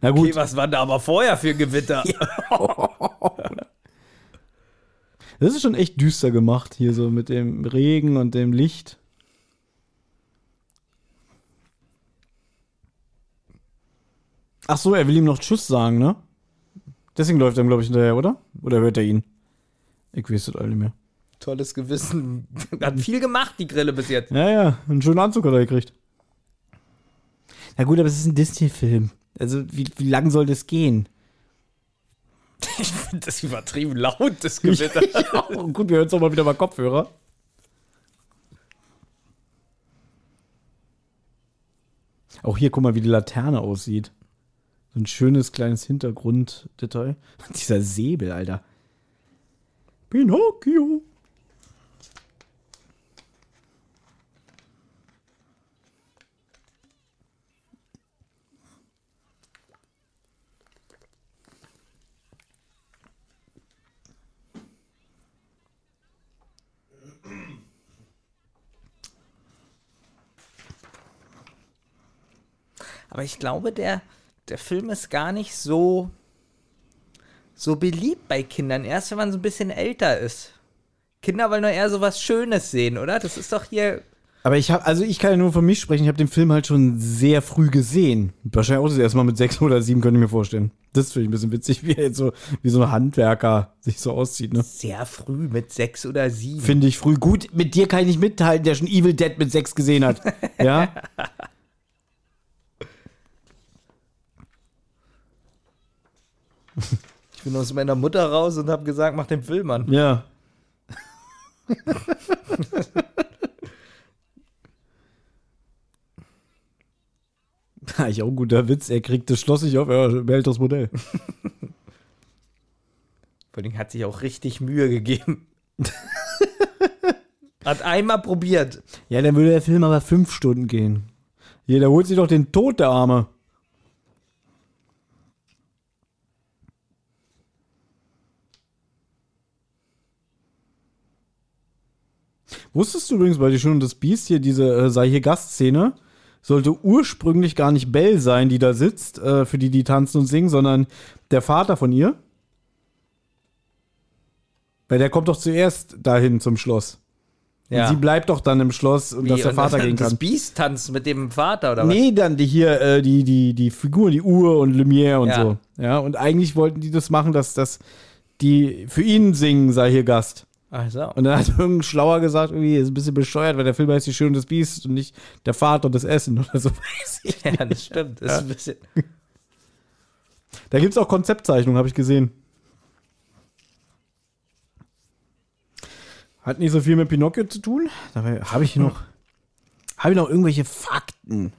A: Na gut,
B: Okay, was war da aber vorher für Gewitter?
A: das ist schon echt düster gemacht hier so mit dem Regen und dem Licht. Ach so, er will ihm noch Tschüss sagen, ne? Deswegen läuft er ihm, glaube ich, hinterher, oder? Oder hört er ihn? Ich weiß das alle nicht mehr.
B: Tolles Gewissen. Hat viel gemacht, die Grille bis jetzt.
A: Ja, ja, einen schönen Anzug hat er gekriegt. Na gut, aber es ist ein Disney-Film. Also, wie, wie lang soll das gehen?
B: Ich finde das übertrieben laut, das Gewitter.
A: ja, gut, wir hören es doch mal wieder mal Kopfhörer. Auch hier, guck mal, wie die Laterne aussieht. So ein schönes kleines Hintergrunddetail. Dieser Säbel, Alter. Pinocchio.
B: Aber ich glaube, der, der Film ist gar nicht so, so beliebt bei Kindern. Erst wenn man so ein bisschen älter ist. Kinder wollen doch eher so was Schönes sehen, oder? Das ist doch hier.
A: Aber ich habe, also ich kann ja nur von mich sprechen, ich habe den Film halt schon sehr früh gesehen. Wahrscheinlich auch das erste Mal mit sechs oder sieben, könnte ich mir vorstellen. Das finde ich ein bisschen witzig, wie er jetzt so, wie so ein Handwerker sich so auszieht, ne?
B: Sehr früh mit sechs oder sieben.
A: Finde ich früh. Gut, mit dir kann ich nicht mithalten, der schon Evil Dead mit sechs gesehen hat. Ja?
B: Ich bin aus meiner Mutter raus und habe gesagt, mach den Film an.
A: Ja. Eigentlich auch ein guter Witz. Er kriegt das Schloss nicht auf, er behält das Modell.
B: Vor allem hat sich auch richtig Mühe gegeben. hat einmal probiert.
A: Ja, dann würde der Film aber fünf Stunden gehen. Hier, der holt sich doch den Tod, der Arme. Wusstest du übrigens, weil die schon das Biest hier, diese äh, sei hier Gastszene, sollte ursprünglich gar nicht Belle sein, die da sitzt, äh, für die die tanzen und singen, sondern der Vater von ihr? Weil der kommt doch zuerst dahin zum Schloss. Und sie bleibt doch dann im Schloss und
B: Wie,
A: dass der
B: und
A: Vater
B: dann
A: gehen
B: Das
A: kann.
B: Biest tanzt mit dem Vater, oder was?
A: Nee, dann die hier, äh, die, die, die Figuren, die Uhr und Lumière und
B: Ja.
A: so. Ja, und eigentlich wollten die das machen, dass, dass die für ihn singen, sei hier Gast.
B: Ach so.
A: Und dann hat irgendein Schlauer gesagt, irgendwie ist ein bisschen bescheuert, weil der Film heißt Die Schön und das Biest und nicht der Vater und das Essen oder so. Weiß ich.
B: Ja, das stimmt. Das ist ein bisschen.
A: Da gibt es auch Konzeptzeichnungen, habe ich gesehen. Hat nicht so viel mit Pinocchio zu tun. Dabei habe ich noch, habe ich noch irgendwelche Fakten.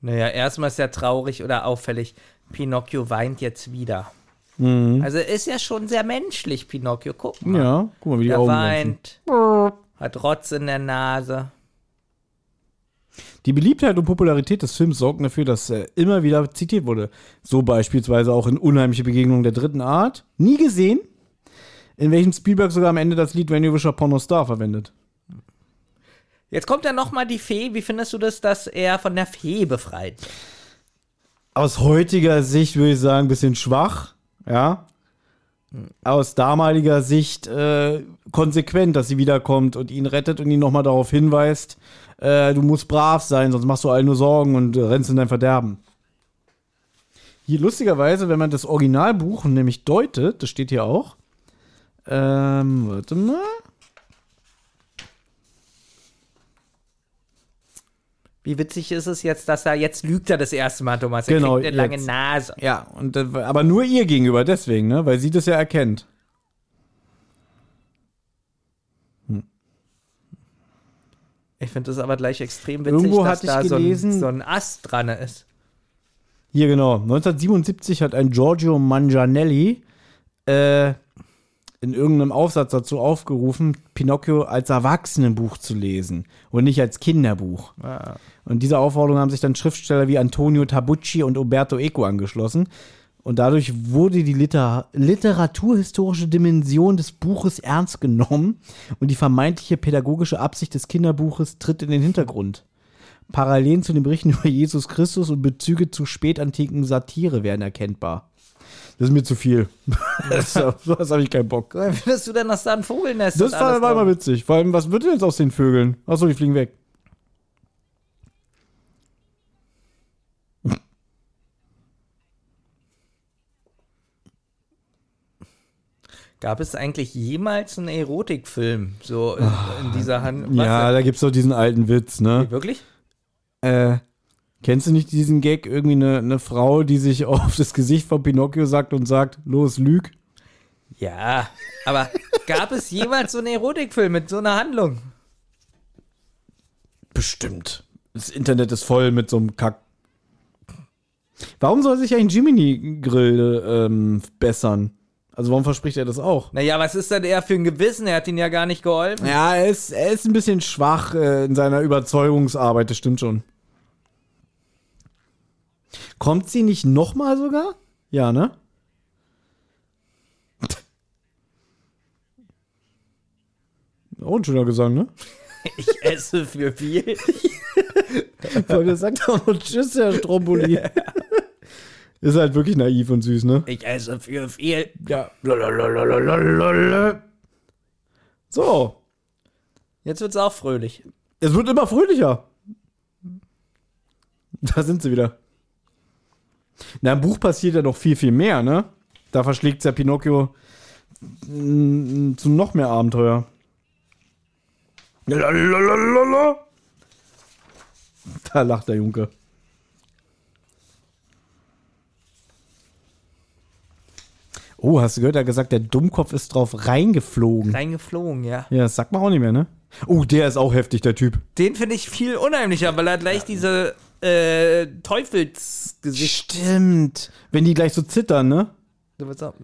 B: Naja, erstmal ist ja traurig oder auffällig. Pinocchio weint jetzt wieder.
A: Mhm.
B: Also ist ja schon sehr menschlich, Pinocchio. Guck mal.
A: Ja, guck mal, wie die
B: Der
A: Augen
B: weint, hat Rotz in der Nase.
A: Die Beliebtheit und Popularität des Films sorgten dafür, dass er immer wieder zitiert wurde. So beispielsweise auch in Unheimliche Begegnungen der dritten Art. Nie gesehen, in welchem Spielberg sogar am Ende das Lied When You Wish Upon a Star verwendet.
B: Jetzt kommt ja noch mal die Fee. Wie findest du das, dass er von der Fee befreit wird?
A: Aus heutiger Sicht würde ich sagen, ein bisschen schwach, ja. Aus damaliger Sicht äh, konsequent, dass sie wiederkommt und ihn rettet und ihn nochmal darauf hinweist, äh, du musst brav sein, sonst machst du allen nur Sorgen und äh, rennst in dein Verderben. Hier lustigerweise, wenn man das Originalbuch nämlich deutet, das steht hier auch, ähm, warte mal.
B: Wie witzig ist es jetzt, dass er jetzt lügt er das erste Mal, Thomas. Er
A: Genau,
B: kriegt eine lange
A: jetzt.
B: Nase.
A: Ja, und, aber nur ihr gegenüber, deswegen, ne? Weil sie das ja erkennt.
B: Ich finde das aber gleich extrem witzig,
A: Irgendwo
B: dass da so ein, so ein Ast dran ist.
A: Hier genau. 1977 hat ein Giorgio Mangianelli äh, in irgendeinem Aufsatz dazu aufgerufen, Pinocchio als Erwachsenenbuch zu lesen und nicht als Kinderbuch. Und dieser Aufforderung haben sich dann Schriftsteller wie Antonio Tabucci und Umberto Eco angeschlossen. Und dadurch wurde die Liter literaturhistorische Dimension des Buches ernst genommen und die vermeintliche pädagogische Absicht des Kinderbuches tritt in den Hintergrund. Parallelen zu den Berichten über Jesus Christus und Bezüge zu spätantiken Satire werden erkennbar. Das ist mir zu viel. das, das habe ich keinen Bock.
B: Woher findest du denn, dass da ein Vogelnest
A: Das
B: und
A: war, war immer witzig. Vor allem, was wird denn jetzt aus den Vögeln? Achso, die fliegen weg.
B: Gab es eigentlich jemals einen Erotikfilm so in, in dieser Hand? Was
A: Ja,
B: denn?
A: da gibt's doch diesen alten Witz, ne?
B: Wirklich?
A: Äh, kennst du nicht diesen Gag? Irgendwie eine, eine Frau, die sich auf das Gesicht von Pinocchio sagt und sagt, los, lüg.
B: Ja, aber gab es jemals so einen Erotikfilm mit so einer Handlung?
A: Bestimmt. Das Internet ist voll mit so einem Kack. Warum soll sich ein Jiminy-Grill ähm, bessern? Also warum verspricht er das auch?
B: Naja, was ist denn er für ein Gewissen? Er hat ihn ja gar nicht geholfen.
A: Ja, er ist, er ist ein bisschen schwach äh, in seiner Überzeugungsarbeit, das stimmt schon. Kommt sie nicht nochmal sogar? Ja, ne? Oh, ein schöner Gesang, ne?
B: Ich esse für viel.
A: Der sagt auch noch Tschüss, Herr Stromboli. Ist halt wirklich naiv und süß, ne?
B: Ich esse für viel.
A: Ja. Lalalalalalala. So.
B: Jetzt wird's auch fröhlich.
A: Es wird immer fröhlicher. Da sind sie wieder. Na, im Buch passiert ja noch viel, viel mehr, ne? Da verschlägt ja Pinocchio mm, zu noch mehr Abenteuer. Lalalala. Da lacht der Junge. Oh, hast du gehört, er hat gesagt, der Dummkopf ist drauf reingeflogen.
B: Reingeflogen, ja.
A: Ja, das sagt man auch nicht mehr, ne? Oh, der ist auch heftig, der Typ.
B: Den finde ich viel unheimlicher, weil er gleich diese äh, Teufelsgesicht.
A: Stimmt. Wenn die gleich so zittern, ne?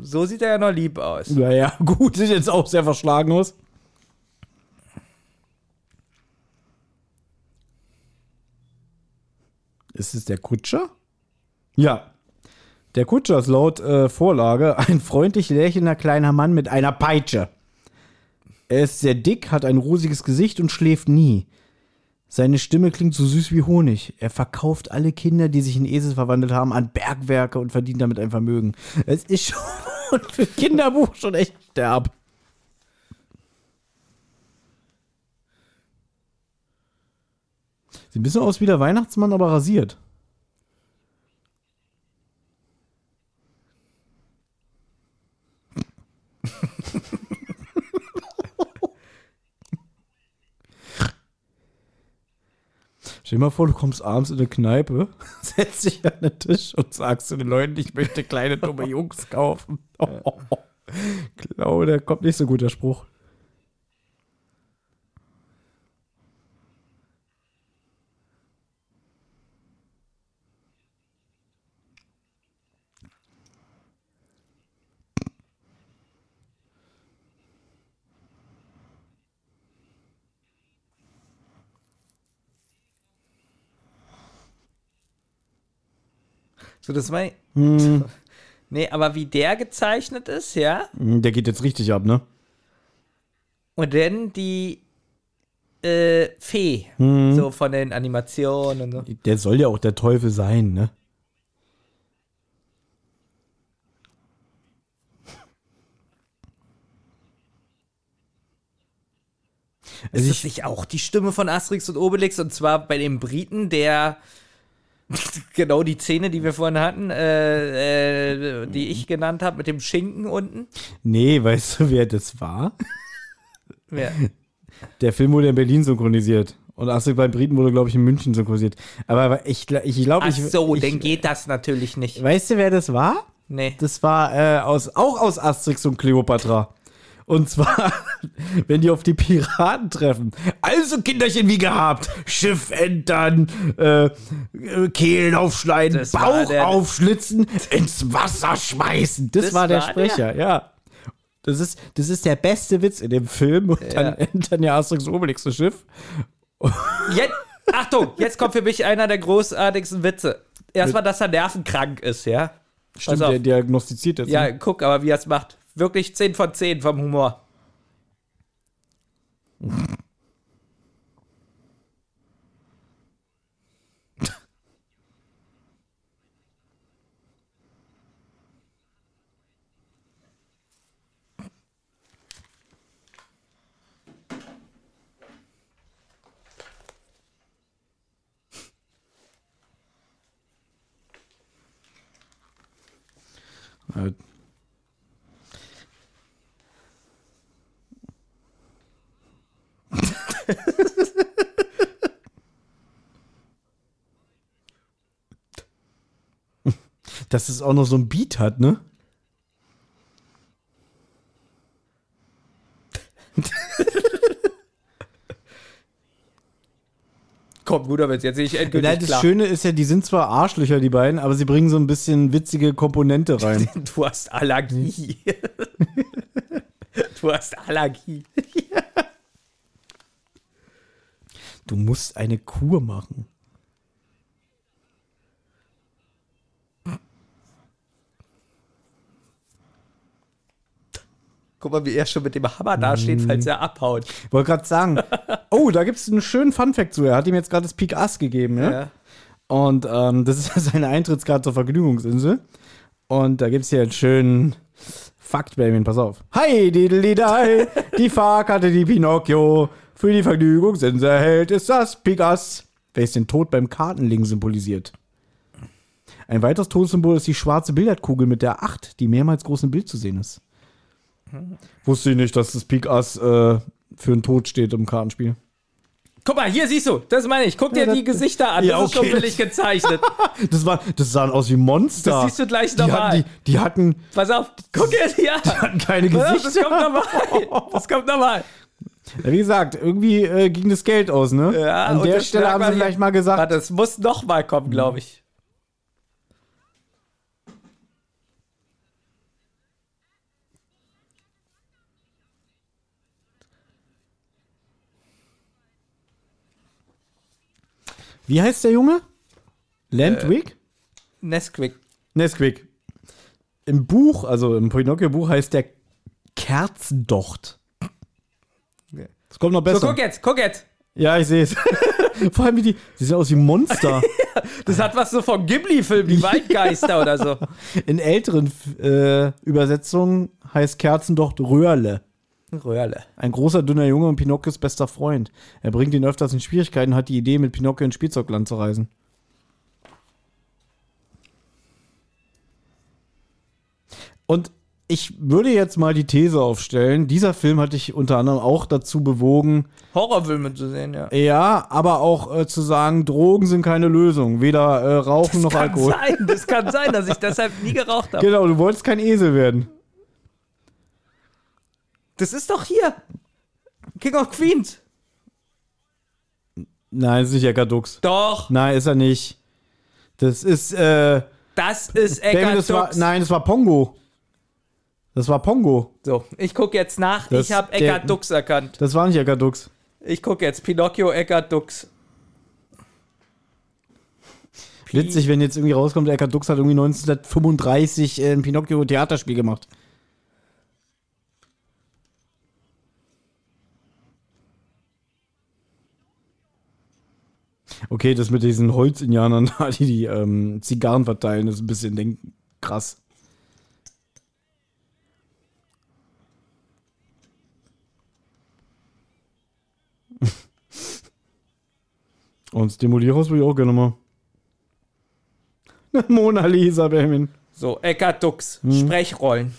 B: So sieht er ja noch lieb aus.
A: Naja, gut, sieht jetzt auch sehr verschlagen aus. Ist es der Kutscher? Ja. Der Kutscher ist laut äh, Vorlage ein freundlich lächelnder kleiner Mann mit einer Peitsche. Er ist sehr dick, hat ein rosiges Gesicht und schläft nie. Seine Stimme klingt so süß wie Honig. Er verkauft alle Kinder, die sich in Esel verwandelt haben, an Bergwerke und verdient damit ein Vermögen. Es ist schon für Kinderbuch schon echt derb. Sieht ein bisschen aus wie der Weihnachtsmann, aber rasiert. Stell dir mal vor, du kommst abends in eine Kneipe, setzt dich an den Tisch und sagst zu den Leuten, ich möchte kleine dumme Jungs kaufen. Ich glaube, da kommt nicht so gut der Spruch.
B: So, das war. Nee, aber wie der gezeichnet ist, ja.
A: Hm, Der geht jetzt richtig ab, ne?
B: Und dann die äh, Fee. So von den Animationen und so.
A: Der soll ja auch der Teufel sein, ne?
B: Ist das nicht auch die Stimme von Asterix und Obelix? Und zwar bei dem Briten, der genau die Szene, die wir vorhin hatten, äh, äh, die ich genannt habe, mit dem Schinken unten.
A: Nee, weißt du, wer das war?
B: Ja.
A: Der Film wurde in Berlin synchronisiert. Und Astrid bei Briten wurde, glaube ich, in München synchronisiert. Aber ich, ich glaube,
B: Ach
A: ich.
B: so,
A: ich,
B: dann geht das natürlich nicht.
A: Weißt du, wer das war?
B: Nee.
A: Das war äh, aus, auch aus Asterix und Cleopatra. Und zwar, wenn die auf die Piraten treffen. Also Kinderchen wie gehabt. Schiff entern, äh, äh, Kehlen aufschneiden,
B: Das
A: Bauch
B: der-
A: aufschlitzen, ins Wasser schmeißen. Das,
B: Das
A: war der
B: war
A: Sprecher, ja. Das ist, das ist der beste Witz in dem Film. Und dann
B: Ja.
A: entern ja Asterix Obelix das Schiff.
B: Jetzt, Achtung, jetzt kommt für mich einer der großartigsten Witze. Erstmal, dass er nervenkrank ist, ja.
A: Stimmt,
B: auf.
A: der diagnostiziert jetzt.
B: Ja,
A: ne?
B: guck aber, wie er es macht wirklich 10 von 10 vom Humor.
A: Äh, Dass es auch noch so ein Beat hat, ne?
B: Komm, guter Witz, jetzt ich endgültig
A: Nein, das
B: klar.
A: Schöne ist ja, die sind zwar Arschlöcher, die beiden, aber sie bringen so ein bisschen witzige Komponente rein.
B: Du hast Allergie. du hast Allergie.
A: Du musst eine Kur machen.
B: Guck mal, wie er schon mit dem Hammer dasteht, falls er abhaut.
A: Wollte gerade sagen, oh, da gibt es einen schönen Funfact zu. Er hat ihm jetzt gerade das Peak Ass gegeben, ja?
B: Ja.
A: Und ähm, das ist seine Eintrittskarte zur Vergnügungsinsel. Und da gibt es hier einen schönen Fakt, Benjamin, pass auf. Hi, diddly die Fahrkarte, die Pinocchio für die Vergnügungsinsel erhält, ist das Ass, welches den Tod beim Kartenlegen symbolisiert. Ein weiteres Todessymbol ist die schwarze Billardkugel mit der 8, die mehrmals groß im Bild zu sehen ist. Wusste ich nicht, dass das Pik Ass äh, für den Tod steht im Kartenspiel.
B: Guck mal, hier siehst du, das meine ich. Guck dir
A: Ja,
B: die Gesichter an.
A: Ja,
B: das ist schon
A: okay.
B: billig gezeichnet.
A: Das, war, das sahen aus wie Monster.
B: Das siehst du gleich
A: die
B: normal.
A: hatten, die, die hatten,
B: Pass auf, guck dir die an.
A: die hatten keine Gesichter.
B: das kommt normal. Das kommt normal.
A: Wie gesagt, irgendwie äh, ging das Geld aus, ne?
B: Ja,
A: An der Stelle haben sie vielleicht mal gesagt,
B: Warte, es muss noch mal kommen, glaube ich.
A: wie heißt der Junge? Landwick?
B: Nesquik.
A: Nesquik. Im Buch, also im Pinocchio-Buch heißt der Kerzendocht. Das kommt noch
B: So,
A: besser.
B: guck jetzt, guck jetzt.
A: ja, ich sehe es. Vor allem, wie die, die sehen aus wie Monster.
B: Das hat was so vom Ghibli-Film, die Waldgeister oder so.
A: In älteren äh, Übersetzungen heißt Kerzendocht Röhrle.
B: Röhrle.
A: Ein großer, dünner Junge und Pinocchios bester Freund. Er bringt ihn öfters in Schwierigkeiten und hat die Idee, mit Pinocchio ins Spielzeugland zu reisen. Und ich würde jetzt mal die These aufstellen, dieser Film hat dich unter anderem auch dazu bewogen,
B: Horrorfilme zu sehen, ja.
A: ja, aber auch äh, zu sagen, Drogen sind keine Lösung. Weder äh, Rauchen noch
B: kann
A: Alkohol.
B: sein, das kann sein, dass ich deshalb nie geraucht habe.
A: Genau, du wolltest kein Esel werden.
B: Das ist doch hier. King of Queens.
A: Nein, das ist nicht Eckart Dux.
B: Doch,
A: Nein, ist er nicht. Das ist, äh,
B: das ist
A: David,
B: Eckart
A: das war,
B: Dux.
A: nein, das war Pongo. Das war Pongo.
B: So, ich gucke jetzt nach.
A: Das-
B: ich habe Eckart Dux erkannt.
A: Das war nicht Eckart Dux.
B: Ich gucke jetzt Pinocchio Eckart Dux.
A: Witzig, wenn jetzt irgendwie rauskommt, Eckart Dux hat irgendwie 1935 äh, ein Pinocchio-Theaterspiel gemacht. Okay, das mit diesen Holzindianern, da, die die ähm, Zigarren verteilen, ist ein bisschen denk krass. Und das Demolierhaus will ich auch gerne mal. Mona Lisa, Benjamin.
B: So, Eckart Dux.
A: Hm.
B: Sprechrollen.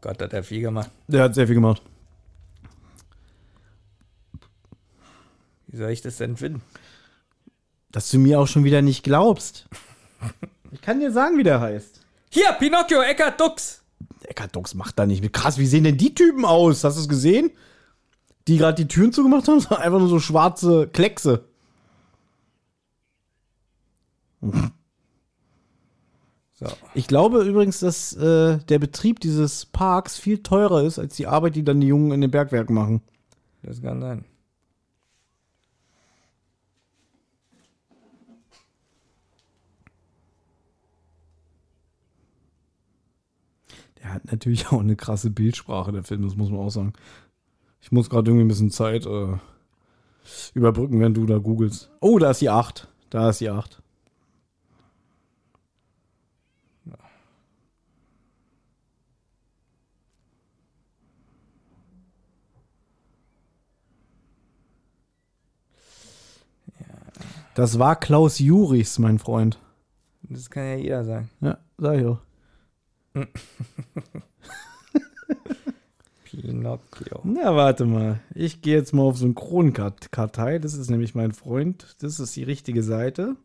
B: Gott, hat er viel gemacht.
A: Der hat sehr viel gemacht.
B: Wie soll ich das denn finden?
A: Dass du mir auch schon wieder nicht glaubst. Ich kann dir sagen, wie der heißt.
B: Hier, Pinocchio Eckart Dux.
A: Eckart Dux macht da nicht mit. Krass, wie sehen denn die Typen aus? Hast du es gesehen? Die gerade die Türen zugemacht haben? Waren Einfach nur so schwarze Kleckse.
B: So.
A: Ich glaube übrigens, dass äh, der Betrieb dieses Parks viel teurer ist, als die Arbeit, die dann die Jungen in den Bergwerken machen.
B: Das kann sein.
A: Der hat natürlich auch eine krasse Bildsprache, der Film, das muss man auch sagen. Ich muss gerade irgendwie ein bisschen Zeit äh, überbrücken, wenn du da googelst. Oh, da ist die 8. Da ist die 8. Das war Klaus Jurichs, mein Freund.
B: Das kann ja jeder sagen.
A: Ja, sag ich auch.
B: Pinocchio.
A: Na, warte mal. Ich gehe jetzt mal auf Synchronkartei. Das ist nämlich mein Freund. Das ist die richtige Seite.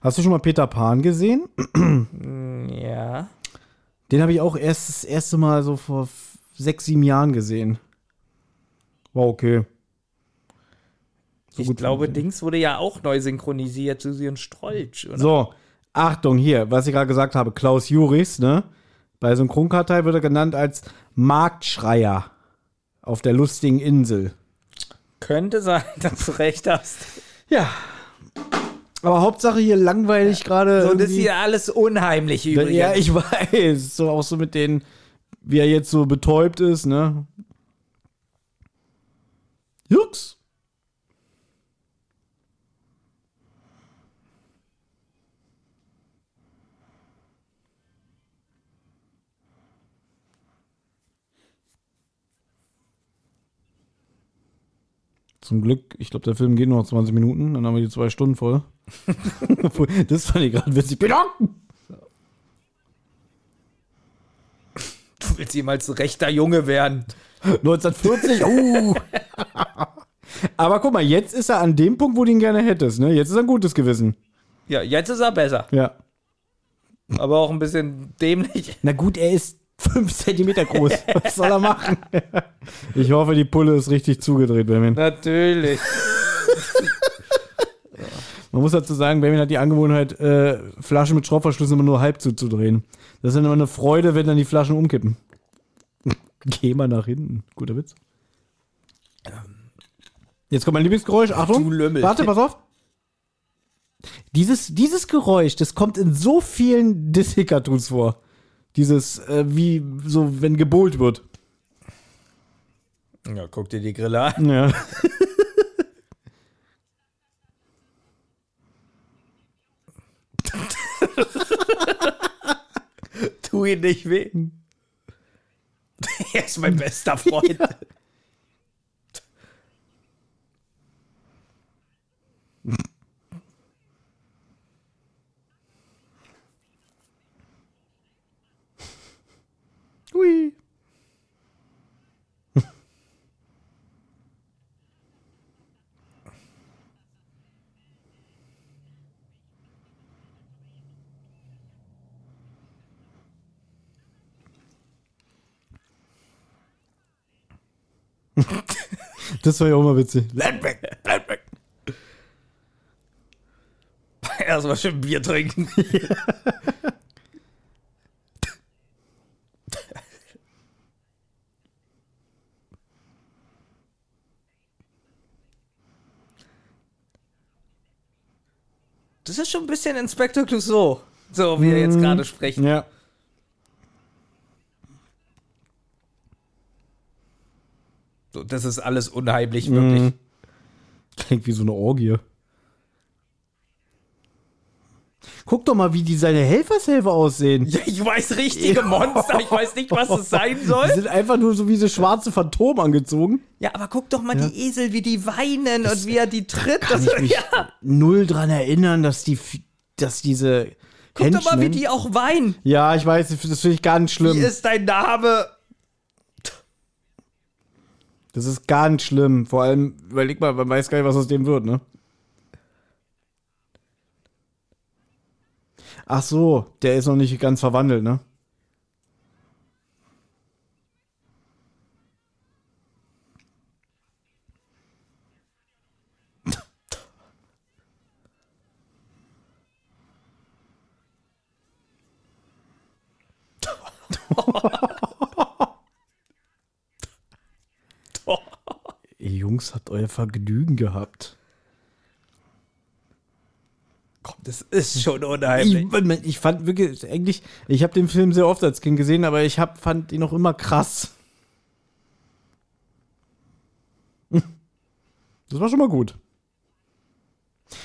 A: Hast du schon mal Peter Pan gesehen?
B: Ja.
A: Den habe ich auch erst das erste Mal so vor sechs, sieben Jahren gesehen. War okay. So
B: ich glaube. Dings wurde ja auch neu synchronisiert, Susi und Strolch. Oder?
A: So, Achtung hier, was ich gerade gesagt habe, Klaus Juris, ne? Bei Synchronkartei wird er genannt als Marktschreier auf der lustigen Insel.
B: Könnte sein, dass du recht hast.
A: Ja. Aber Hauptsache hier langweilig gerade.
B: So, das ist hier alles unheimlich übrigens.
A: Ja, ich weiß. So auch so mit den, wie er jetzt so betäubt ist, ne? Jux. Zum Glück, ich glaube, der Film geht nur noch 20 Minuten, dann haben wir die zwei Stunden voll. Das fand ich gerade witzig.
B: Du willst jemals rechter Junge werden.
A: 1940, uh. Aber guck mal, jetzt ist er an dem Punkt, wo du ihn gerne hättest, ne? Jetzt ist er ein gutes Gewissen.
B: Ja, jetzt ist er besser.
A: Ja.
B: Aber auch ein bisschen dämlich.
A: Na gut, er ist 5 Zentimeter groß. Was soll er machen? Ich hoffe, die Pulle ist richtig zugedreht, Benjamin.
B: Natürlich.
A: Man muss dazu sagen, Benjamin hat die Angewohnheit, äh, Flaschen mit Schraubverschlüssen immer nur halb zuzudrehen. Das ist dann immer eine Freude, wenn dann die Flaschen umkippen. Geh mal nach hinten. Guter Witz. Jetzt kommt mein Lieblingsgeräusch. Achtung. Warte, pass auf. Dieses, dieses Geräusch, das kommt in so vielen Disney-Cartoons vor. Dieses, äh, wie so, wenn gebohlt wird.
B: Ja, guck dir die Grille an.
A: Ja.
B: Tu ihn nicht weh. Er ist mein bester Freund.
A: Hui. Das war ja auch mal witzig.
B: Bleib weg. Erstmal schön Bier trinken. Das ist schon ein bisschen Inspector Clouseau, so wie er jetzt gerade spricht.
A: Ja.
B: So, das ist alles unheimlich, wirklich.
A: Klingt wie so eine Orgie. Guck doch mal, wie die seine Helfershelfer aussehen.
B: Ja, ich weiß richtige Monster, ich weiß nicht, was es sein
A: Die
B: soll.
A: sind einfach nur so wie diese schwarze Phantom angezogen.
B: Ja, aber guck doch mal die Esel, wie die weinen und wie er die tritt.
A: Kann
B: Das,
A: ich mich
B: ja,
A: null dran erinnern, dass die, dass diese
B: guck doch mal, wie
A: Henchmen-
B: die auch weinen.
A: Ja, ich weiß, das finde ich ganz
B: Wie
A: schlimm.
B: ist dein Name?
A: Das ist ganz schlimm. Vor allem, überleg mal, man weiß gar nicht, was aus dem wird, ne? Ach so, der ist noch nicht ganz verwandelt, ne? Ihr Jungs habt euer Vergnügen gehabt.
B: Komm, das ist schon
A: Ich,
B: unheimlich.
A: ich fand wirklich, eigentlich, ich habe den Film sehr oft als Kind gesehen, aber ich hab, fand ihn auch immer krass. Das war schon mal gut.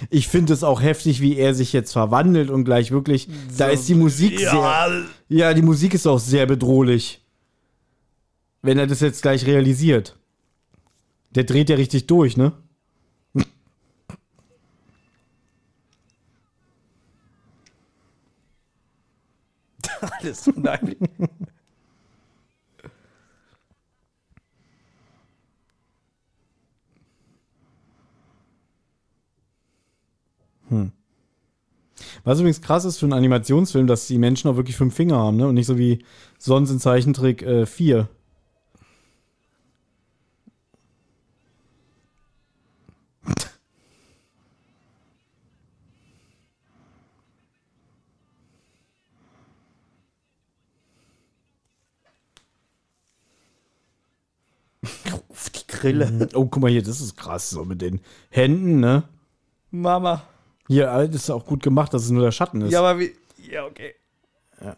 A: Ich finde es auch heftig, wie er sich jetzt verwandelt und gleich wirklich, da ist die Musik sehr,
B: ja,
A: ja, die Musik ist auch sehr bedrohlich. wenn er das jetzt gleich realisiert. Der dreht ja richtig durch, ne?
B: Alles unheimlich.
A: Was übrigens krass ist für einen Animationsfilm, dass die Menschen auch wirklich fünf Finger haben, ne? Und nicht so wie sonst in Zeichentrick äh, vier.
B: Die Grille.
A: Oh, guck mal hier, das ist krass, so mit den Händen, ne?
B: Mama.
A: Hier, äh, das ist auch gut gemacht, dass es nur der Schatten ist.
B: Ja, aber wie. Ja, okay.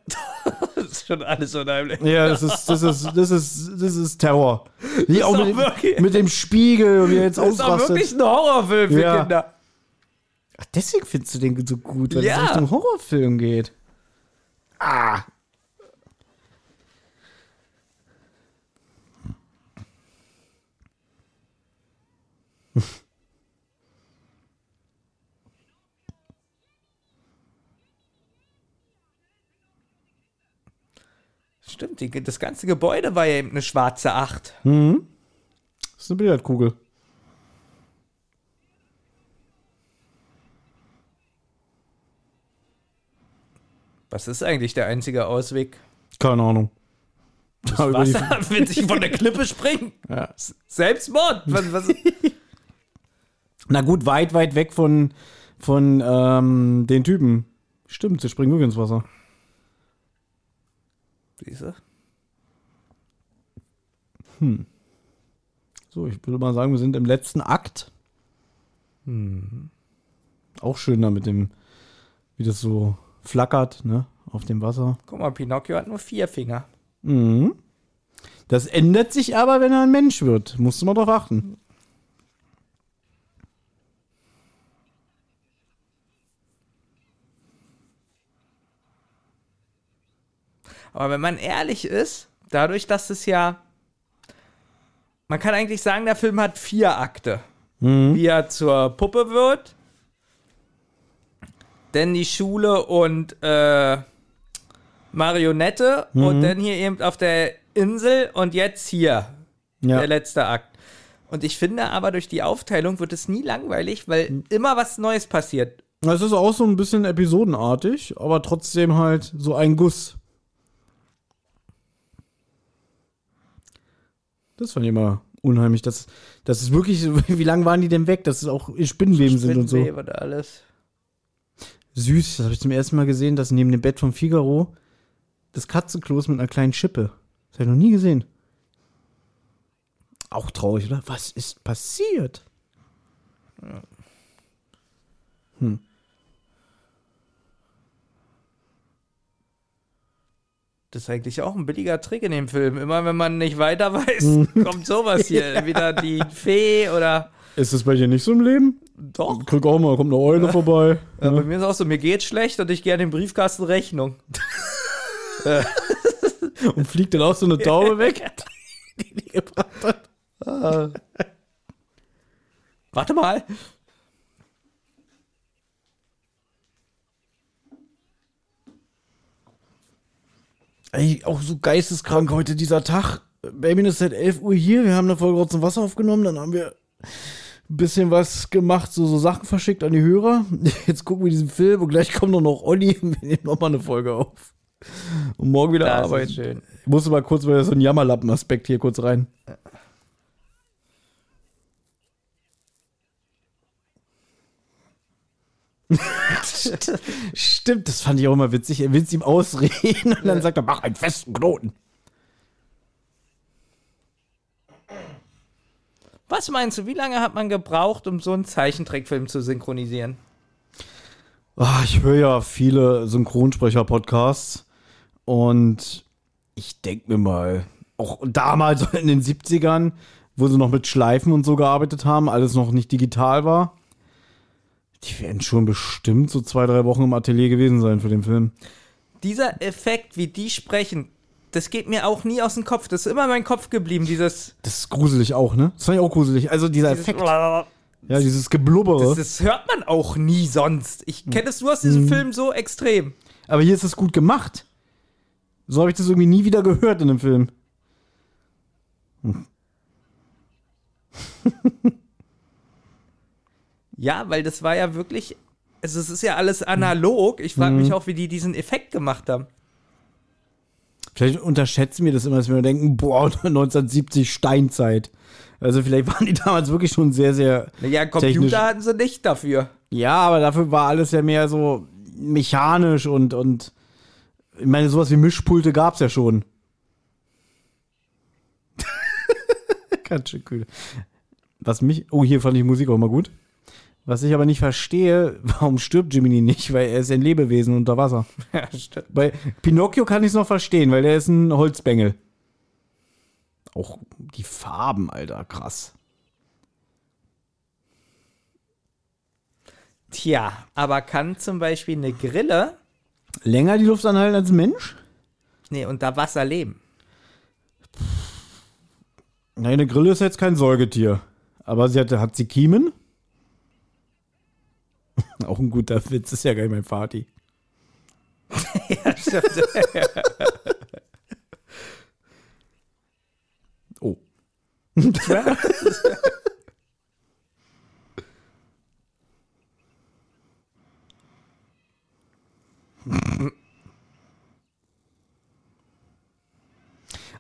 B: das ist schon alles unheimlich.
A: Ja, das ist, das ist, das ist, das ist Terror. Wie auch
B: doch
A: mit,
B: wirklich-
A: mit dem Spiegel, wie er jetzt
B: Das ist doch
A: ausrastet.
B: wirklich ein Horrorfilm für
A: Ja.
B: Kinder.
A: Ach, deswegen findest du den so gut, weil
B: Ja.
A: es Richtung Horrorfilm geht. Ah.
B: Stimmt, die, das ganze Gebäude war ja eben eine schwarze Acht.
A: Mhm. Das ist eine Billardkugel.
B: Was ist eigentlich der einzige Ausweg?
A: Keine Ahnung. Da über die-
B: Wasser, wenn sich von der Klippe springen?
A: Ja.
B: Selbstmord? Was, was?
A: Na gut, weit, weit weg von, von ähm, den Typen. Stimmt, sie springen wirklich ins Wasser.
B: Siehste?
A: So, ich würde mal sagen, wir sind im letzten Akt. Auch schön da mit dem, wie das so flackert, ne, auf dem Wasser.
B: Guck mal, Pinocchio hat nur vier Finger.
A: Mhm. Das ändert sich aber, wenn er ein Mensch wird. Musst du mal drauf achten.
B: Aber wenn man ehrlich ist, dadurch, dass es ja. Man kann eigentlich sagen, der Film hat vier Akte. Wie er zur Puppe wird, dann die Schule und äh, Marionette und dann hier eben auf der Insel und jetzt hier
A: Ja.
B: der letzte Akt. Und ich finde aber, durch die Aufteilung wird es nie langweilig, weil immer was Neues passiert.
A: Es ist auch so ein bisschen episodenartig, aber trotzdem halt so ein Guss. Das fand ich immer unheimlich. Das, das ist wirklich, so- wie lange waren die denn weg, dass es auch Spinnenweben sind und so.
B: Spinnenwebe und alles.
A: Süß, das habe ich zum ersten Mal gesehen, dass neben dem Bett von Figaro das Katzenklo ist mit einer kleinen Schippe. Das habe ich noch nie gesehen. Auch traurig, oder? Was ist passiert?
B: Das ist eigentlich auch ein billiger Trick in dem Film. Immer wenn man nicht weiter weiß, kommt sowas hier. Wieder die Fee oder.
A: Ist das bei dir nicht so im Leben?
B: Doch.
A: Guck auch mal, kommt eine Eule vorbei.
B: Ja, bei mir ist auch so, mir geht schlecht und ich gehe an den Briefkasten Rechnung.
A: Und fliegt dann auch so eine Taube weg, die die gebracht hat.
B: Warte mal.
A: Ey, auch so geisteskrank heute dieser Tag. Baby ist seit 11 Uhr hier. Wir haben eine Folge Rotz und Wasser aufgenommen. Dann haben wir ein bisschen was gemacht, so, so Sachen verschickt an die Hörer. Jetzt gucken wir diesen Film und gleich kommt doch noch Olli und wir nehmen nochmal eine Folge auf. Und morgen wieder
B: Das
A: arbeiten.
B: ist schön.
A: Ich musste mal kurz mal so einen Jammerlappen-Aspekt hier kurz rein. Stimmt, das fand ich auch immer witzig. Er will es ihm ausreden und dann sagt er, mach einen festen Knoten.
B: Was meinst du, wie lange hat man gebraucht, um so einen Zeichentrickfilm zu synchronisieren?
A: Ah, ich höre ja viele Synchronsprecher-Podcasts und ich denke mir mal, auch damals in den 70ern, wo sie noch mit Schleifen und so gearbeitet haben, alles noch nicht digital war, die werden schon bestimmt so zwei, drei Wochen im Atelier gewesen sein für den Film.
B: Dieser Effekt, wie die sprechen, das geht mir auch nie aus dem Kopf. Das ist immer mein Kopf geblieben, dieses.
A: Das ist gruselig auch, ne? Das fand ich auch gruselig. Also dieser
B: dieses
A: Effekt. Ja, dieses Geblubbere.
B: Das, das hört man auch nie sonst. Ich kenne es nur aus diesem Film so extrem.
A: Aber hier ist es gut gemacht. So habe ich das irgendwie nie wieder gehört in dem Film.
B: Ja, weil das war ja wirklich. Also es ist ja alles analog. Ich frage mich auch, wie die diesen Effekt gemacht haben.
A: Vielleicht unterschätzen wir das immer, dass wir denken, boah, 1970 Steinzeit. Also vielleicht waren die damals wirklich schon sehr, sehr.
B: Ja, Computer
A: technisch.
B: hatten sie nicht dafür.
A: Ja, aber dafür war alles ja mehr so mechanisch und, und ich meine, sowas wie Mischpulte gab es ja schon. Ganz schön cool. Was mich, oh, hier fand ich Musik auch mal gut. Was ich aber nicht verstehe, warum stirbt Jiminy nicht? Weil er ist ein Lebewesen unter Wasser.
B: Ja, stimmt.
A: Bei Pinocchio kann ich es noch verstehen, weil der ist ein Holzbengel. Auch die Farben, Alter, krass.
B: Tja, aber kann zum Beispiel eine Grille,
A: Länger die Luft anhalten als ein Mensch?
B: nee, unter Wasser leben?
A: Nein, eine Grille ist jetzt kein Säugetier. Aber sie hatte, hat sie Kiemen? Auch ein guter Witz, ist ja gar nicht mein Vati.
B: Ja, stimmt.
A: Oh.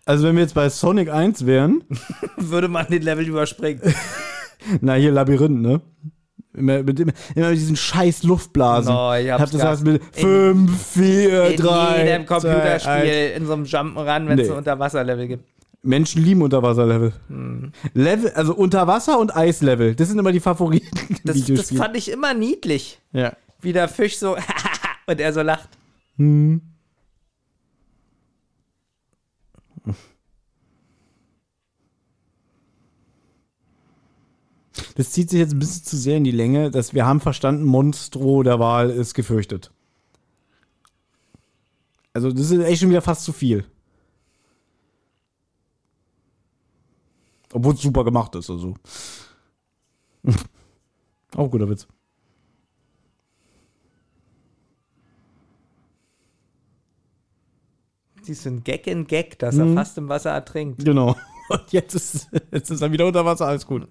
A: Also wenn wir jetzt bei Sonic 1 wären,
B: Würde man den Level überspringen.
A: na hier Labyrinth, ne? Immer mit, immer mit diesen scheiß Luftblasen.
B: No, ich hab's
A: hab das heißt mit
B: In-
A: 5, 4,
B: In
A: 3,
B: jedem Computerspiel, in so einem Jump'n'Run, wenn es
A: Nee.
B: so Unterwasserlevel gibt.
A: Menschen lieben Unterwasserlevel.
B: Hm.
A: Level, also Unterwasser und Eislevel. Das sind immer die Favoriten.
B: Das, das fand ich immer niedlich.
A: ja.
B: Wie der Fisch so und er so lacht.
A: Das zieht sich jetzt ein bisschen zu sehr in die Länge, dass wir haben verstanden, Monstro der Wahl ist gefürchtet. Also das ist echt schon wieder fast zu viel. Obwohl es super gemacht ist, also. Auch guter Witz.
B: Du, ein Gag in Gag, dass er fast im Wasser ertrinkt.
A: Genau. Und jetzt ist, jetzt ist er wieder unter Wasser, alles gut.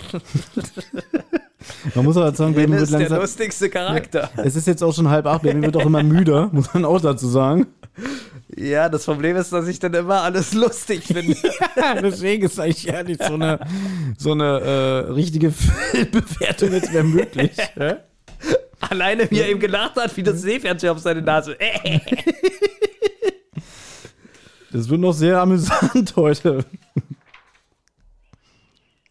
A: Man muss aber sagen, Baby
B: Ben
A: wird
B: ist der
A: langsam.
B: lustigste Charakter.
A: Es ist jetzt auch schon halb acht, Baby wird auch immer müder, muss man auch dazu sagen.
B: Ja, das Problem ist, dass ich dann immer alles lustig finde.
A: Deswegen ist eigentlich ehrlich so eine, so eine äh, richtige Filmbewertung jetzt wäre möglich. Ja?
B: Alleine, wie er eben gelacht hat, wie das Seepferdchen auf seine Nase.
A: Das wird noch sehr amüsant heute.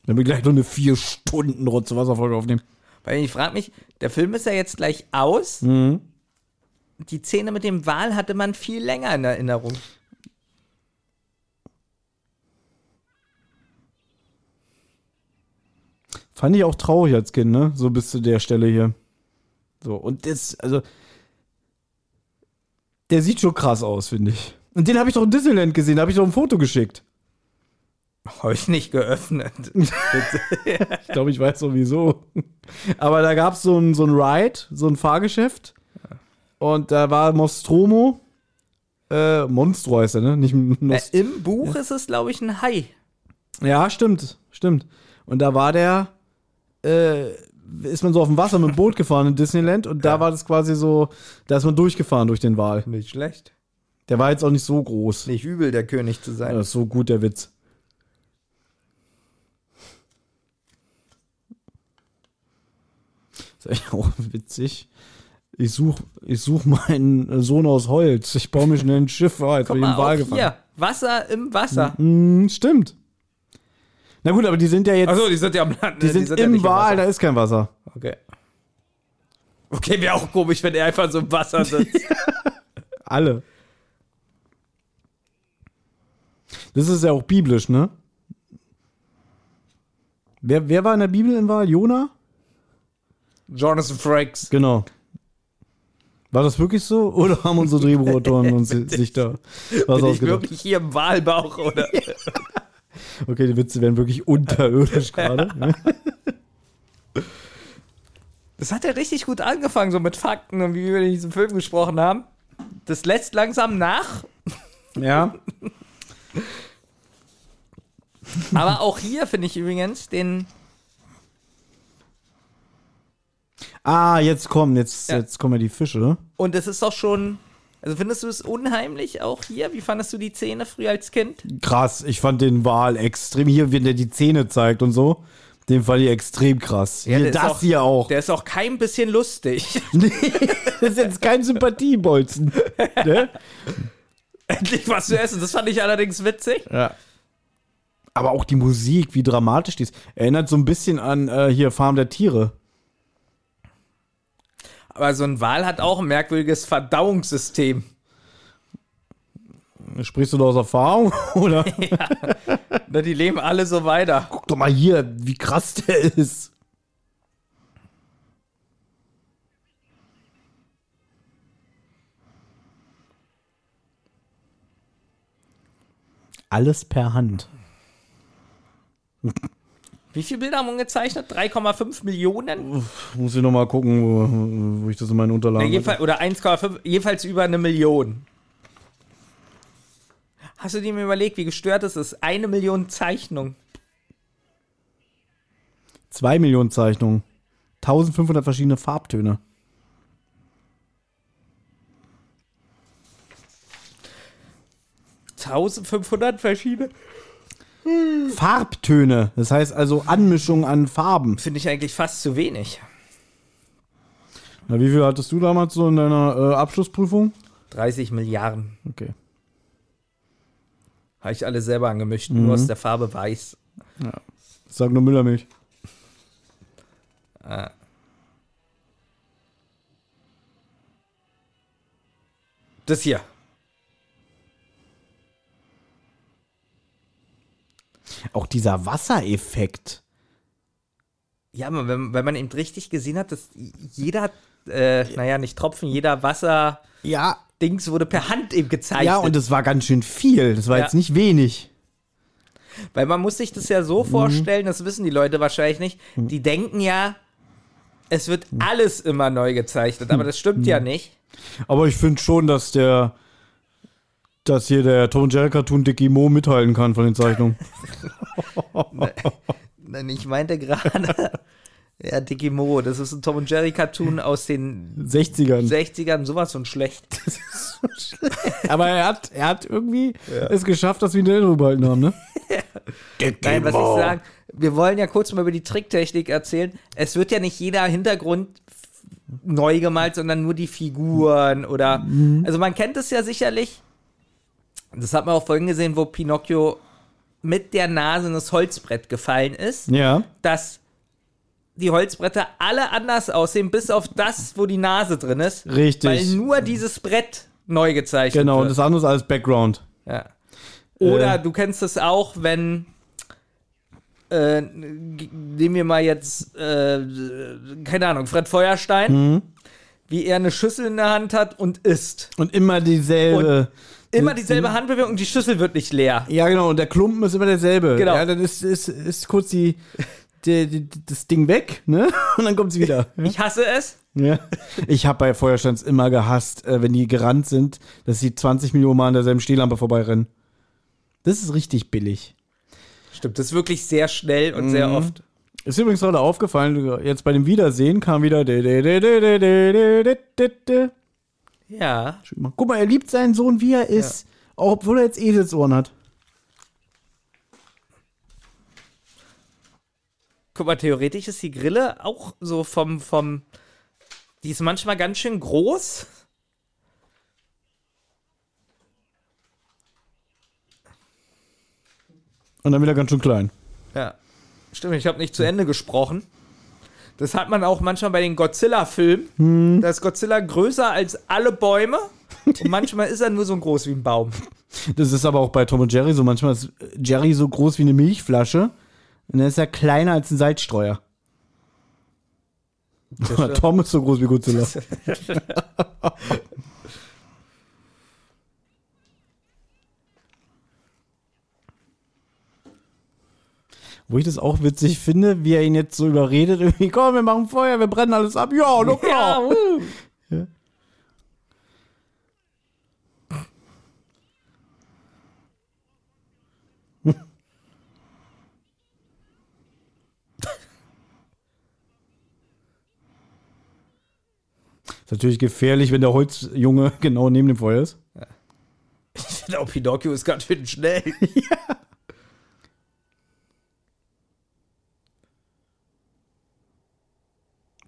A: Wenn wir gleich noch eine vier Stunden Rotze Wasserfolge aufnehmen.
B: Weil ich frage mich, der Film ist ja jetzt gleich aus.
A: Mhm.
B: Die Szene mit dem Wal hatte man viel länger in Erinnerung.
A: Fand ich auch traurig als Kind, ne? So bis zu der Stelle hier. So, und das, also. Der sieht schon krass aus, finde ich. Und den habe ich doch in Disneyland gesehen, da habe ich doch ein Foto geschickt.
B: Ich nicht geöffnet.
A: Ich glaube, ich weiß sowieso. Aber da gab es so ein, so ein Ride, so ein Fahrgeschäft. Und da war Nostromo. Äh, Monstro heißt er, ne? Nicht
B: äh,
A: Nost
B: Im Buch ist es, glaube ich, ein Hai.
A: Ja, stimmt, stimmt. Und da war der, äh, ist man so auf dem Wasser mit dem Boot gefahren in Disneyland und da war das quasi so, da ist man durchgefahren durch den Wal.
B: Nicht schlecht.
A: Der war jetzt auch nicht so groß.
B: Nicht übel, der König zu sein.
A: Das ist so gut, der Witz. Ist eigentlich auch witzig. Ich suche ich such meinen Sohn aus Holz. Ich baue mir schnell ein Schiff. Ah, jetzt
B: Guck
A: ich
B: mal,
A: im Wal gefangen.
B: hier. Wasser im Wasser.
A: Hm, stimmt. Na gut, aber die sind ja jetzt.
B: Achso, die sind ja am Land.
A: die
B: ne?
A: sind,
B: ja
A: im
B: nicht
A: Wal, da ist kein Wasser.
B: Okay. Okay, wäre auch komisch, wenn er einfach so im Wasser sitzt.
A: Alle. Das ist ja auch biblisch, ne? Wer, wer war in der Bibel im Wal? Jona?
B: Jonathan Frakes.
A: Genau. War das wirklich so? Oder haben unsere Drehbuchautoren uns sich da was
B: Bin ich
A: ausgedacht?
B: wirklich hier im Wahlbauch, oder?
A: Okay, die Witze werden wirklich unterirdisch gerade.
B: Das hat ja richtig gut angefangen, so mit Fakten und wie wir in diesem Film gesprochen haben. Das lässt langsam nach,
A: ja.
B: aber auch hier finde ich übrigens den.
A: Ah, jetzt kommen, jetzt,
B: Ja.
A: jetzt kommen ja die Fische. ne?
B: Und es ist doch schon. Also findest du es unheimlich auch hier? Wie fandest du die Szene früher als Kind?
A: Krass, ich fand den Wal extrem. Hier, wenn der die Zähne zeigt und so, den fand ich extrem krass.
B: Ja,
A: hier,
B: der ist
A: das
B: auch-
A: hier auch.
B: Der ist auch kein bisschen lustig.
A: Nee, das ist jetzt kein Sympathiebolzen. ne?
B: Endlich was zu essen. Das fand ich allerdings witzig.
A: Ja. Aber auch die Musik, wie dramatisch die ist. Erinnert so ein bisschen an äh, hier Farm der Tiere.
B: Aber so ein Wal hat auch ein merkwürdiges Verdauungssystem.
A: Sprichst du da aus Erfahrung? Oder?
B: Na, Die leben alle so weiter.
A: Guck doch mal hier, wie krass der ist. Alles per Hand.
B: Wie viele Bilder haben wir gezeichnet? 3,5 Millionen?
A: Muss ich noch mal gucken, wo, wo ich das in meinen Unterlagen
B: jedenfalls, oder 1,5, jedenfalls über eine Million. Hast du dir mal überlegt, wie gestört es ist? Eine Million Zeichnungen.
A: Zwei Millionen Zeichnungen. 1500 verschiedene Farbtöne.
B: 1500 verschiedene.
A: Farbtöne. Das heißt also Anmischung an Farben.
B: Finde ich eigentlich fast zu wenig.
A: Na, wie viel hattest du damals so in deiner äh, Abschlussprüfung?
B: 30 Milliarden.
A: Okay.
B: Habe ich alle selber angemischt, nur aus der Farbe weiß.
A: Sag nur Müllermilch.
B: Das hier.
A: Auch dieser Wassereffekt.
B: Ja, wenn, wenn man eben richtig gesehen hat, dass jeder, äh, naja, nicht Tropfen, jeder Wasser-Dings
A: Ja.
B: wurde per Hand eben gezeichnet.
A: Ja, und es war ganz schön viel. Das war
B: Ja.
A: jetzt nicht wenig.
B: Weil man muss sich das ja so vorstellen, das wissen die Leute wahrscheinlich nicht. Die denken ja, es wird alles immer neu gezeichnet, aber das stimmt ja nicht.
A: Aber ich finde schon, dass der, dass hier der Tom und Jerry Cartoon Dickie Mo mithalten kann von den Zeichnungen.
B: Nein, ich meinte gerade, ja, Dickie Mo, das ist ein Tom und Jerry Cartoon aus den
A: 60ern.
B: 60ern, sowas von schlecht.
A: Aber er hat, er hat irgendwie es geschafft, dass wir ihn in Erinnerung behalten haben, ne?
B: Nein, was ich sagen, wir wollen ja kurz mal über die Tricktechnik erzählen. Es wird ja nicht jeder Hintergrund neu gemalt, sondern nur die Figuren oder, also man kennt es ja sicherlich. Das hat man auch vorhin gesehen, wo Pinocchio mit der Nase in das Holzbrett gefallen ist,
A: Ja.
B: dass die Holzbretter alle anders aussehen, bis auf das, wo die Nase drin ist.
A: Richtig.
B: Weil nur dieses Brett neu gezeichnet
A: Genau, und
B: wird.
A: das andere ist alles Background.
B: Ja. Oder
A: Äh.
B: du kennst es auch, wenn äh, nehmen wir mal jetzt, äh, keine Ahnung, Fred Feuerstein,
A: Mhm.
B: wie er eine Schüssel in der Hand hat und isst.
A: Und immer dieselbe.
B: Immer dieselbe Handbewegung die Schüssel wird nicht leer.
A: Ja, genau, und der Klumpen ist immer derselbe.
B: Genau.
A: Ja, dann ist, ist, ist kurz die, die, die, das Ding weg, ne? Und dann kommt sie wieder.
B: Ich hasse es.
A: Ja. Ich habe bei Feuersteins immer gehasst, äh, wenn die gerannt sind, dass sie 20 Millionen Mal an derselben Stehlampe vorbeirennen. Das ist richtig billig.
B: Stimmt, das ist wirklich sehr schnell und
A: Mhm.
B: sehr oft.
A: Ist übrigens gerade aufgefallen, jetzt bei dem Wiedersehen kam wieder.
B: Ja.
A: Guck mal, er liebt seinen Sohn, wie er ist. Auch obwohl er jetzt Eselsohren hat.
B: Guck mal, theoretisch ist die Grille auch so vom, vom, die ist manchmal ganz schön groß.
A: Und dann wieder ganz schön klein.
B: Ja. Stimmt, ich habe nicht zu Ende gesprochen. Das hat man auch manchmal bei den Godzilla-Filmen. Da ist Godzilla größer als alle Bäume. Und manchmal ist er nur so groß wie ein Baum.
A: Das ist aber auch bei Tom und Jerry so. Manchmal ist Jerry so groß wie eine Milchflasche. Und dann ist er kleiner als ein Salzstreuer. Tom ist so groß wie Godzilla. Wo ich das auch witzig finde, wie er ihn jetzt so überredet, irgendwie, komm, wir machen Feuer, wir brennen alles ab. Ja, na klar.
B: Ja, uh.
A: Ja. Ist natürlich gefährlich, wenn der Holzjunge genau neben dem Feuer ist.
B: Ich finde auch Pinocchio ist ganz schön schnell.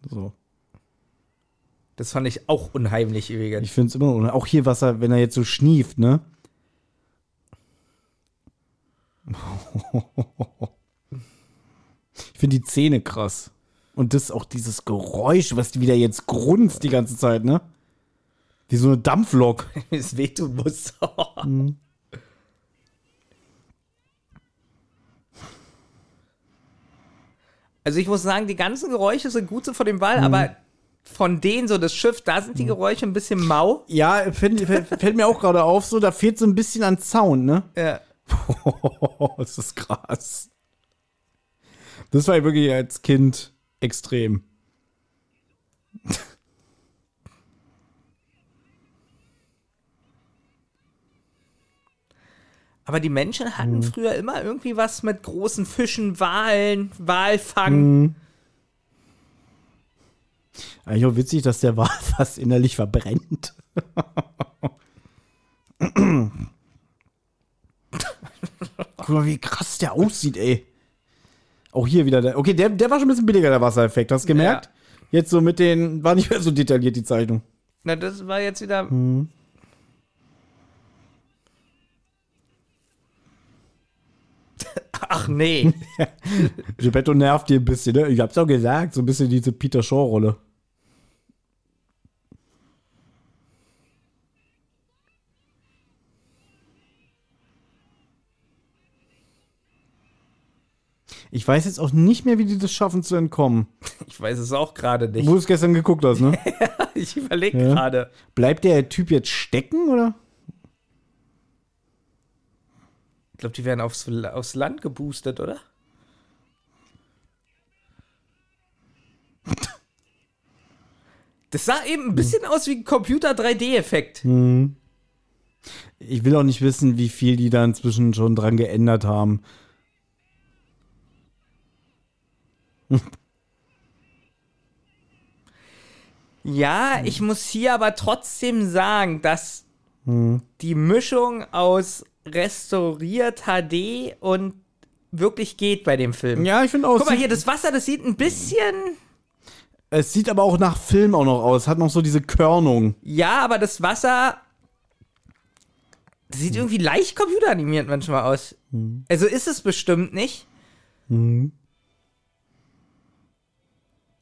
A: So.
B: Das fand ich auch unheimlich übrigens.
A: Ich finde es immer noch, auch hier, was er, wenn er jetzt so schnieft, ne? Ich finde die Zähne krass. Und das auch dieses Geräusch, was die wieder jetzt grunzt die ganze Zeit, ne? Wie so eine Dampflok.
B: Wie es wehtun muss. Also ich muss sagen, die ganzen Geräusche sind gut so von dem Wall, aber von denen so das Schiff, da sind die Geräusche ein bisschen mau.
A: Ja, fällt, fällt, fällt mir auch gerade auf, so, da fehlt so ein bisschen an Sound, ne?
B: Ja.
A: das ist krass. Das war wirklich als Kind extrem.
B: Aber die Menschen hatten früher immer irgendwie was mit großen Fischen, Walen, Walfang.
A: Eigentlich auch witzig, dass der Wal fast innerlich verbrennt. Guck mal, wie krass der aussieht, ey. Auch hier wieder der. Okay, der, der war schon ein bisschen billiger, der Wassereffekt. Hast du gemerkt? Jetzt so mit den. War nicht mehr so detailliert, die Zeichnung.
B: Na, das war jetzt wieder. Ach nee.
A: Geppetto nervt dir ein bisschen, ne? Ich hab's auch gesagt, so ein bisschen diese Peter Shaw-Rolle. Ich weiß jetzt auch nicht mehr, wie die das schaffen zu entkommen.
B: Ich weiß es auch gerade nicht.
A: Wo du es gestern geguckt hast, ne?
B: Ich überlege
A: Ja.
B: gerade.
A: Bleibt der Typ jetzt stecken, oder?
B: Ich glaube, die werden aufs, aufs Land geboostet, oder? Das sah eben ein bisschen aus wie ein Computer-3D-Effekt.
A: Ich will auch nicht wissen, wie viel die da inzwischen schon dran geändert haben.
B: Ja, ich muss hier aber trotzdem sagen, dass die Mischung aus restauriert HD und wirklich geht bei dem Film.
A: Ja, ich finde auch.
B: Guck mal hier, das Wasser, das sieht ein bisschen.
A: Es sieht aber auch nach Film auch noch aus. Hat noch so diese Körnung.
B: Ja, aber das Wasser. Das sieht irgendwie leicht computeranimiert manchmal aus. Also ist es bestimmt nicht.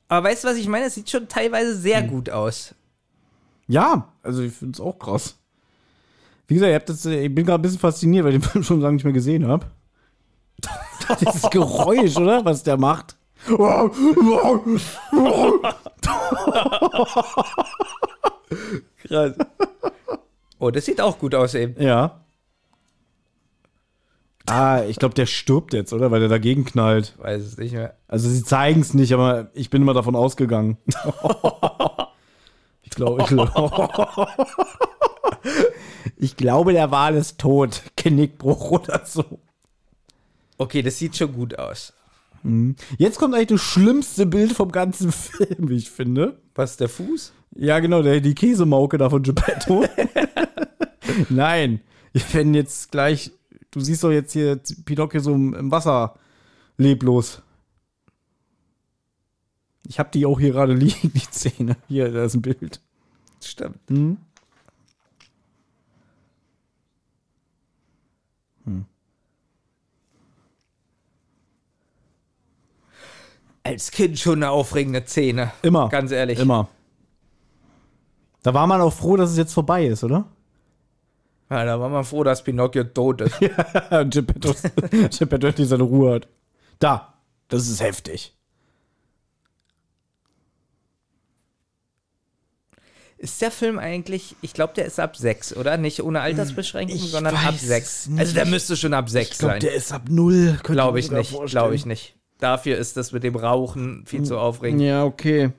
B: Aber weißt du, was ich meine? Es sieht schon teilweise sehr gut aus.
A: Ja, also ich finde es auch krass. Wie gesagt, das, äh, ich bin gerade ein bisschen fasziniert, weil ich den Film schon lange nicht mehr gesehen habe. Dieses Geräusch, oder? Was der macht.
B: Krass. Oh, das sieht auch gut aus eben.
A: Ja. Ah, ich glaube, der stirbt jetzt, oder? Weil der dagegen knallt.
B: Weiß es nicht mehr.
A: Also sie zeigen es nicht, aber ich bin immer davon ausgegangen. ich glaube, ich, glaube. ich glaube, der Wal ist tot. Genickbruch oder so.
B: Okay, das sieht schon gut aus.
A: Jetzt kommt eigentlich das schlimmste Bild vom ganzen Film, wie ich finde.
B: Was der Fuß?
A: Ja, genau, der, die Käsemauke da von Geppetto. Nein, wenn jetzt gleich, du siehst doch jetzt hier Pinocchio so im, Wasser leblos. Ich habe die auch hier gerade liegen, die Zähne. Hier, da ist ein Bild.
B: Stimmt. Als Kind schon eine aufregende Szene.
A: Immer.
B: Ganz ehrlich.
A: Immer. Da war man auch froh, dass es jetzt vorbei ist, oder?
B: Ja, da war man froh, dass Pinocchio tot ist.
A: Geppetto, Geppetto endlich seine Ruhe hat. Da, das ist heftig.
B: Ist der Film eigentlich, ich glaube, der ist ab 6, oder? Nicht ohne Altersbeschränkung,
A: Ich
B: sondern ab
A: weiß
B: 6.
A: nicht.
B: Also der müsste schon ab 6
A: Ich glaube,
B: sein.
A: der ist ab null. könnte
B: Glaube
A: mir
B: ich nicht, glaube ich nicht. Dafür ist das mit dem Rauchen viel zu aufregend.
A: Ja, okay.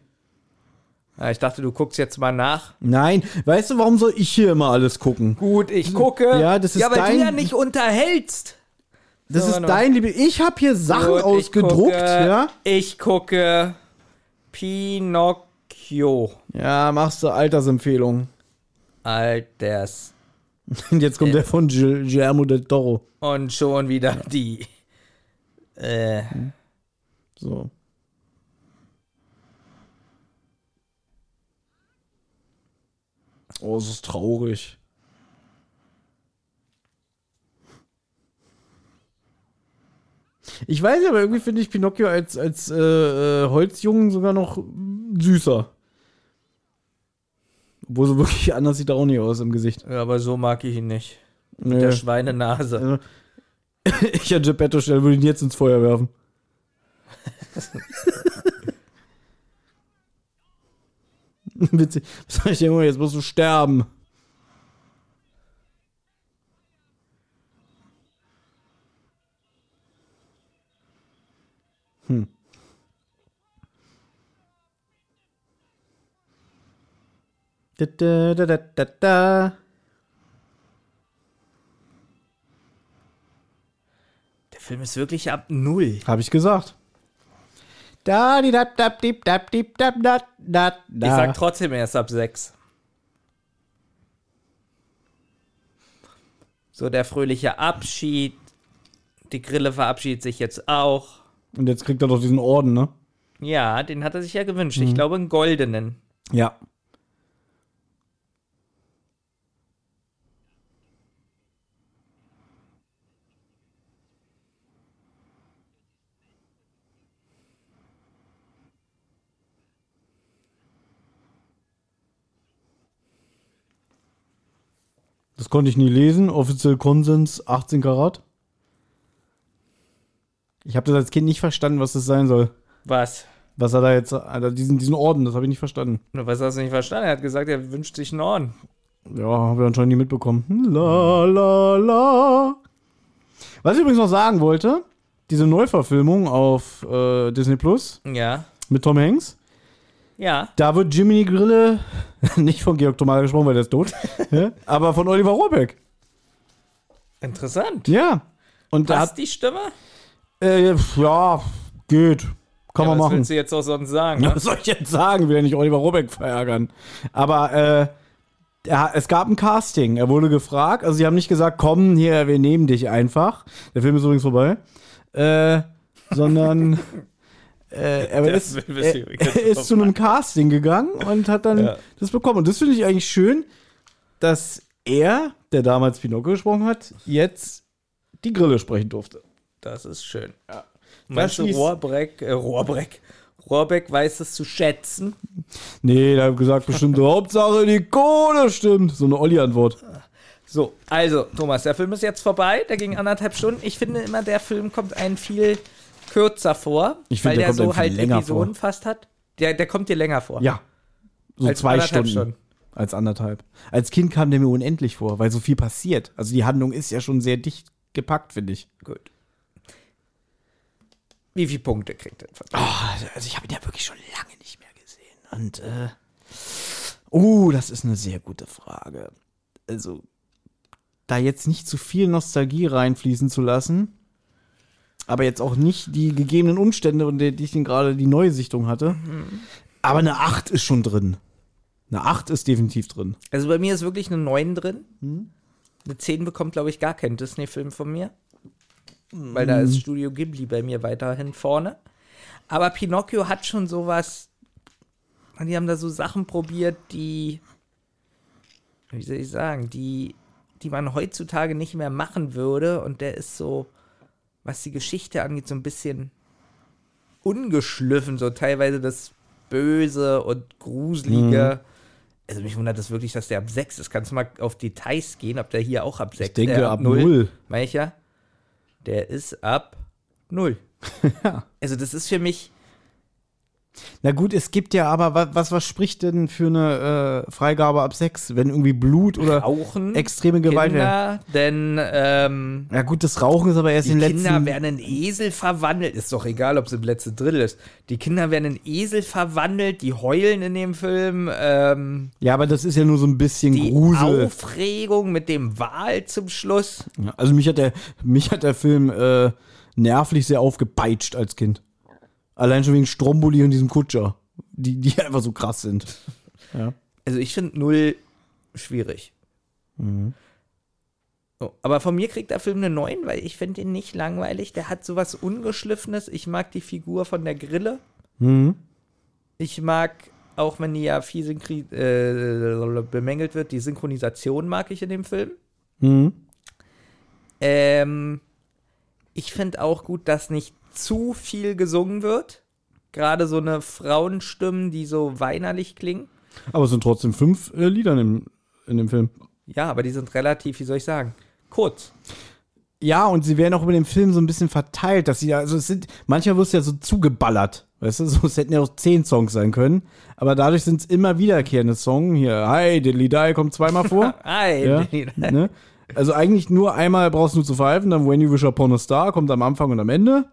B: Ja, ich dachte, du guckst jetzt mal nach.
A: Nein, weißt du, warum soll ich hier immer alles gucken?
B: Gut, ich gucke.
A: Ja, das ist
B: ja, weil
A: dein-
B: du ja nicht unterhältst.
A: Das
B: So,
A: ist dein Liebe. Ich habe hier Sachen
B: Gut, ich
A: ausgedruckt,
B: gucke,
A: ja?
B: Ich gucke Pinocchio.
A: Ja, machst du Altersempfehlung.
B: Alters.
A: Und jetzt kommt der von Guillermo del Toro.
B: Und schon wieder die. Äh,
A: So. Oh, es ist traurig. Ich weiß aber irgendwie finde ich Pinocchio als, als äh, äh, Holzjungen sogar noch süßer. Obwohl so wirklich anders sieht er auch nicht aus im Gesicht.
B: ja, aber so mag ich ihn nicht. Mit
A: Nee.
B: der Schweinenase.
A: Ich an Geppetto stellen würde ihn jetzt ins Feuer werfen. Witzig. Sag ich dir immer, jetzt musst du sterben. Hm. Da, da, da, da, da, da.
B: Der Film ist wirklich ab null.
A: Hab ich gesagt. Da, di, dap, dap, dip, dap, dip, dat, dat, da.
B: Ich sag trotzdem erst ab 6. So der fröhliche Abschied. Die Grille verabschiedet sich jetzt auch.
A: Und jetzt kriegt er doch diesen Orden, ne?
B: Ja, den hat er sich ja gewünscht.
A: Mhm.
B: Ich glaube, einen goldenen.
A: Ja. Das konnte ich nie lesen. Offiziell Konsens 18 Karat. Ich habe das als Kind nicht verstanden, was das sein soll.
B: Was?
A: Was er da jetzt, Alter, diesen, diesen Orden, das habe ich nicht verstanden.
B: Was hast du nicht verstanden? Er hat gesagt, er wünscht sich einen Orden.
A: Ja, habe ich anscheinend nie mitbekommen. La la la. Was ich übrigens noch sagen wollte, diese Neuverfilmung auf äh, Disney Plus
B: Ja.
A: mit Tom Hanks,
B: Ja.
A: da wird Jiminy Grille nicht von Georg Tomala gesprochen, weil der ist tot, ja, aber von Oliver Rohrbeck.
B: Interessant.
A: Ja. Und
B: Passt
A: hat,
B: die Stimme?
A: äh, ja, geht. Kann
B: ja,
A: man
B: was
A: machen.
B: willst du jetzt auch sonst sagen?
A: Ja,
B: Ne?
A: Was soll ich jetzt sagen? Will ja nicht Oliver Rohrbeck verärgern. Aber äh, er, es gab ein Casting. Er wurde gefragt. Also sie haben nicht gesagt, komm hier, wir nehmen dich einfach. Der Film ist übrigens vorbei. Äh, sondern äh, er,
B: Der
A: ist, er, er ist zu einem Casting gegangen und hat dann
B: Ja.
A: das bekommen. Und das finde ich eigentlich schön, dass er, der damals Pinocchio gesprochen hat, jetzt die Grille sprechen durfte.
B: Das ist schön.
A: Ja.
B: Meinst du, Rohrbeck, äh, Rohrbeck, Rohrbeck weiß es zu schätzen?
A: Nee, da habe gesagt, bestimmt Hauptsache die Kohle stimmt. So eine Olli-Antwort.
B: So, also, Thomas, der Film ist jetzt vorbei. Der ging anderthalb Stunden. Ich finde immer, der Film kommt einem viel kürzer vor,
A: Ich
B: weil
A: der
B: der so halt Episoden fast hat. Der, der kommt dir länger vor.
A: Ja. So
B: Als
A: zwei Stunden.
B: Stunden.
A: Als anderthalb. Als Kind kam der mir unendlich vor, weil so viel passiert. Also die Handlung ist ja schon sehr dicht gepackt, finde ich.
B: Gut. Wie viele Punkte kriegt er?
A: Oh, also ich habe ihn ja wirklich schon lange nicht mehr gesehen. Und, äh. Oh, das ist eine sehr gute Frage. Also, da jetzt nicht zu viel Nostalgie reinfließen zu lassen, aber jetzt auch nicht die gegebenen Umstände, unter die ich den gerade die Neusichtung hatte. Aber eine 8 ist schon drin. Eine 8 ist definitiv drin.
B: Also bei mir ist wirklich eine 9 drin.
A: Hm?
B: Eine 10 bekommt, glaube ich, gar kein Disney-Film von mir. Weil da
A: Hm.
B: ist Studio Ghibli bei mir weiterhin vorne. Aber Pinocchio hat schon sowas. Die haben da so Sachen probiert, die. Wie soll ich sagen? Die, die man heutzutage nicht mehr machen würde. Und der ist so, was die Geschichte angeht, so ein bisschen ungeschliffen. So teilweise das Böse und Gruselige. Also mich wundert das wirklich, dass der ab 6 ist. Kannst du mal auf Details gehen, ob der hier auch ab 6
A: Ich denke ab 0.
B: Meine ich ja. Der ist ab 0.
A: Ja.
B: Also das ist für mich,
A: Na gut, es gibt ja aber, wa- was, was spricht denn für eine äh, Freigabe ab sechs, wenn irgendwie Blut oder
B: Rauchen,
A: extreme Gewalt wäre?
B: Kinder, denn ähm,
A: Ja gut, das Rauchen ist aber erst
B: die
A: in den
B: Kinder
A: letzten...
B: werden in Esel verwandelt. Ist doch egal, ob es im letzten Drittel ist. Die Kinder werden in Esel verwandelt, die heulen in dem Film. Ähm,
A: Ja, aber das ist ja nur so ein bisschen
B: die
A: Grusel.
B: Aufregung mit dem Wal zum Schluss.
A: Ja, also mich hat der, mich hat der Film äh, nervlich sehr aufgepeitscht als Kind. Allein schon wegen Stromboli und diesem Kutscher, die, die einfach so krass sind. Ja.
B: Also ich finde null schwierig.
A: Mhm.
B: Oh, aber von mir kriegt der Film eine 9, weil ich finde ihn nicht langweilig. Der hat sowas Ungeschliffenes. Ich mag die Figur von der Grille.
A: Mhm.
B: Ich mag, auch wenn die ja viel synchri äh, bemängelt wird, die Synchronisation mag ich in dem Film.
A: Mhm.
B: Ähm, ich finde auch gut, dass nicht zu viel gesungen wird. Gerade so eine Frauenstimmen, die so weinerlich klingen.
A: Aber es sind trotzdem fünf äh, Lieder in dem, in dem Film.
B: Ja, aber die sind relativ, wie soll ich sagen, kurz.
A: Ja, und sie werden auch über den Film so ein bisschen verteilt, dass sie ja, also es sind, manchmal wird es ja so zugeballert. Weißt du, so, es hätten ja auch zehn Songs sein können. Aber dadurch sind es immer wiederkehrende Songs. Hier, Hi, Diddly Die kommt zweimal vor.
B: Ein,
A: ja, ne? Also eigentlich nur einmal brauchst du nur zu pfeifen, dann When You Wish Upon a Star kommt am Anfang und am Ende.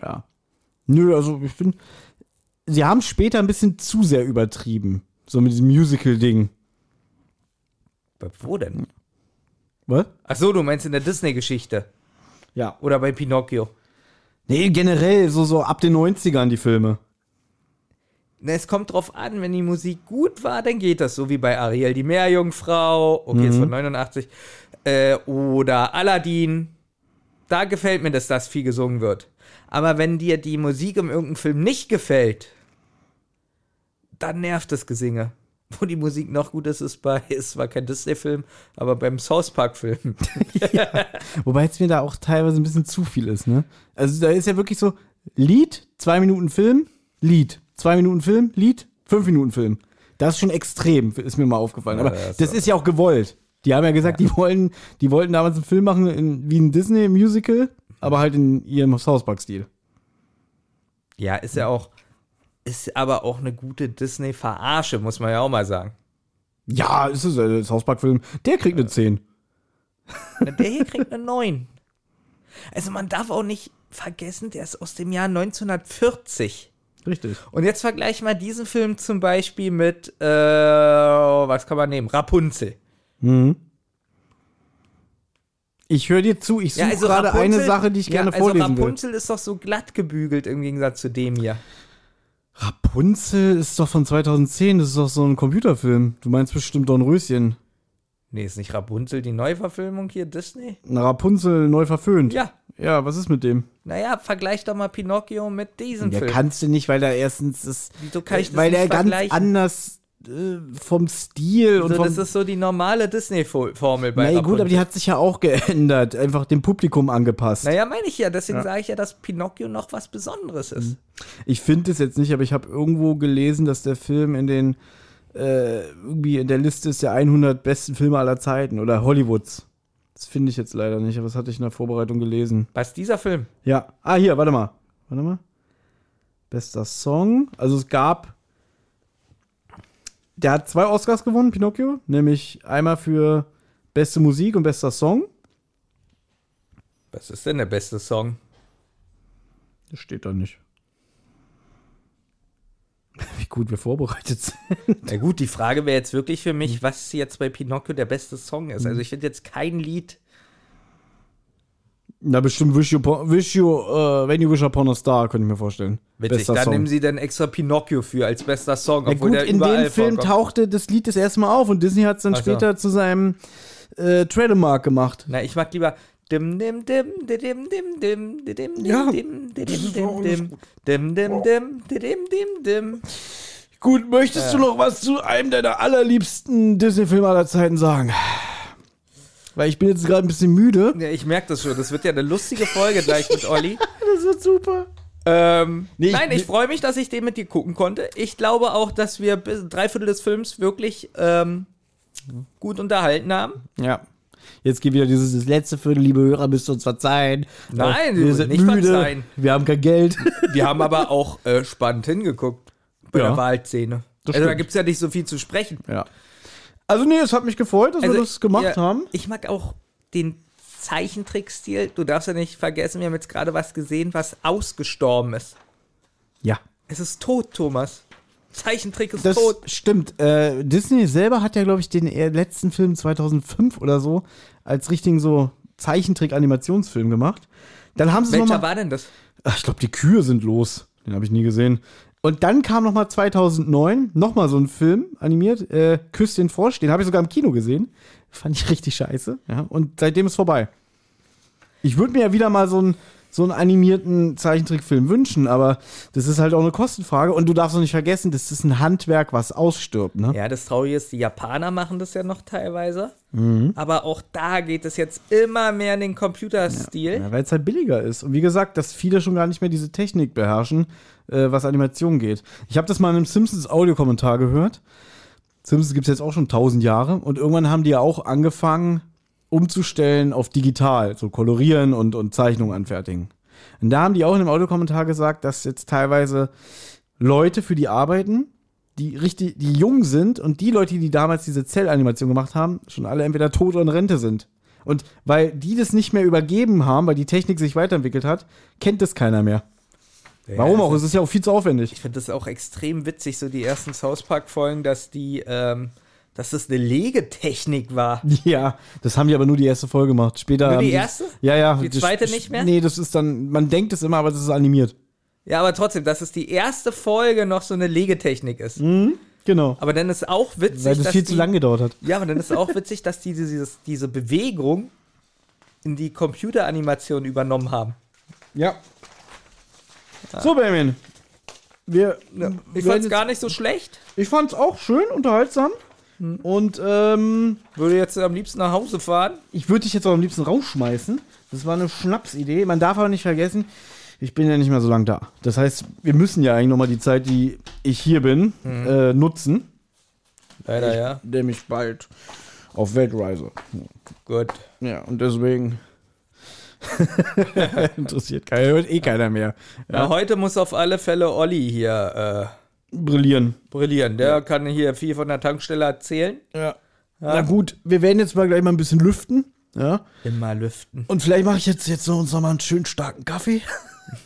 A: Ja. Nö, also ich bin. Sie haben später ein bisschen zu sehr übertrieben. So mit diesem Musical-Ding.
B: Wo denn?
A: Was?
B: Ach so, du meinst in der Disney-Geschichte.
A: Ja.
B: Oder bei Pinocchio.
A: Nee, generell, so, so ab den 90ern die Filme.
B: Na, Es kommt drauf an, wenn die Musik gut war, dann geht das so wie bei Ariel die Meerjungfrau, okay, ist von 89, äh, oder Aladdin. Da gefällt mir das, dass viel gesungen wird. Aber wenn dir die Musik im irgendeinem Film nicht gefällt, dann nervt das Gesinge. Wo die Musik noch gut ist, ist bei, ist zwar kein Disney-Film, aber beim South Park-Film.
A: Wobei es mir da auch teilweise ein bisschen zu viel ist, ne? Also da ist ja wirklich so Lied, zwei Minuten Film, Lied, zwei Minuten Film, Lied, fünf Minuten Film. Das ist schon extrem, ist mir mal aufgefallen. Aber
B: Ja, das
A: das ist ja auch gewollt. Die haben ja gesagt, die wollen, die wollten damals einen Film machen in, wie ein Disney-Musical, aber halt in ihrem South Park-Stil.
B: Ja, ist ja auch, ist aber auch eine gute Disney-Verarsche, muss man ja auch mal sagen.
A: Ja, ist es, äh, der South Park-Film, der kriegt eine 10.
B: Na, Der hier kriegt eine 9. Also man darf auch nicht vergessen, der ist aus dem Jahr 1940.
A: Richtig.
B: Und jetzt vergleich mal diesen Film zum Beispiel mit, äh, was kann man nehmen? Rapunzel.
A: Mhm. Ich höre dir zu, ich suche gerade
B: also Rapunzel-
A: eine Sache, die ich
B: ja,
A: gerne
B: also
A: vorlesen will.
B: Rapunzel ist doch so glatt gebügelt im Gegensatz zu dem hier.
A: Rapunzel ist doch von 2010, das ist doch so ein Computerfilm. Du meinst bestimmt Dornröschen.
B: Nee, ist nicht Rapunzel die Neuverfilmung hier, Disney?
A: Na, Rapunzel neu verföhnt.
B: Ja.
A: Ja, was ist mit dem?
B: Naja, vergleich doch mal Pinocchio mit diesem
A: Ja,
B: Film.
A: kannst du nicht, weil er erstens ist,
B: Wieso kann ich das
A: weil
B: nicht
A: er ganz anders vom Stil und
B: so,
A: vom,
B: das ist so die normale Disney-Formel bei
A: Na ja, gut, aber die hat sich ja auch geändert, einfach dem Publikum angepasst.
B: Naja, meine ich ja. Deswegen sage ich ja, dass Pinocchio noch was Besonderes ist.
A: Mhm. Ich finde es jetzt nicht, aber ich habe irgendwo gelesen, dass der Film in den äh, irgendwie in der Liste ist der 100 besten Filme aller Zeiten oder Hollywoods. Das finde ich jetzt leider nicht, aber das hatte ich in der Vorbereitung gelesen.
B: Was dieser Film?
A: Ja. Ah, hier, warte mal. Warte mal. Bester Song. Also es gab. Der hat zwei Oscars gewonnen, Pinocchio. Nämlich einmal für beste Musik und bester Song.
B: Was ist denn der beste Song?
A: Das steht da nicht. Wie gut wir vorbereitet sind.
B: Na gut, die Frage wäre jetzt wirklich für mich, was jetzt bei Pinocchio der beste Song ist. Also ich finde jetzt kein Lied.
A: Na, bestimmt Wish You, wish you uh, When You Wish Upon a Star, könnte ich mir vorstellen.
B: Witzig,
A: Bester
B: da
A: Song.
B: nehmen sie dann extra Pinocchio für als bester Song,
A: Ja,
B: obwohl
A: gut,
B: der
A: in dem Film
B: vorkommt.
A: tauchte das Lied das erste Mal auf und Disney hat es dann
B: Ach
A: später zu seinem äh, Trademark gemacht.
B: Na, ich mag lieber dim dim dim dim dim dim dim dim dim
A: Ja,
B: dim dim dim
A: auch
B: dim dim dim dim dim dim dim
A: Gut, möchtest du noch was zu einem deiner allerliebsten Disney-Filme aller Zeiten sagen? Weil ich bin jetzt gerade ein bisschen müde.
B: Ja, ich merke das schon. Das wird ja eine lustige Folge gleich mit Olli.
A: Das wird super.
B: Ähm,
A: Nee, ich-
B: nein, ich freue mich, dass ich den mit dir gucken konnte. Ich glaube auch, dass wir bis drei Viertel des Films wirklich ähm, gut unterhalten haben.
A: Ja. Jetzt geht wieder dieses das letzte Viertel, liebe Hörer, müsst ihr uns verzeihen.
B: Nein,
A: wir sind
B: nicht
A: müde.
B: verzeihen.
A: Wir haben kein Geld.
B: Wir haben aber auch äh, spannend hingeguckt bei
A: Ja.
B: der Wahlszene.
A: Das
B: Also da gibt es ja nicht so viel zu sprechen.
A: ja. Also nee, es hat mich gefreut, dass wir das gemacht
B: Also, ja,
A: haben.
B: Ich mag auch den Zeichentrickstil. Du darfst ja nicht vergessen, wir haben jetzt gerade was gesehen, was ausgestorben ist.
A: Ja.
B: Es ist tot, Thomas. Zeichentrick ist
A: Das
B: tot.
A: stimmt. Äh, Disney selber hat ja, glaube ich, den letzten Film 2005 oder so als richtigen so Zeichentrick-Animationsfilm gemacht. Dann haben sie
B: Welcher war denn das?
A: Ach, ich glaube, die Kühe sind los. Den habe ich nie gesehen. Und dann kam noch mal 2009 noch mal so ein Film animiert, äh, Küss den Frosch. Den habe ich sogar im Kino gesehen. Fand ich richtig scheiße. Ja, und seitdem ist vorbei. Ich würde mir ja wieder mal so einen, so einen animierten Zeichentrickfilm wünschen, aber das ist halt auch eine Kostenfrage. Und du darfst auch nicht vergessen, das ist ein Handwerk, was ausstirbt. Ne?
B: Ja, das Traurige ist, die Japaner machen das ja noch teilweise.
A: Mhm.
B: Aber auch da geht es jetzt immer mehr in den Computerstil.
A: Ja, weil es halt billiger ist. Und wie gesagt, dass viele schon gar nicht mehr diese Technik beherrschen, äh, was Animation geht. Ich habe das mal in einem Simpsons Audiokommentar gehört. Simpsons gibt es jetzt auch schon tausend Jahre. Und irgendwann haben die ja auch angefangen, umzustellen auf digital, so kolorieren und, und Zeichnungen anfertigen. Und da haben die auch in dem Audiokommentar gesagt, dass jetzt teilweise Leute für die arbeiten, die richtig, die jung sind und die Leute, die damals diese Zellanimation gemacht haben, schon alle entweder tot oder in Rente sind. Und weil die das nicht mehr übergeben haben, weil die Technik sich weiterentwickelt hat, kennt das keiner mehr. Warum auch? Es ist ja auch viel zu aufwendig.
B: Ich finde das auch extrem witzig, so die ersten South Park-Folgen, dass die, ähm, dass das eine Legetechnik war.
A: Ja, das haben die aber nur die erste Folge gemacht. Später.
B: Nur die
A: die-
B: erste?
A: Ja, ja.
B: Die zweite nicht mehr?
A: Nee, das ist dann, man denkt es immer, aber das ist animiert.
B: Ja, aber trotzdem, dass es die erste Folge noch so eine Legetechnik ist.
A: Genau.
B: Aber dann ist auch witzig,
A: Weil das
B: dass
A: viel
B: die,
A: zu lange gedauert hat.
B: Ja, aber dann ist auch witzig, dass die dieses, diese Bewegung in die Computeranimation übernommen haben.
A: Ja. So, Benjamin. Wir,
B: Ich
A: werden
B: fand's
A: jetzt-
B: gar nicht so schlecht.
A: Ich fand's auch schön, unterhaltsam.
B: Hm.
A: Und ähm,
B: Würde jetzt am liebsten nach Hause fahren.
A: ich würde dich jetzt auch am liebsten rausschmeißen. Das war eine Schnapsidee. Man darf aber nicht vergessen, ich bin ja nicht mehr so lange da. Das heißt, wir müssen ja eigentlich nochmal die Zeit, die ich hier bin,
B: Hm.
A: äh, nutzen.
B: Leider, ja.
A: Nämlich bald auf Weltreise.
B: Gut.
A: Ja, und deswegen interessiert keiner, hört eh keiner mehr.
B: Ja. heute muss auf alle Fälle Olli hier
A: Brillieren.
B: äh, brillieren. Der kann hier viel von der Tankstelle erzählen.
A: Ja. Na gut, wir werden jetzt mal gleich mal ein bisschen lüften. Ja.
B: Immer lüften.
A: Und vielleicht mache ich jetzt, jetzt so uns noch mal einen schönen starken Kaffee.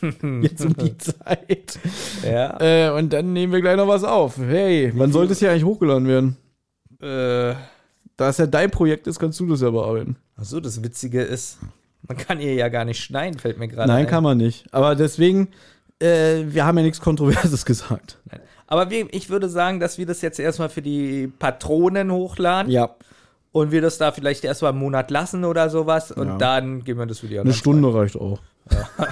A: jetzt um die Zeit.
B: Ja.
A: Äh, und dann nehmen wir gleich noch was auf. Hey, wann sollte es hier eigentlich hochgeladen werden?
B: Äh,
A: Da es ja dein Projekt ist, kannst du das ja bearbeiten.
B: achso, das Witzige ist, man kann hier ja gar nicht schneiden, fällt mir gerade
A: Nein,
B: ein.
A: kann man nicht. Aber deswegen, äh, wir haben ja nichts Kontroverses gesagt.
B: Aber wir, ich würde sagen, dass wir das jetzt erstmal für die Patronen hochladen
A: Ja,
B: und wir das da vielleicht erstmal einen Monat lassen oder sowas und
A: Ja.
B: dann geben wir das Video.
A: eine Stunde reicht auch.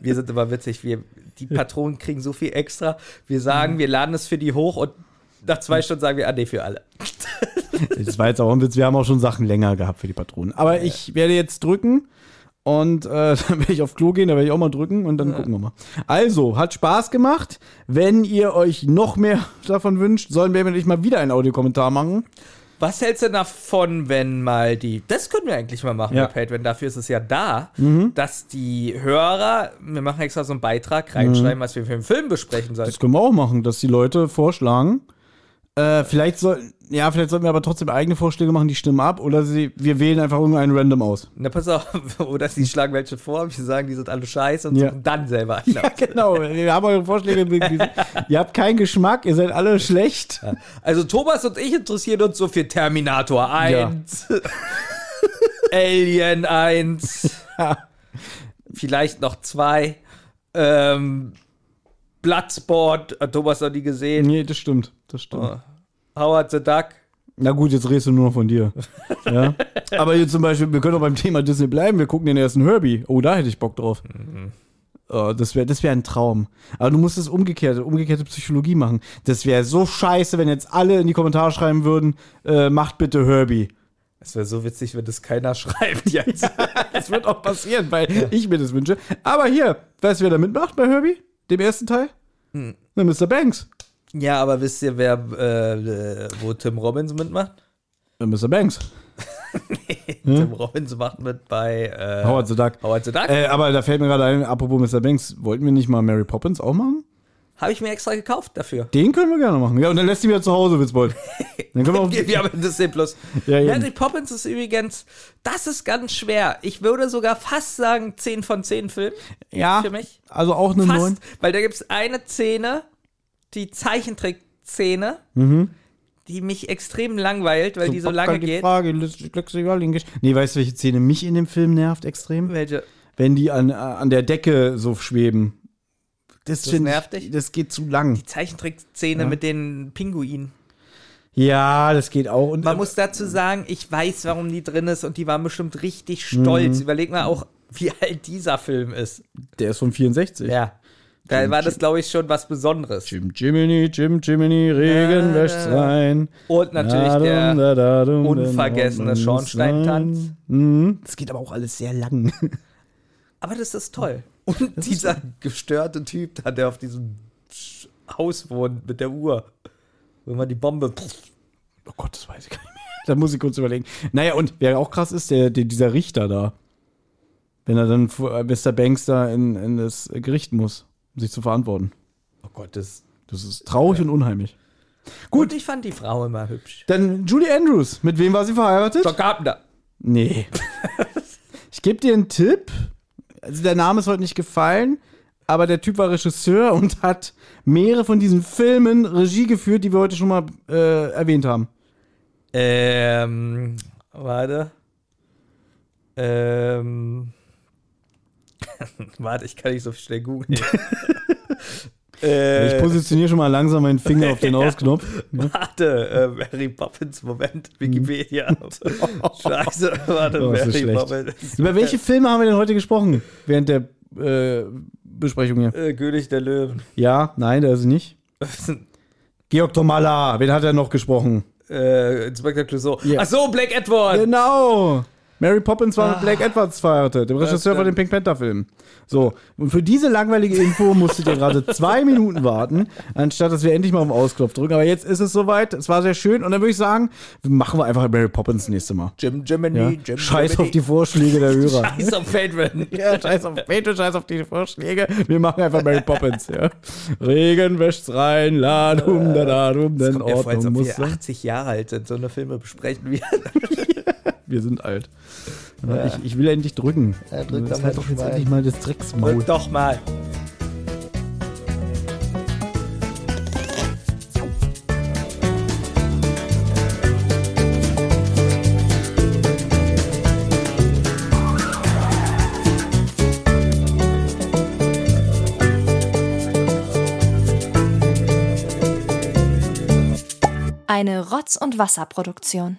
B: Wir sind immer witzig, wir, die Patronen kriegen so viel extra. Wir sagen, wir laden es für die hoch und nach zwei Stunden sagen wir, ah nee, für alle.
A: Das war jetzt auch ein Witz. Wir haben auch schon Sachen länger gehabt für die Patronen. Aber ich werde jetzt drücken und äh, dann werde ich auf Klo gehen, da werde ich auch mal drücken und dann gucken wir mal. Also, hat Spaß gemacht. Wenn ihr euch noch mehr davon wünscht, sollen wir nicht mal wieder einen Audiokommentar machen.
B: Was hältst du davon, wenn mal die, das können wir eigentlich mal machen
A: Ja. Mhm.
B: bei Patreon, dafür ist es ja da, dass die Hörer, wir machen extra so einen Beitrag, reinschreiben, was wir für einen Film besprechen sollen.
A: Das können wir auch machen, dass die Leute vorschlagen. Äh, vielleicht sollten, ja, vielleicht sollten wir aber trotzdem eigene Vorschläge machen, die stimmen ab, oder sie, wir wählen einfach irgendeinen random aus.
B: Na, pass auf, oder sie schlagen welche vor, wir sagen, die sind alle scheiße und
A: Ja.
B: suchen dann selber einen
A: Ja,
B: aus.
A: genau. Wir haben eure Vorschläge. ihr habt keinen Geschmack, ihr seid alle schlecht.
B: Also Thomas und ich interessieren uns so für Terminator 1, Alien 1, vielleicht noch zwei, ähm, Bloodsport, hat Thomas noch nie gesehen,
A: Nee, das stimmt. Das stimmt.
B: Oh. Howard the Duck.
A: Na gut, jetzt redest du nur noch von dir. ja. Aber hier zum Beispiel, wir können auch beim Thema Disney bleiben. Wir gucken den ersten Herbie. Oh, da hätte ich Bock drauf. Oh, das wäre das wär ein Traum. Aber du musst es umgekehrte, umgekehrte Psychologie machen. Das wäre so scheiße, wenn jetzt alle in die Kommentare schreiben würden, äh, macht bitte Herbie.
B: Es wäre so witzig, wenn das keiner schreibt jetzt.
A: Das wird auch passieren, weil ich mir das wünsche. Aber hier, weißt du, wer da mitmacht bei Herbie? Dem ersten Teil? Na, Mr. Banks.
B: Ja, aber wisst ihr, wer, äh, äh, wo Tim Robbins mitmacht?
A: Na, Mr. Banks.
B: Tim Robbins macht mit bei äh,
A: Howard the Duck.
B: Howard the Duck.
A: Äh, aber da fällt mir gerade ein, apropos Mr. Banks, wollten wir nicht mal Mary Poppins auch machen?
B: Habe ich mir extra gekauft dafür.
A: Den können wir gerne machen. Ja, und dann lässt ihn wieder zu Hause, Witzbold. Dann können wir auch.
B: Wir haben Disney Plus.
A: Ja, eben.
B: Mary Poppins ist übrigens, das ist ganz schwer. Ich würde sogar fast sagen 10 von 10 Film.
A: ja,
B: für mich.
A: also auch eine
B: Fast,
A: 9.
B: weil da gibt es eine Szene, die Zeichentrick-Szene, die mich extrem langweilt, weil die so lange
A: die
B: geht.
A: Frage, Nee, weißt du, welche Szene mich in dem Film nervt extrem?
B: Welche?
A: Wenn die an, äh, an der Decke so schweben. Das, find
B: nervt
A: ich,
B: dich?
A: Das geht zu lang.
B: Die Zeichentrick-Szene mit den Pinguinen.
A: Ja, das geht auch. Und
B: Man muss dazu sagen, ich weiß, warum die drin ist und die war bestimmt richtig stolz.
A: Mhm.
B: Überleg mal auch, wie alt dieser Film ist.
A: der ist von 64.
B: Ja. Da war das, glaube ich, schon was Besonderes.
A: Jim Jiminy, Jim Jiminy, Regen
B: Da,
A: wäscht's
B: da.
A: rein.
B: Und natürlich
A: Da,
B: der
A: da, da, dum,
B: unvergessene Schornsteintanz.
A: Mhm. Das geht aber auch alles sehr lang.
B: Aber das ist toll. Und dieser gestörte Typ da, der auf diesem Haus wohnt mit der Uhr. Wenn man die Bombe.
A: Oh Gott, das weiß ich gar nicht mehr. Da muss ich kurz überlegen. Naja, und wer auch krass ist, der, der, dieser Richter da. Wenn er dann vor äh, Mr. Banks da in, in das Gericht muss, sich zu verantworten.
B: Oh Gott, das.
A: Das ist traurig und unheimlich.
B: Gut, ich fand die Frau immer hübsch.
A: Dann Julie Andrews. Mit wem war sie verheiratet?
B: Doc Carpenter.
A: Nee. ich gebe dir einen Tipp. Also der Name ist heute nicht gefallen, aber der Typ war Regisseur und hat mehrere von diesen Filmen Regie geführt, die wir heute schon mal äh, erwähnt haben.
B: Ähm. Warte. Ähm. warte, ich kann nicht so schnell googeln.
A: Ich
B: äh,
A: positioniere schon mal langsam meinen Finger auf den Ausknopf.
B: warte, äh, Mary Poppins, Moment, Wikipedia. Scheiße, warte,
A: Oh,
B: Mary. Poppins.
A: Über welche Filme haben wir denn heute gesprochen? Während der äh, Besprechung hier.
B: Äh, König der Löwen.
A: Ja, nein, der ist es nicht. Georg Tomalla, wen hat er noch gesprochen?
B: äh, Inspector Clouseau.
A: Ja.
B: Ach so, Black Edward.
A: Genau. Mary Poppins war mit Blake Edwards verheiratet, dem Regisseur von den Pink Panther Filmen. So, und für diese langweilige Info musstet ihr gerade zwei Minuten warten, anstatt dass wir endlich mal auf den Ausknopf drücken. Aber jetzt ist es soweit. Es war sehr schön. Und dann würde ich sagen, machen wir einfach Mary Poppins nächste Mal.
B: Jim Jiminy,
A: Ja?
B: Jim
A: Scheiß
B: Jiminy.
A: auf die Vorschläge der Hörer.
B: Scheiß auf Patreon.
A: Ja, scheiß auf Patreon, scheiß auf die Vorschläge. Wir machen einfach Mary Poppins, ja. Regen wäscht's rein, ladum, da, da, dum, denn
B: mir vor, als
A: Ordnung
B: ob
A: muss
B: wir
A: sein.
B: 80 Jahre alt sind. So eine Filme besprechen wir.
A: Wir sind alt. Ja, ich, ich will endlich drücken.
B: Ja, drück
A: das
B: doch
A: halt
B: mal
A: doch jetzt
B: Schwein.
A: endlich mal das Drecksmaul.
B: Drück doch mal.
C: Eine Rotz- und Wasserproduktion.